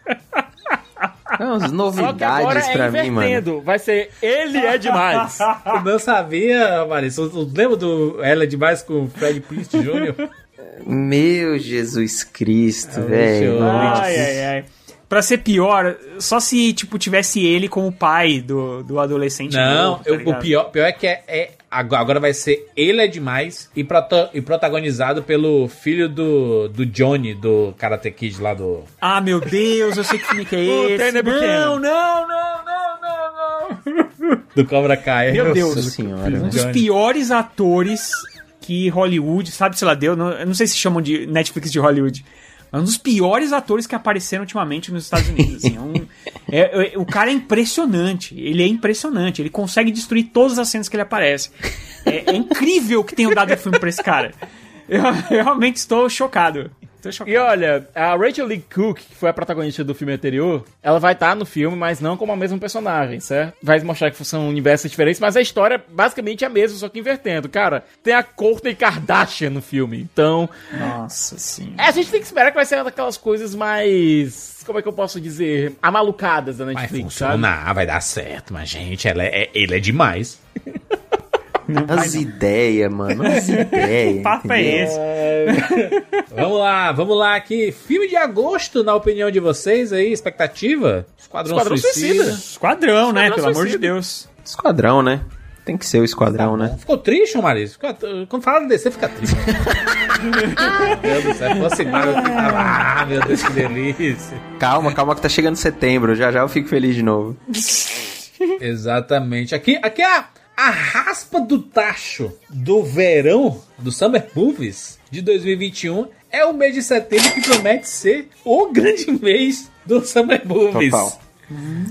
É umas novidades é pra mim, mano. Vai ser ele é demais. Eu não sabia, Marisa. Lembra do Ela é Demais com o Fred Prince Jr.? Meu Jesus Cristo, Ah, velho. Ai, ai, ai. Pra ser pior, só se, tipo, tivesse ele como pai do, do adolescente. Não, novo, tá eu- o pior, pior é que é, é- agora vai ser Ele é Demais e, proto- e protagonizado pelo filho do, do Johnny, do Karate Kid lá do... Ah, meu Deus, eu sei que filme que é esse. Buchanan. Não, não, não, não, não, não. Do Cobra Kai. Meu Deus. Senhora. Um dos piores atores que Hollywood, sabe se lá deu? Não, eu não sei se chamam de Netflix de Hollywood. Mas um dos piores atores que apareceram ultimamente nos Estados Unidos. assim. É um- é- é- o cara é impressionante. Ele é impressionante. Ele consegue destruir todas as cenas que ele aparece. É, é incrível o que tem dado o filme pra esse cara. Eu, eu realmente estou chocado. E olha, a Rachel Lee Cook, que foi a protagonista do filme anterior, ela vai estar no filme, mas não como a mesma personagem, certo? Vai mostrar que são universos diferentes, mas a história basicamente é a mesma, só que invertendo. Cara, tem a Courtney Kardashian no filme, então... Nossa senhora. é, a gente tem que esperar que vai ser uma daquelas coisas mais... Como é que eu posso dizer? Amalucadas da Vai Netflix, sabe? funcionar, vai dar certo, mas gente, ela é, ele é demais. As ideias, mano. As ideias. Que papo é esse? Vamos lá, vamos lá aqui. Filme de agosto, na opinião de vocês aí, expectativa? Esquadrão, Esquadrão Suicida. Suicida. Esquadrão, né? Esquadrão Pelo amor de. Deus. Esquadrão, né? Tem que ser o esquadrão, né? Ficou triste? Fica- Quando fala de DC, fica triste. meu Deus do céu, fosse Marvel que tava. Ah, meu Deus, que delícia. Calma, calma que tá chegando setembro. Já já eu fico feliz de novo. Exatamente. Aqui, aqui é a, a raspa do tacho do verão do Summer Movies de 2021 é o mês de setembro que promete ser o grande mês do Summer Movies. Total.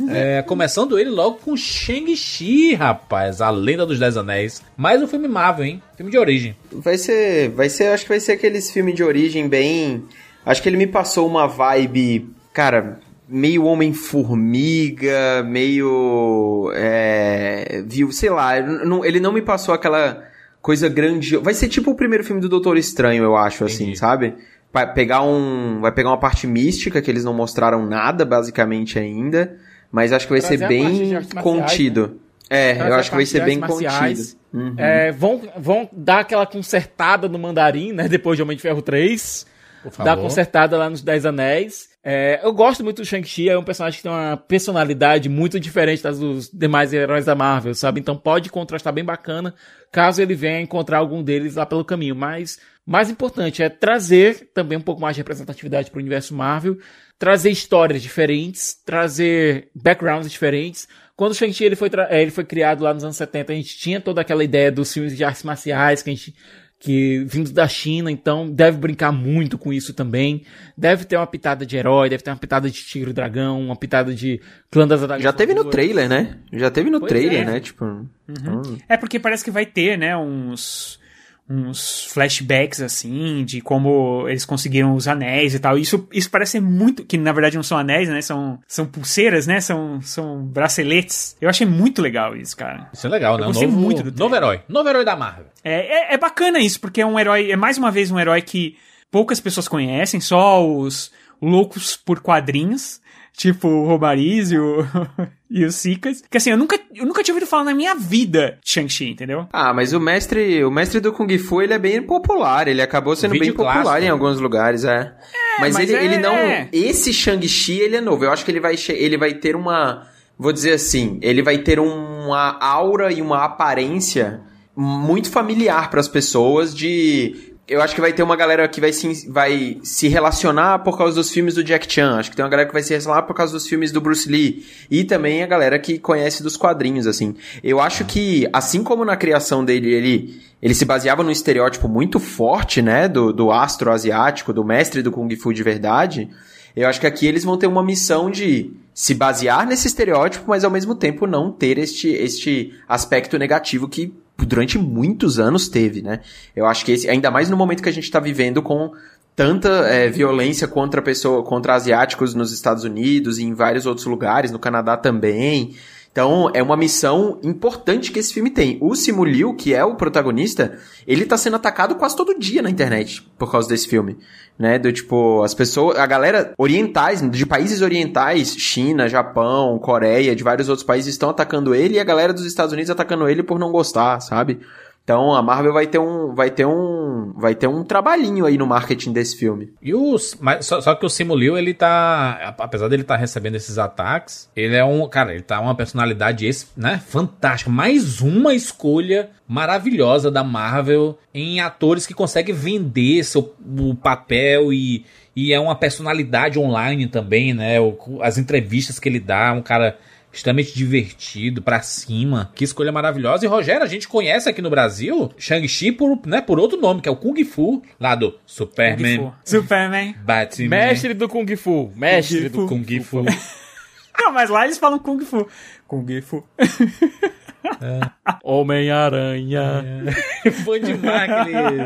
É, começando ele logo com Shang-Chi, rapaz, a lenda dos Dez Anéis. Mais um filme Marvel, hein? Filme de origem. Vai ser, vai ser, acho que vai ser aqueles filmes de origem bem, acho que ele me passou uma vibe, cara, meio Homem-Formiga, meio, é, viu, sei lá, não- ele não me passou aquela coisa grande, vai ser tipo o primeiro filme do Doutor Estranho, eu acho, assim, Entendi. sabe? Vai pegar um, vai pegar uma parte mística que eles não mostraram nada, basicamente, ainda, mas acho que vai Trazer ser bem marciais, contido. É, Trazer eu acho que vai ser bem marciais. contido. Uhum. É, vão, vão dar aquela consertada no Mandarim, né? Depois de Homem de Ferro 3. Por Dar favor. consertada lá nos Dez Anéis. É, eu gosto muito do Shang-Chi, é um personagem que tem uma personalidade muito diferente das dos demais heróis da Marvel, sabe? Então pode contrastar bem bacana caso ele venha encontrar algum deles lá pelo caminho. Mas mais importante é trazer também um pouco mais de representatividade para o universo Marvel, trazer histórias diferentes, trazer backgrounds diferentes. Quando o Shang-Chi ele foi, eh, ele foi criado lá nos anos 70, a gente tinha toda aquela ideia dos filmes de artes marciais que a gente que vindos da China, então deve brincar muito com isso também. Deve ter uma pitada de herói, deve ter uma pitada de tigre e dragão, uma pitada de clã das adagas Já teve no trailer, né? Já teve no Pois trailer, é. né? Tipo. então- É porque parece que vai ter, né, uns uns flashbacks assim de como eles conseguiram os anéis e tal. Isso isso parece ser muito que na verdade não são anéis, né? São são pulseiras, né? São são braceletes. Eu achei muito legal isso, cara. Isso é legal, né? Eu Um gostei novo, muito do novo herói. Novo herói da Marvel. É, é, é bacana isso, porque é um herói, é mais uma vez um herói que poucas pessoas conhecem, só os loucos por quadrinhos. Tipo o Romariz e o, e o Sicas. Que assim, eu nunca, eu nunca tinha ouvido falar na minha vida de Shang-Chi, entendeu? Ah, mas o mestre, o mestre do Kung Fu, ele é bem popular, ele acabou sendo bem popular clássico. em alguns lugares, é. mas mas ele, é- ele não, é. esse Shang-Chi, ele é novo. Eu acho que ele vai, ele vai ter uma, vou dizer assim, ele vai ter uma aura e uma aparência muito familiar para as pessoas de eu acho que vai ter uma galera que vai se, vai se relacionar por causa dos filmes do Jack Chan. Acho que tem uma galera que vai se relacionar por causa dos filmes do Bruce Lee. E também a galera que conhece dos quadrinhos, assim. Eu acho que, assim como na criação dele, ele, ele se baseava num estereótipo muito forte, né? Do, do astro asiático, do mestre do Kung Fu de verdade. Eu acho que aqui eles vão ter uma missão de se basear nesse estereótipo, mas ao mesmo tempo não ter este, este aspecto negativo que durante muitos anos teve, né? Eu acho que esse, ainda mais no momento que a gente tá vivendo com tanta é, violência contra pessoa, contra asiáticos nos Estados Unidos e em vários outros lugares, no Canadá também. Então, é uma missão importante que esse filme tem. O Simu Liu, que é o protagonista, ele tá sendo atacado quase todo dia na internet por causa desse filme. Né? Do tipo, as pessoas, a galera orientais, de países orientais, China, Japão, Coreia, de vários outros países estão atacando ele e a galera dos Estados Unidos atacando ele por não gostar, sabe? Então a Marvel vai ter um, vai ter um, vai ter um trabalhinho aí no marketing desse filme. E os, mas só, só que o Simu Liu, ele tá, apesar dele estar recebendo esses ataques, ele é um, cara, ele tá uma personalidade, esse, né, fantástica. Mais uma escolha maravilhosa da Marvel em atores que conseguem vender seu, o papel e, e é uma personalidade online também, né, as entrevistas que ele dá, um cara extremamente divertido, pra cima. Que escolha maravilhosa. E Rogério, a gente conhece aqui no Brasil Shang-Chi por, né, por outro nome, que é o Kung Fu, lá do Superman, Kung Fu. Superman. Batman, Mestre do Kung Fu. Mestre do Kung Fu. Não, mas lá eles falam Kung Fu. Kung Fu. Homem-Aranha. Foi demais aquele.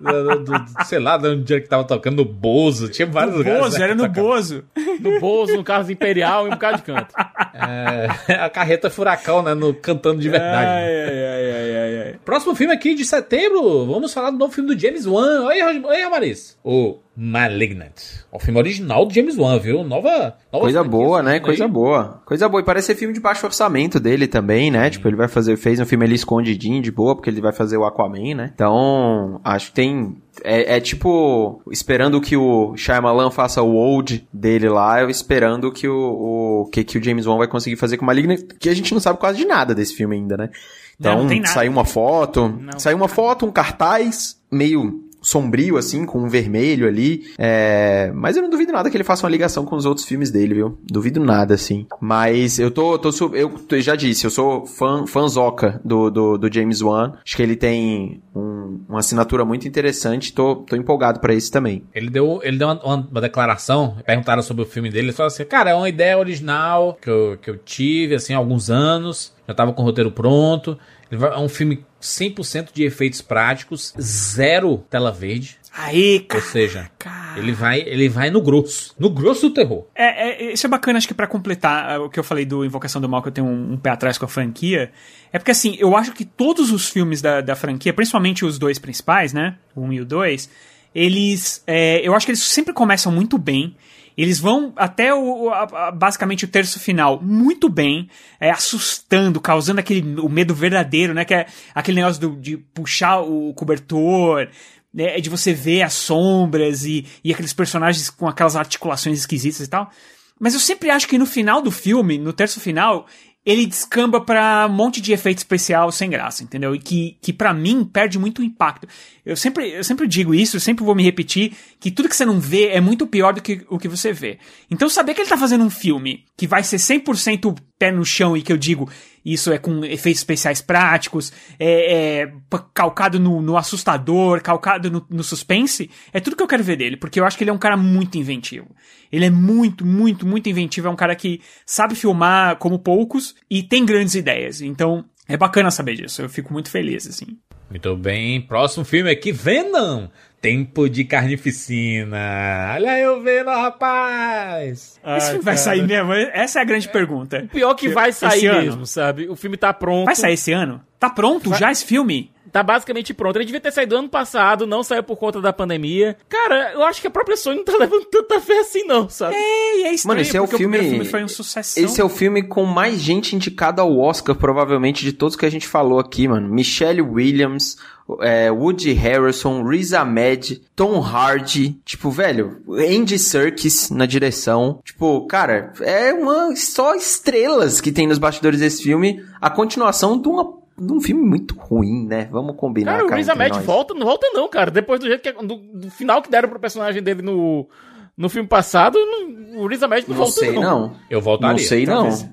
Do- do- do- sei lá, de onde era que tava tocando, no Bozo. Tinha vários lugares. Bozo, né, era no tocava. Bozo. No Bozo, no Carlos Imperial e um bocado de canto. É, a carreta furacão, né? No, cantando de verdade. Ai, né? ai, ai, ai, ai, ai. Próximo filme aqui de setembro, vamos falar do novo filme do James Wan. Oi, Oi Ramariz. O Malignant. O filme original do James Wan, viu? Nova. nova Coisa boa, né? surgindo Coisa aí. boa. Coisa boa. E parece ser filme de baixo orçamento dele também, né? Tipo, ele vai fazer, fez um filme ali escondidinho, de boa, porque ele vai fazer o Aquaman, né? Então, acho que tem. É, é tipo, esperando que o Shyamalan faça o old dele lá, eu esperando que o, o que, que o James Wan vai conseguir fazer com o Maligna, que a gente não sabe quase de nada desse filme ainda, né? Não, Então, não tem nada. saiu uma foto, Não. saiu uma foto, um cartaz meio sombrio, assim, com um vermelho ali. É... Mas eu não duvido nada que ele faça uma ligação com os outros filmes dele, viu? Duvido nada, assim. Mas eu tô. tô eu já disse, eu sou fã, fãzoca do, do, do James Wan. Acho que ele tem um- uma assinatura muito interessante. Tô, tô empolgado pra esse também. Ele deu, ele deu uma, uma- declaração, perguntaram sobre o filme dele, ele falou assim, cara, é uma ideia original que eu, que eu tive, assim, há alguns anos, já tava com o roteiro pronto, é um filme 100% de efeitos práticos, zero tela verde, Aí, ou cara. seja, ele vai, ele vai no grosso, no grosso do terror. É, é, isso é bacana, acho que pra completar ah, o que eu falei do Invocação do Mal, que eu tenho um, um pé atrás com a franquia, é porque assim, eu acho que todos os filmes da, da franquia, principalmente os dois principais, né? O 1 e o 2, eles. é, eu acho que eles sempre começam muito bem. Eles vão até o, a- a- basicamente o terço final muito bem, é, assustando, causando aquele o medo verdadeiro, né? Que é aquele negócio do- de puxar o cobertor, né, de você ver as sombras e, e aqueles personagens com aquelas articulações esquisitas e tal. Mas eu sempre acho que no final do filme, no terço final, ele descamba pra um monte de efeito especial sem graça, entendeu? E que, que para mim perde muito impacto. Eu sempre, eu sempre digo isso, eu sempre vou me repetir, que tudo que você não vê é muito pior do que o que você vê. Então saber que ele tá fazendo um filme que vai ser 100% pé no chão e que eu digo, isso é com efeitos especiais práticos, é, é calcado no, no assustador, calcado no, no suspense, é tudo que eu quero ver dele, porque eu acho que ele é um cara muito inventivo. Ele é muito, muito, muito inventivo, é um cara que sabe filmar como poucos e tem grandes ideias. Então, é bacana saber disso, eu fico muito feliz, assim. Muito bem, próximo filme aqui, Venom, Tempo de Carnificina. Olha eu vendo, rapaz. Esse filme vai sair mesmo? Essa é a grande pergunta. Pior que vai Esse sair ano. mesmo, sabe? O filme tá pronto. Vai sair esse ano? Tá pronto já esse filme? tá basicamente pronto. Ele devia ter saído ano passado, não saiu por conta da pandemia. Cara, eu acho que a própria Sony não tá levando tanta fé assim, não, sabe? É, e é estranho, Mano, esse é o filme. primeiro filme foi um sucesso. Esse é o filme com mais gente indicada ao Oscar, provavelmente, de todos que a gente falou aqui, mano. Michelle Williams, é, Woody Harrelson, Riz Ahmed, Tom Hardy, tipo, velho, Andy Serkis na direção. Tipo, cara, é uma só estrelas que tem nos bastidores desse filme. A continuação de uma de um filme muito ruim, né? Vamos combinar, Cara, o cara. Riz Ahmed volta, não volta não, cara. Depois do jeito que do, do final que deram pro personagem dele no, no filme passado, não- o Riz Ahmed não, Não volta sei, não. Eu voltaria. Não sei, não. Talvez.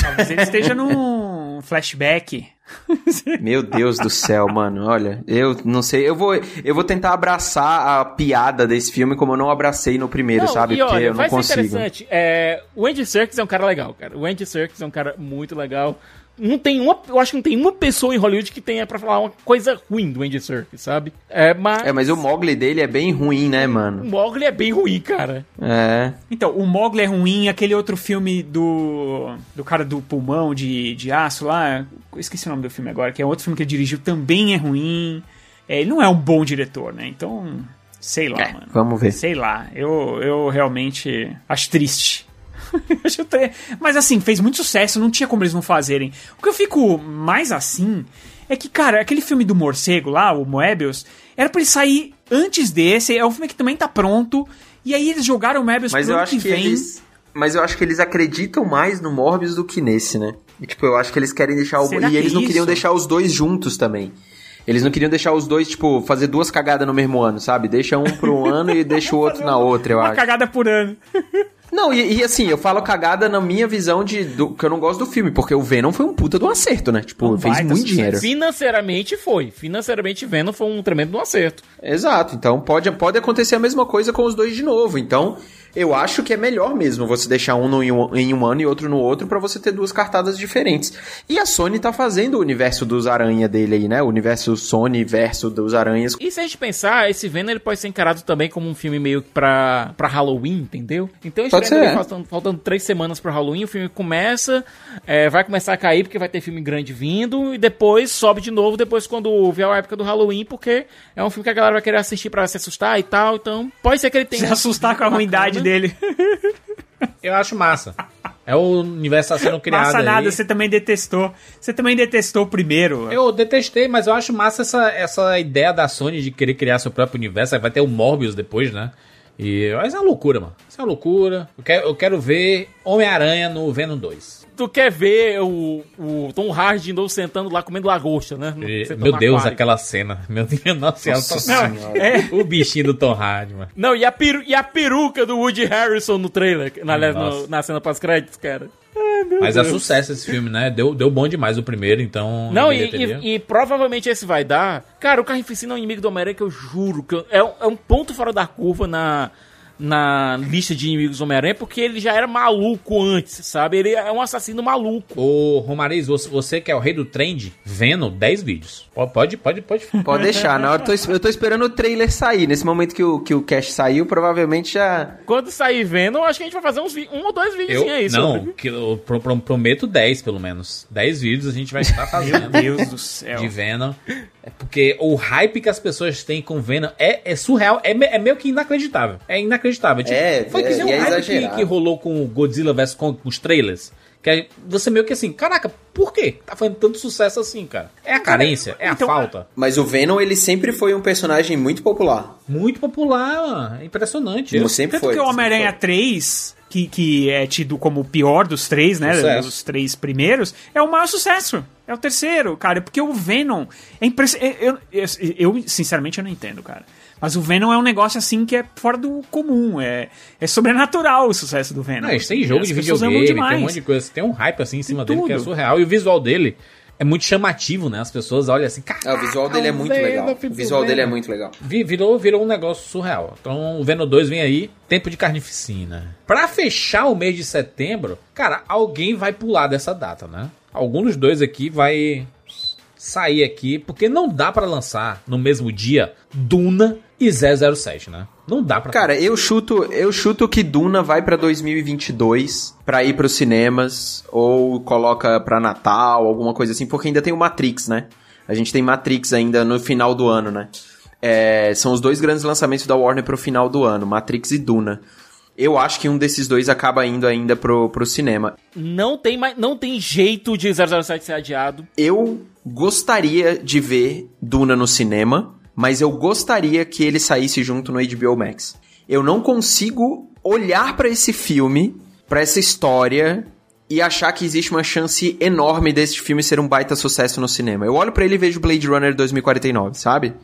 Talvez ele esteja num flashback. Meu Deus do céu, mano. Olha, eu não sei. Eu vou, eu vou tentar abraçar a piada desse filme como eu não abracei no primeiro, Não, sabe? e Porque olha, eu não vai ser consigo. interessante. É, o Andy Serkis é um cara legal, cara. O Andy Serkis é um cara muito legal. Não tem uma, eu acho que não tem uma pessoa em Hollywood que tenha pra falar uma coisa ruim do Andy Serkis, sabe? É, mas, É, mas o Mogli dele é bem ruim, né, o mano? Mogli é bem ruim, cara. É. Então, o Mogli é ruim, aquele outro filme do. do cara do pulmão de, de aço lá. Esqueci o nome do filme agora, que é outro filme que ele dirigiu, também é ruim. É, ele não é um bom diretor, né? Então, sei lá, É, mano. vamos ver. Sei lá, eu, eu realmente acho triste. Acho tre- Mas assim, fez muito sucesso, não tinha como eles não fazerem. O que eu fico mais assim é que, cara, aquele filme do morcego lá, o Moebius, era pra ele sair antes desse, é um filme que também tá pronto, e aí eles jogaram o Moebius Mas pro eu ano acho que vem. eles. Mas eu acho que eles acreditam mais no Morbius do que nesse, né? E, tipo, eu acho que eles querem deixar o. Será E que eles é não queriam deixar os dois juntos também. Eles não queriam deixar os dois, tipo, fazer duas cagadas no mesmo ano, sabe? Deixa um pro um ano e deixa o outro na outra, eu Uma acho. cagada por ano. Não, e, e assim, eu falo cagada na minha visão de do, que eu não gosto do filme, porque o Venom foi um puta do acerto, né? Tipo, Um fez muito dinheiro. Financeiramente foi. Financeiramente vendo foi um tremendo um acerto. Exato, então pode, pode acontecer a mesma coisa com os dois de novo. Então, eu acho que é melhor mesmo você deixar um no, em, um, ano e outro no outro pra você ter duas cartadas diferentes. E a Sony tá fazendo o universo dos aranha dele aí, né? O universo Sony verso dos aranhas. E se a gente pensar, esse Venom ele pode ser encarado também como um filme meio que pra, pra Halloween, entendeu? Então, ser, ali é. faltando, faltando três semanas pro Halloween, o filme começa, é, vai começar a cair porque vai ter filme grande vindo, e depois sobe de novo depois quando vier a época do Halloween, porque é um filme que a galera vai querer assistir pra se assustar e tal, então pode ser que ele tenha... Se assustar com a ruindade dele. Eu acho massa. É o universo tá sendo criado Massa aí. nada, você também detestou. Você também detestou o primeiro. Eu detestei, mas eu acho massa essa, essa ideia da Sony de querer criar seu próprio universo. Aí Vai ter o Morbius depois, né? E mas é uma loucura, mano. Isso é uma loucura. Eu quero, eu quero ver Homem-Aranha no Venom 2. Tu quer ver o, o Tom Hardy de novo sentando lá comendo lagosta, né? No- E, meu Deus, aquário. aquela cena. Meu Deus, nossa, Nossa senhora. senhora. É, O bichinho do Tom Hardy, mano. Não, e a, peru e a peruca do Woody Harrison no trailer, na, aliás, no- na cena pós-créditos, cara. Mas é sucesso esse filme, né? Deu, deu bom demais o primeiro, então. Não, e, e- e provavelmente esse vai dar. Cara, o Carnificina é um inimigo do Homem-Aranha que eu juro que eu- é, é um ponto fora da curva na, na lista de inimigos do Homem-Aranha, porque ele já era maluco antes, sabe? Ele é um assassino maluco. Ô, Romariz, você, você que é o rei do trend, vendo 10 vídeos. Pode, pode, pode. pode. Pode deixar, na hora eu tô, eu tô esperando o trailer sair. Nesse momento que o, que o Cash saiu, provavelmente já. Quando sair vendo, acho que a gente vai fazer uns um ou dois vídeos Eu, aí não, sobre. que eu pro- pro- prometo 10, pelo menos. 10 vídeos a gente vai estar fazendo. Meu Deus do céu. de Venom. É porque o hype que as pessoas têm com Venom é, é surreal, é, me- é meio que inacreditável. É inacreditável. Tipo, É, foi que é, e é hype que, que rolou com o Godzilla vs Kong, com os trailers. Que aí você meio que assim, caraca, por que tá fazendo tanto sucesso assim, cara? É a carência, é a então- falta. Mas o Venom, ele sempre foi um personagem muito popular. Muito popular, mano. É impressionante. Como sempre Tanto foi. que o sempre Homem-Aranha foi. 3, que, que é tido como o pior dos três, né? Sucesso. Dos três primeiros, é o maior sucesso. É o terceiro, cara. Porque o Venom é impressionante. Eu, eu, eu, sinceramente, eu não entendo, cara. Mas o Venom é um negócio assim que é fora do comum. É, é sobrenatural o sucesso do Venom. Não, tem jogo As de videogame, tem um monte de coisa. Tem um hype assim em cima Tem dele que é tudo. surreal. E o visual dele é muito chamativo, né? As pessoas olham assim, cara. É, o visual dele é muito legal. O visual dele é muito legal. Vi- Virou, virou um negócio surreal. Então o Venom 2 vem aí, tempo de carnificina. Pra fechar o mês de setembro, cara, alguém vai pular dessa data, né? Algum dos dois aqui vai sair aqui, porque não dá pra lançar no mesmo dia Duna e 007, né? Não dá pra. Cara, eu chuto, eu chuto que Duna vai pra 2022 pra ir pros cinemas ou coloca pra Natal, alguma coisa assim, porque ainda tem o Matrix, né? A gente tem Matrix ainda no final do ano, né? É, são os dois grandes lançamentos da Warner pro final do ano, Matrix e Duna. Eu acho que um desses dois acaba indo ainda pro, pro cinema. Não tem, mais, não tem jeito de 007 ser adiado. Eu gostaria de ver Duna no cinema, mas eu gostaria que ele saísse junto no HBO Max. Eu não consigo olhar para esse filme, para essa história e achar que existe uma chance enorme desse filme ser um baita sucesso no cinema. Eu olho para ele e vejo Blade Runner 2049, sabe?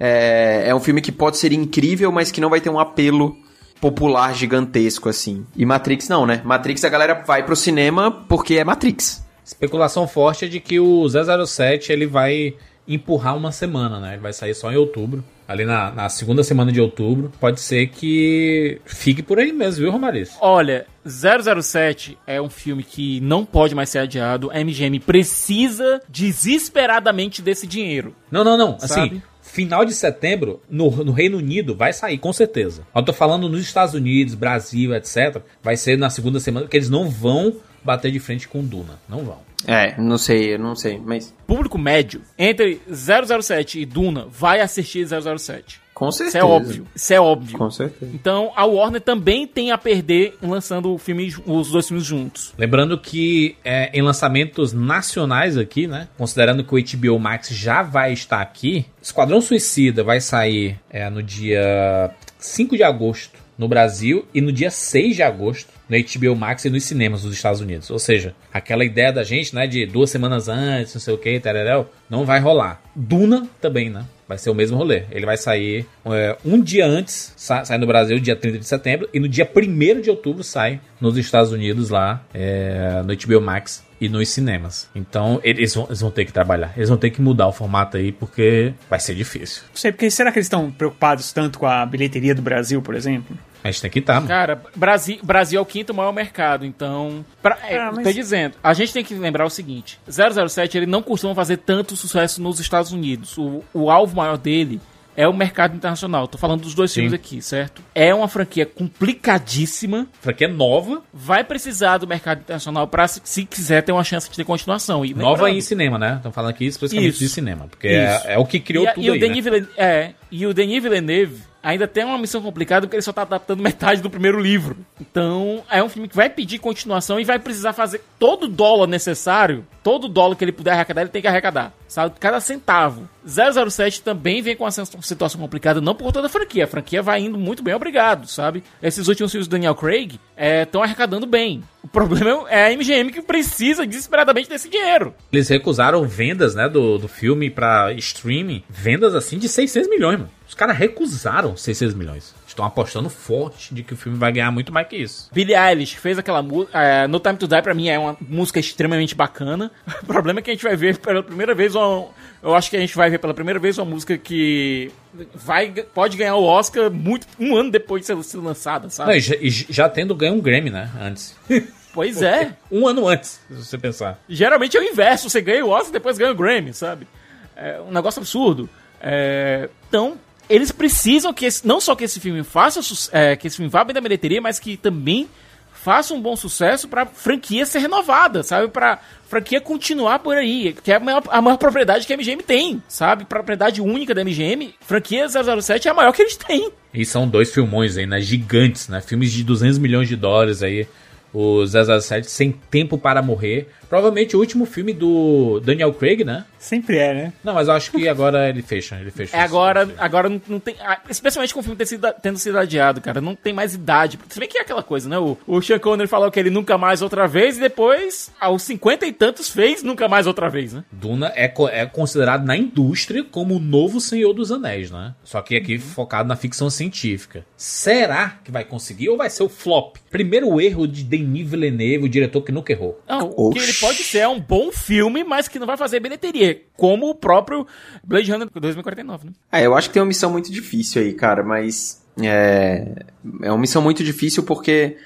É, é um filme que pode ser incrível, mas que não vai ter um apelo popular gigantesco assim. E Matrix não, né? Matrix a galera vai pro cinema porque é Matrix. Especulação forte é de que o 007 ele vai empurrar uma semana, né? Ele vai sair só em outubro. Ali na, na segunda semana de outubro. Pode ser que fique por aí mesmo, viu, Romariz? Olha, 007 é um filme que não pode mais ser adiado. A MGM precisa desesperadamente desse dinheiro. Não, não, não. Assim, Sabe? final de setembro, no, no Reino Unido, vai sair, com certeza. Eu tô falando nos Estados Unidos, Brasil, etc. Vai ser na segunda semana, porque eles não vão bater de frente com Duna. Não vão. É, não sei, eu não sei, mas Público médio, entre 007 e Duna, vai assistir 007. com Isso certeza. é óbvio. Isso é óbvio. Com certeza. Então a Warner também tem a perder lançando o filme, os dois filmes juntos. Lembrando que é, em lançamentos nacionais aqui, né? Considerando que o HBO Max já vai estar aqui, Esquadrão Suicida vai sair é, no dia 5 de agosto no Brasil e no dia 6 de agosto no HBO Max e nos cinemas dos Estados Unidos. Ou seja, aquela ideia da gente, né, de duas semanas antes, não sei o que, tereréu, não vai rolar. Duna também, né? Vai ser o mesmo rolê. Ele vai sair é, um dia antes, sa- sai no Brasil, dia 30 de setembro, e no dia 1 de outubro sai nos Estados Unidos lá, é, no HBO Max e nos cinemas. Então eles vão, eles vão ter que trabalhar. Eles vão ter que mudar o formato aí, porque vai ser difícil. Não sei, porque será que eles estão preocupados tanto com a bilheteria do Brasil, por exemplo? A gente tem que estar, mano. Cara, Brasil, Brasil é o quinto maior mercado, então. Pra, é, Ah, mas- Tô dizendo, a gente tem que lembrar o seguinte: 007 ele não costuma fazer tanto sucesso nos Estados Unidos. O, o alvo maior dele é o mercado internacional. Tô falando dos dois Sim. filmes aqui, certo? É uma franquia complicadíssima. Franquia nova, Vai precisar do mercado internacional pra se, se quiser ter uma chance de ter continuação. E nova em cinema, né? Estamos falando aqui especificamente Isso. de cinema, porque é, é o que criou e, tudo e o aí, Denis né? Villeneuve, é, e o Denis Villeneuve ainda tem uma missão complicada porque ele só tá adaptando metade do primeiro livro. Então, é um filme que vai pedir continuação e vai precisar fazer todo o dólar necessário, todo o dólar que ele puder arrecadar, ele tem que arrecadar, sabe? Cada centavo. 007 também vem com uma situação complicada, não por conta da franquia. A franquia vai indo muito bem, obrigado, sabe? Esses últimos filmes do Daniel Craig estão arrecadando bem. O problema é a MGM que precisa desesperadamente desse dinheiro. Eles recusaram vendas, né, do, do filme pra streaming. Vendas, assim, de 600 milhões, mano. Os caras recusaram 600 milhões. Estão apostando forte de que o filme vai ganhar muito mais que isso. Billie Eilish fez aquela música. no Time to Die, pra mim, é uma música extremamente bacana. O problema é que a gente vai ver pela primeira vez uma. Eu acho que a gente vai ver pela primeira vez uma música que vai, pode ganhar o Oscar muito, um ano depois de ser, lançada, Não, sabe? e já, e já tendo ganho um Grammy, né, antes. Pois é. Um ano antes, se você pensar. Geralmente é o inverso. Você ganha o Oscar e depois ganha o Grammy, sabe? É um negócio absurdo. É, então, eles precisam que esse- não só que esse filme faça é, que esse filme vá bem da bilheteria, mas que também faça um bom sucesso pra franquia ser renovada, sabe? Pra franquia continuar por aí, que é a maior, a maior propriedade que a MGM tem, sabe? Propriedade única da MGM, franquia 007 é a maior que eles têm. E são dois filmões aí, né, gigantes, né? Filmes de 200 milhões de dólares aí. O 007 Sem Tempo para Morrer. Provavelmente o último filme do Daniel Craig, né? Sempre é, né? Não, mas eu acho que agora ele fecha. Ele fecha É agora, agora não, não tem. ah, Especialmente com o filme ter sido- tendo sido adiado, cara. Não tem mais idade. Se bem que é aquela coisa, né? O, o Sean Connery falou que ele nunca mais outra vez e depois, aos cinquenta e tantos, fez nunca mais outra vez, né? Duna é, é considerado na indústria como o novo Senhor dos Anéis, né? Só que aqui focado na ficção científica. Será que vai conseguir ou vai ser o flop? Primeiro erro de Denis Villeneuve, o diretor que nunca errou. Não, o que ele pode ser é um bom filme, mas que não vai fazer bilheteria. Como o próprio Blade Runner 2049, né? É, eu acho que tem uma missão muito difícil aí, cara, mas é, é uma missão muito difícil porque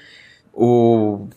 o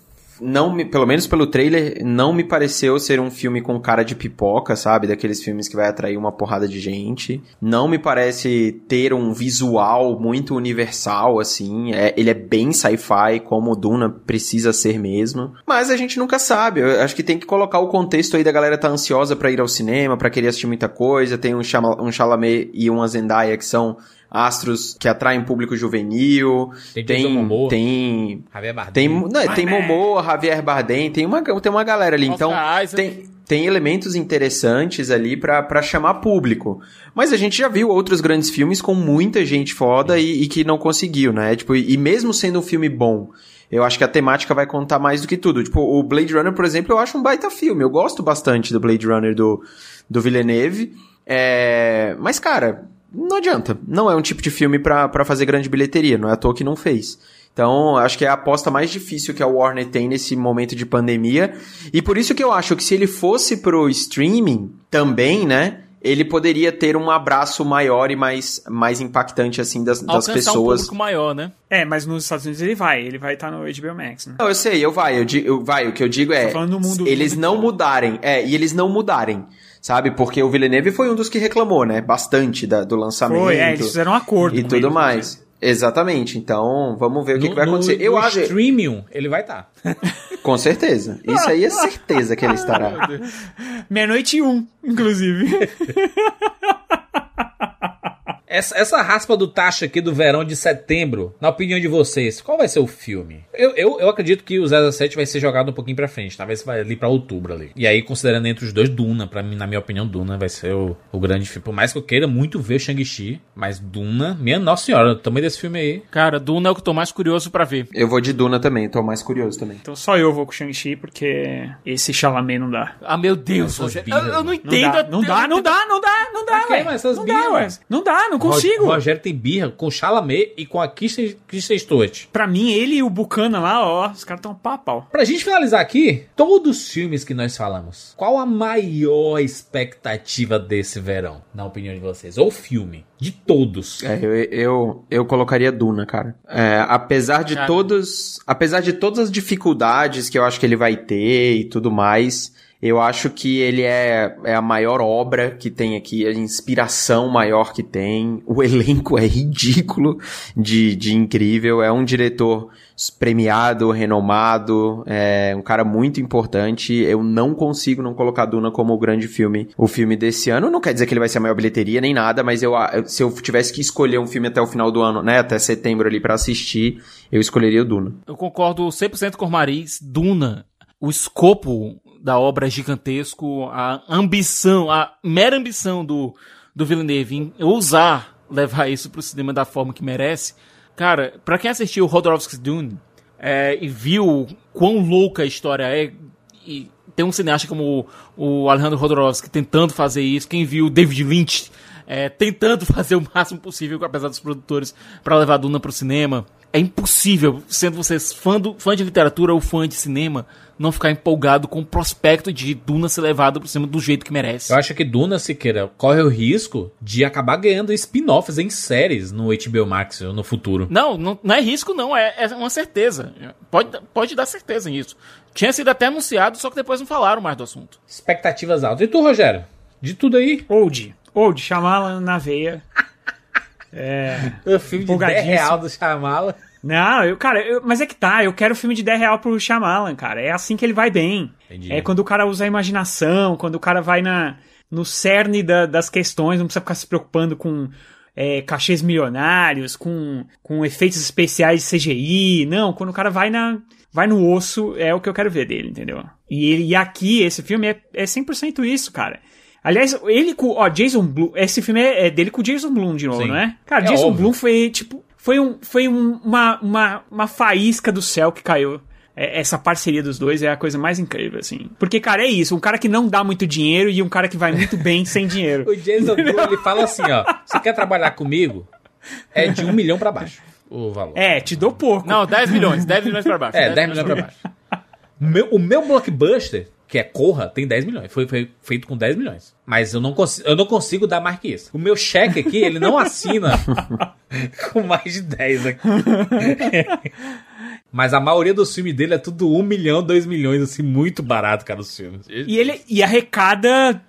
não me, pelo menos pelo trailer, não me pareceu ser um filme com cara de pipoca, sabe? Daqueles filmes que vai atrair uma porrada de gente. Não me parece ter um visual muito universal, assim. É, ele é bem sci-fi, como o Duna precisa ser mesmo. Mas a gente nunca sabe. Eu acho que tem que colocar o contexto aí da galera tá ansiosa para ir ao cinema, para querer assistir muita coisa. Tem um, Chalamet e uma Zendaya que são astros que atraem público juvenil. Tem Tem Momoa. tem Javier Bardem. tem, não, tem Momoa, Javier Bardem, tem uma, tem uma galera ali. Então, Oscar Isaac. tem, tem elementos interessantes ali pra pra chamar público. Mas a gente já viu outros grandes filmes com muita gente foda e, e que não conseguiu, né? Tipo, e, e mesmo sendo um filme bom, eu acho que a temática vai contar mais do que tudo. Tipo, o Blade Runner, por exemplo, eu acho um baita filme. Eu gosto bastante do Blade Runner do, do Villeneuve. É... Mas, cara, não adianta. Não é um tipo de filme pra pra fazer grande bilheteria. Não é à toa que não fez. Então, acho que é a aposta mais difícil que a Warner tem nesse momento de pandemia. E por isso que eu acho que se ele fosse pro streaming também, né? Ele poderia ter um abraço maior e mais, mais impactante, assim, das, das Alcançar um pessoas. público maior, né? É, mas nos Estados Unidos ele vai. Ele vai estar no HBO Max, né? Não, eu sei, eu vai, eu, eu vai, o que eu digo é, Tô falando no mundo- eles não mudarem, é, e eles não mudarem, sabe? Porque o Villeneuve foi um dos que reclamou, né, bastante da- do lançamento. Foi, é, eles fizeram um acordo E com tudo eles, mais. Exatamente, então vamos ver o que, No- que vai no- acontecer. Eu no acho, Streamium, ele vai estar. com certeza, isso aí é certeza que ele estará. Meia-noite e um, inclusive. Essa, essa raspa do taxa aqui do verão de setembro, na opinião de vocês, qual vai ser o filme? Eu, eu, eu acredito que o 007 vai ser jogado um pouquinho pra frente, talvez vai ali pra outubro ali. E aí, considerando entre os dois, Duna, pra mim, na minha opinião, Duna vai ser o, o grande filme. Por mais que eu queira muito ver Shang-Chi, mas Duna, minha nossa senhora, o tamanho desse filme aí. Cara, Duna é o que eu tô mais curioso pra ver. Eu vou de Duna também, tô mais curioso também. Então só eu vou com o Shang-Chi, porque esse Chalamet não dá. Ah, meu Deus, birras, Eu, eu não Não entendo. dá, não dá, não dá, não dá, não dá, mas essas não dá, ué. ué. Não dá, não consigo. O Rogério tem birra com Chalamet e com a Kristen, Kristen Stewart. Pra mim, ele e o Bucana lá, ó, os caras tão pau a pau. Pra gente finalizar aqui, todos os filmes que nós falamos, qual a maior expectativa desse verão, na opinião de vocês? Ou filme? De todos. É, eu, eu, eu colocaria Duna, cara. É, apesar de Cara. todos. Apesar de todas as dificuldades que eu acho que ele vai ter e tudo mais, eu acho que ele é, é a maior obra que tem aqui, a inspiração maior que tem. O elenco é ridículo de, de incrível. É um diretor premiado, renomado, é um cara muito importante. Eu não consigo não colocar Duna como o grande filme, o filme desse ano. Não quer dizer que ele vai ser a maior bilheteria nem nada, mas eu, se eu tivesse que escolher um filme até o final do ano, né, até setembro ali pra assistir, eu escolheria o Duna. Eu concordo 100% com o Mariz. Duna, o escopo da obra gigantesco, a ambição, a mera ambição do, do Villeneuve em ousar levar isso pro cinema da forma que merece. Cara, pra quem assistiu Rodorovsky's Dune é, e viu quão louca a história é, e tem um cineasta como o, o Alejandro Rodorovsky tentando fazer isso, quem viu David Lynch é, tentando fazer o máximo possível, apesar dos produtores, para levar Duna pro cinema. É impossível, sendo vocês fã, do, fã de literatura ou fã de cinema, não ficar empolgado com o prospecto de Duna ser levado pro cinema do jeito que merece. Eu acho que Duna, Siqueira, corre o risco de acabar ganhando spin-offs em séries no HBO Max no futuro. Não, não, não é risco, não, é, é uma certeza. Pode, pode dar certeza nisso. Tinha sido até anunciado, só que depois não falaram mais do assunto. Expectativas altas. E tu, Rogério? De tudo aí? Old. Old, chamá-la na veia. É. O filme de 10 Empolgadíssimo. real do Shyamalan. Não, eu, cara, eu- mas é que tá, eu quero filme de 10 real pro Shyamalan, cara. É assim que ele vai bem. Entendi. É quando o cara usa a imaginação, quando o cara vai na, no cerne da- das questões, não precisa ficar se preocupando com é, cachês milionários, com, com efeitos especiais de CGI. Não, quando o cara vai na. Vai no osso, é o que eu quero ver dele, entendeu? E, ele, e aqui, esse filme é, é 100% isso, cara. Aliás, ele com. Ó, Jason Blum. Esse filme é, é dele com o Jason Blum de novo, Sim. não é? Cara, É Jason óbvio. Blum foi tipo. Foi, um, foi um- uma, uma, uma faísca do céu que caiu. É, Essa parceria dos dois é a coisa mais incrível, assim. Porque, cara, é isso. Um cara que não dá muito dinheiro e um cara que vai muito bem sem dinheiro. O Jason Blum, ele fala assim, ó. Você quer trabalhar comigo? É de um milhão pra baixo o valor. É, te dou pouco. Não, 10 milhões, 10 milhões pra baixo. É, 10 milhões pra baixo. O meu, o meu blockbuster, que é Corra, tem 10 milhões. Foi, foi feito com 10 milhões. Mas eu não, consigo, eu não consigo dar mais que isso. O meu cheque aqui, ele não assina com mais de 10 aqui. Mas a maioria dos filmes dele é tudo 1 milhão, 2 milhões, assim, muito barato, cara, os filmes. E ele e arrecada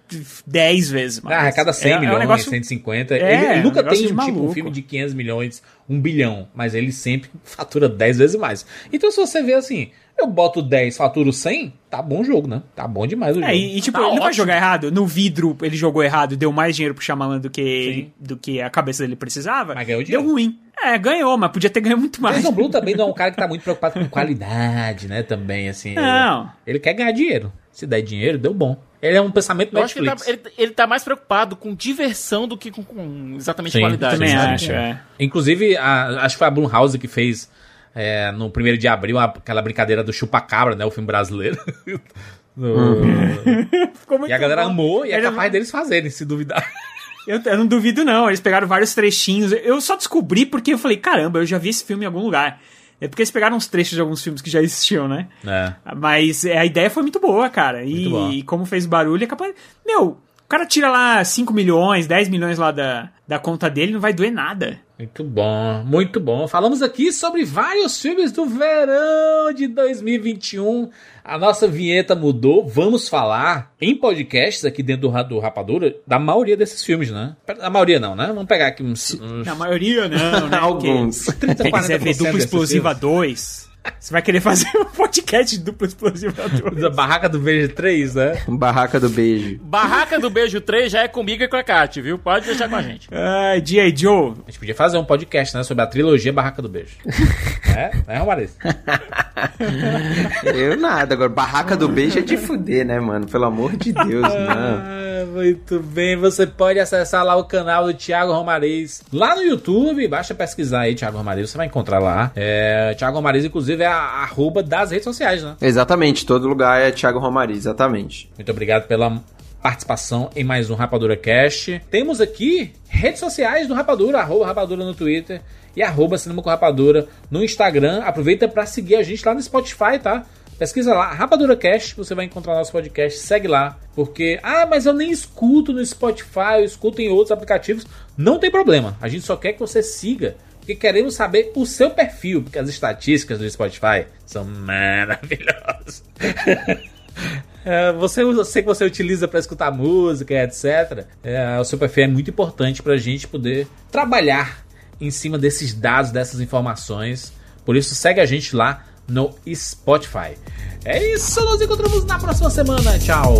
10 vezes mais. Ah, arrecada 100 É- é um milhões, negócio- 150. É, ele, ele um nunca tem de um, tipo, um maluco. filme de 500 milhões, 1 bilhão, mas ele sempre fatura 10 vezes mais. Então se você vê assim, eu boto 10, faturo 100, tá bom o jogo, né? Tá bom demais o jogo. É, e, e, tipo, Tá ele não vai ótimo. jogar errado. No vidro, ele jogou errado, deu mais dinheiro pro Shyamalan do que, do que a cabeça dele precisava. Mas ganhou Deu dinheiro. ruim. É, ganhou, mas podia ter ganho muito mais. Jason Blum também não é um cara que tá muito preocupado com qualidade, né? Também, assim. Não. Ele, ele quer ganhar dinheiro. Se der dinheiro, deu bom. Ele é um pensamento Eu acho que ele Netflix. tá, ele, ele tá mais preocupado com diversão do que com, com exatamente Sim, qualidade. Também acho, é. Inclusive, a- acho que foi a Blumhouse que fez é, no primeiro de abril aquela brincadeira do Chupacabra, né? O filme brasileiro. No- Ficou muito E a galera bom. amou e é capaz deles fazerem, se duvidar. Eu, eu não duvido, não. Eles pegaram vários trechinhos. Eu só descobri porque eu falei, caramba, eu já vi esse filme em algum lugar. É porque eles pegaram uns trechos de alguns filmes que já existiam, né? É. Mas é, a ideia foi muito boa, cara. Muito bom. E, como fez barulho, é capaz. Meu, o cara tira lá 5 milhões, 10 milhões lá da, da conta dele, não vai doer nada. Muito bom, muito bom. Falamos aqui sobre vários filmes do verão de 2021. A nossa vinheta mudou. Vamos falar em podcasts aqui dentro do, do Rapadura da maioria desses filmes, né? A maioria não, né? Vamos pegar aqui uns, uns Na maioria, não, né? Alguns. Porque 30, Quem quiser 40% ver Dupla desses Explosiva filmes. 2, você vai querer fazer um podcast Explosiva 2. Da Barraca do Beijo 3, né? Barraca do Beijo. Barraca do Beijo 3 já é comigo e com a Kat, viu? Pode deixar com a gente. Ai, G.I. Joe. A gente podia fazer um podcast, né? Sobre a trilogia Barraca do Beijo. é? É, Romariz? Eu nada. Agora, Barraca do Beijo é de fuder, né, mano? Pelo amor de Deus, não. Ah, muito bem, você pode acessar lá o canal do Thiago Romariz lá no YouTube, basta pesquisar aí Thiago Romariz, você vai encontrar lá. É, Thiago Romariz, inclusive, é a arroba das redes sociais, né? Exatamente, todo lugar é Thiago Romari, exatamente. Muito obrigado pela participação em mais um Rapadura Cast. Temos aqui redes sociais do Rapadura, arroba Rapadura no Twitter e arroba Cinema com Rapadura no Instagram. Aproveita para seguir a gente lá no Spotify, tá? Pesquisa lá, Rapadura Cast, você vai encontrar nosso podcast, segue lá. Porque, ah, mas eu nem escuto no Spotify, eu escuto em outros aplicativos. Não tem problema, a gente só quer que você siga. Porque queremos saber o seu perfil, porque as estatísticas do Spotify são maravilhosas. É, você, eu sei que você utiliza para escutar música, etc. É, o seu perfil é muito importante para a gente poder trabalhar em cima desses dados, dessas informações. Por isso, segue a gente lá no Spotify. É isso, nos encontramos na próxima semana. Tchau!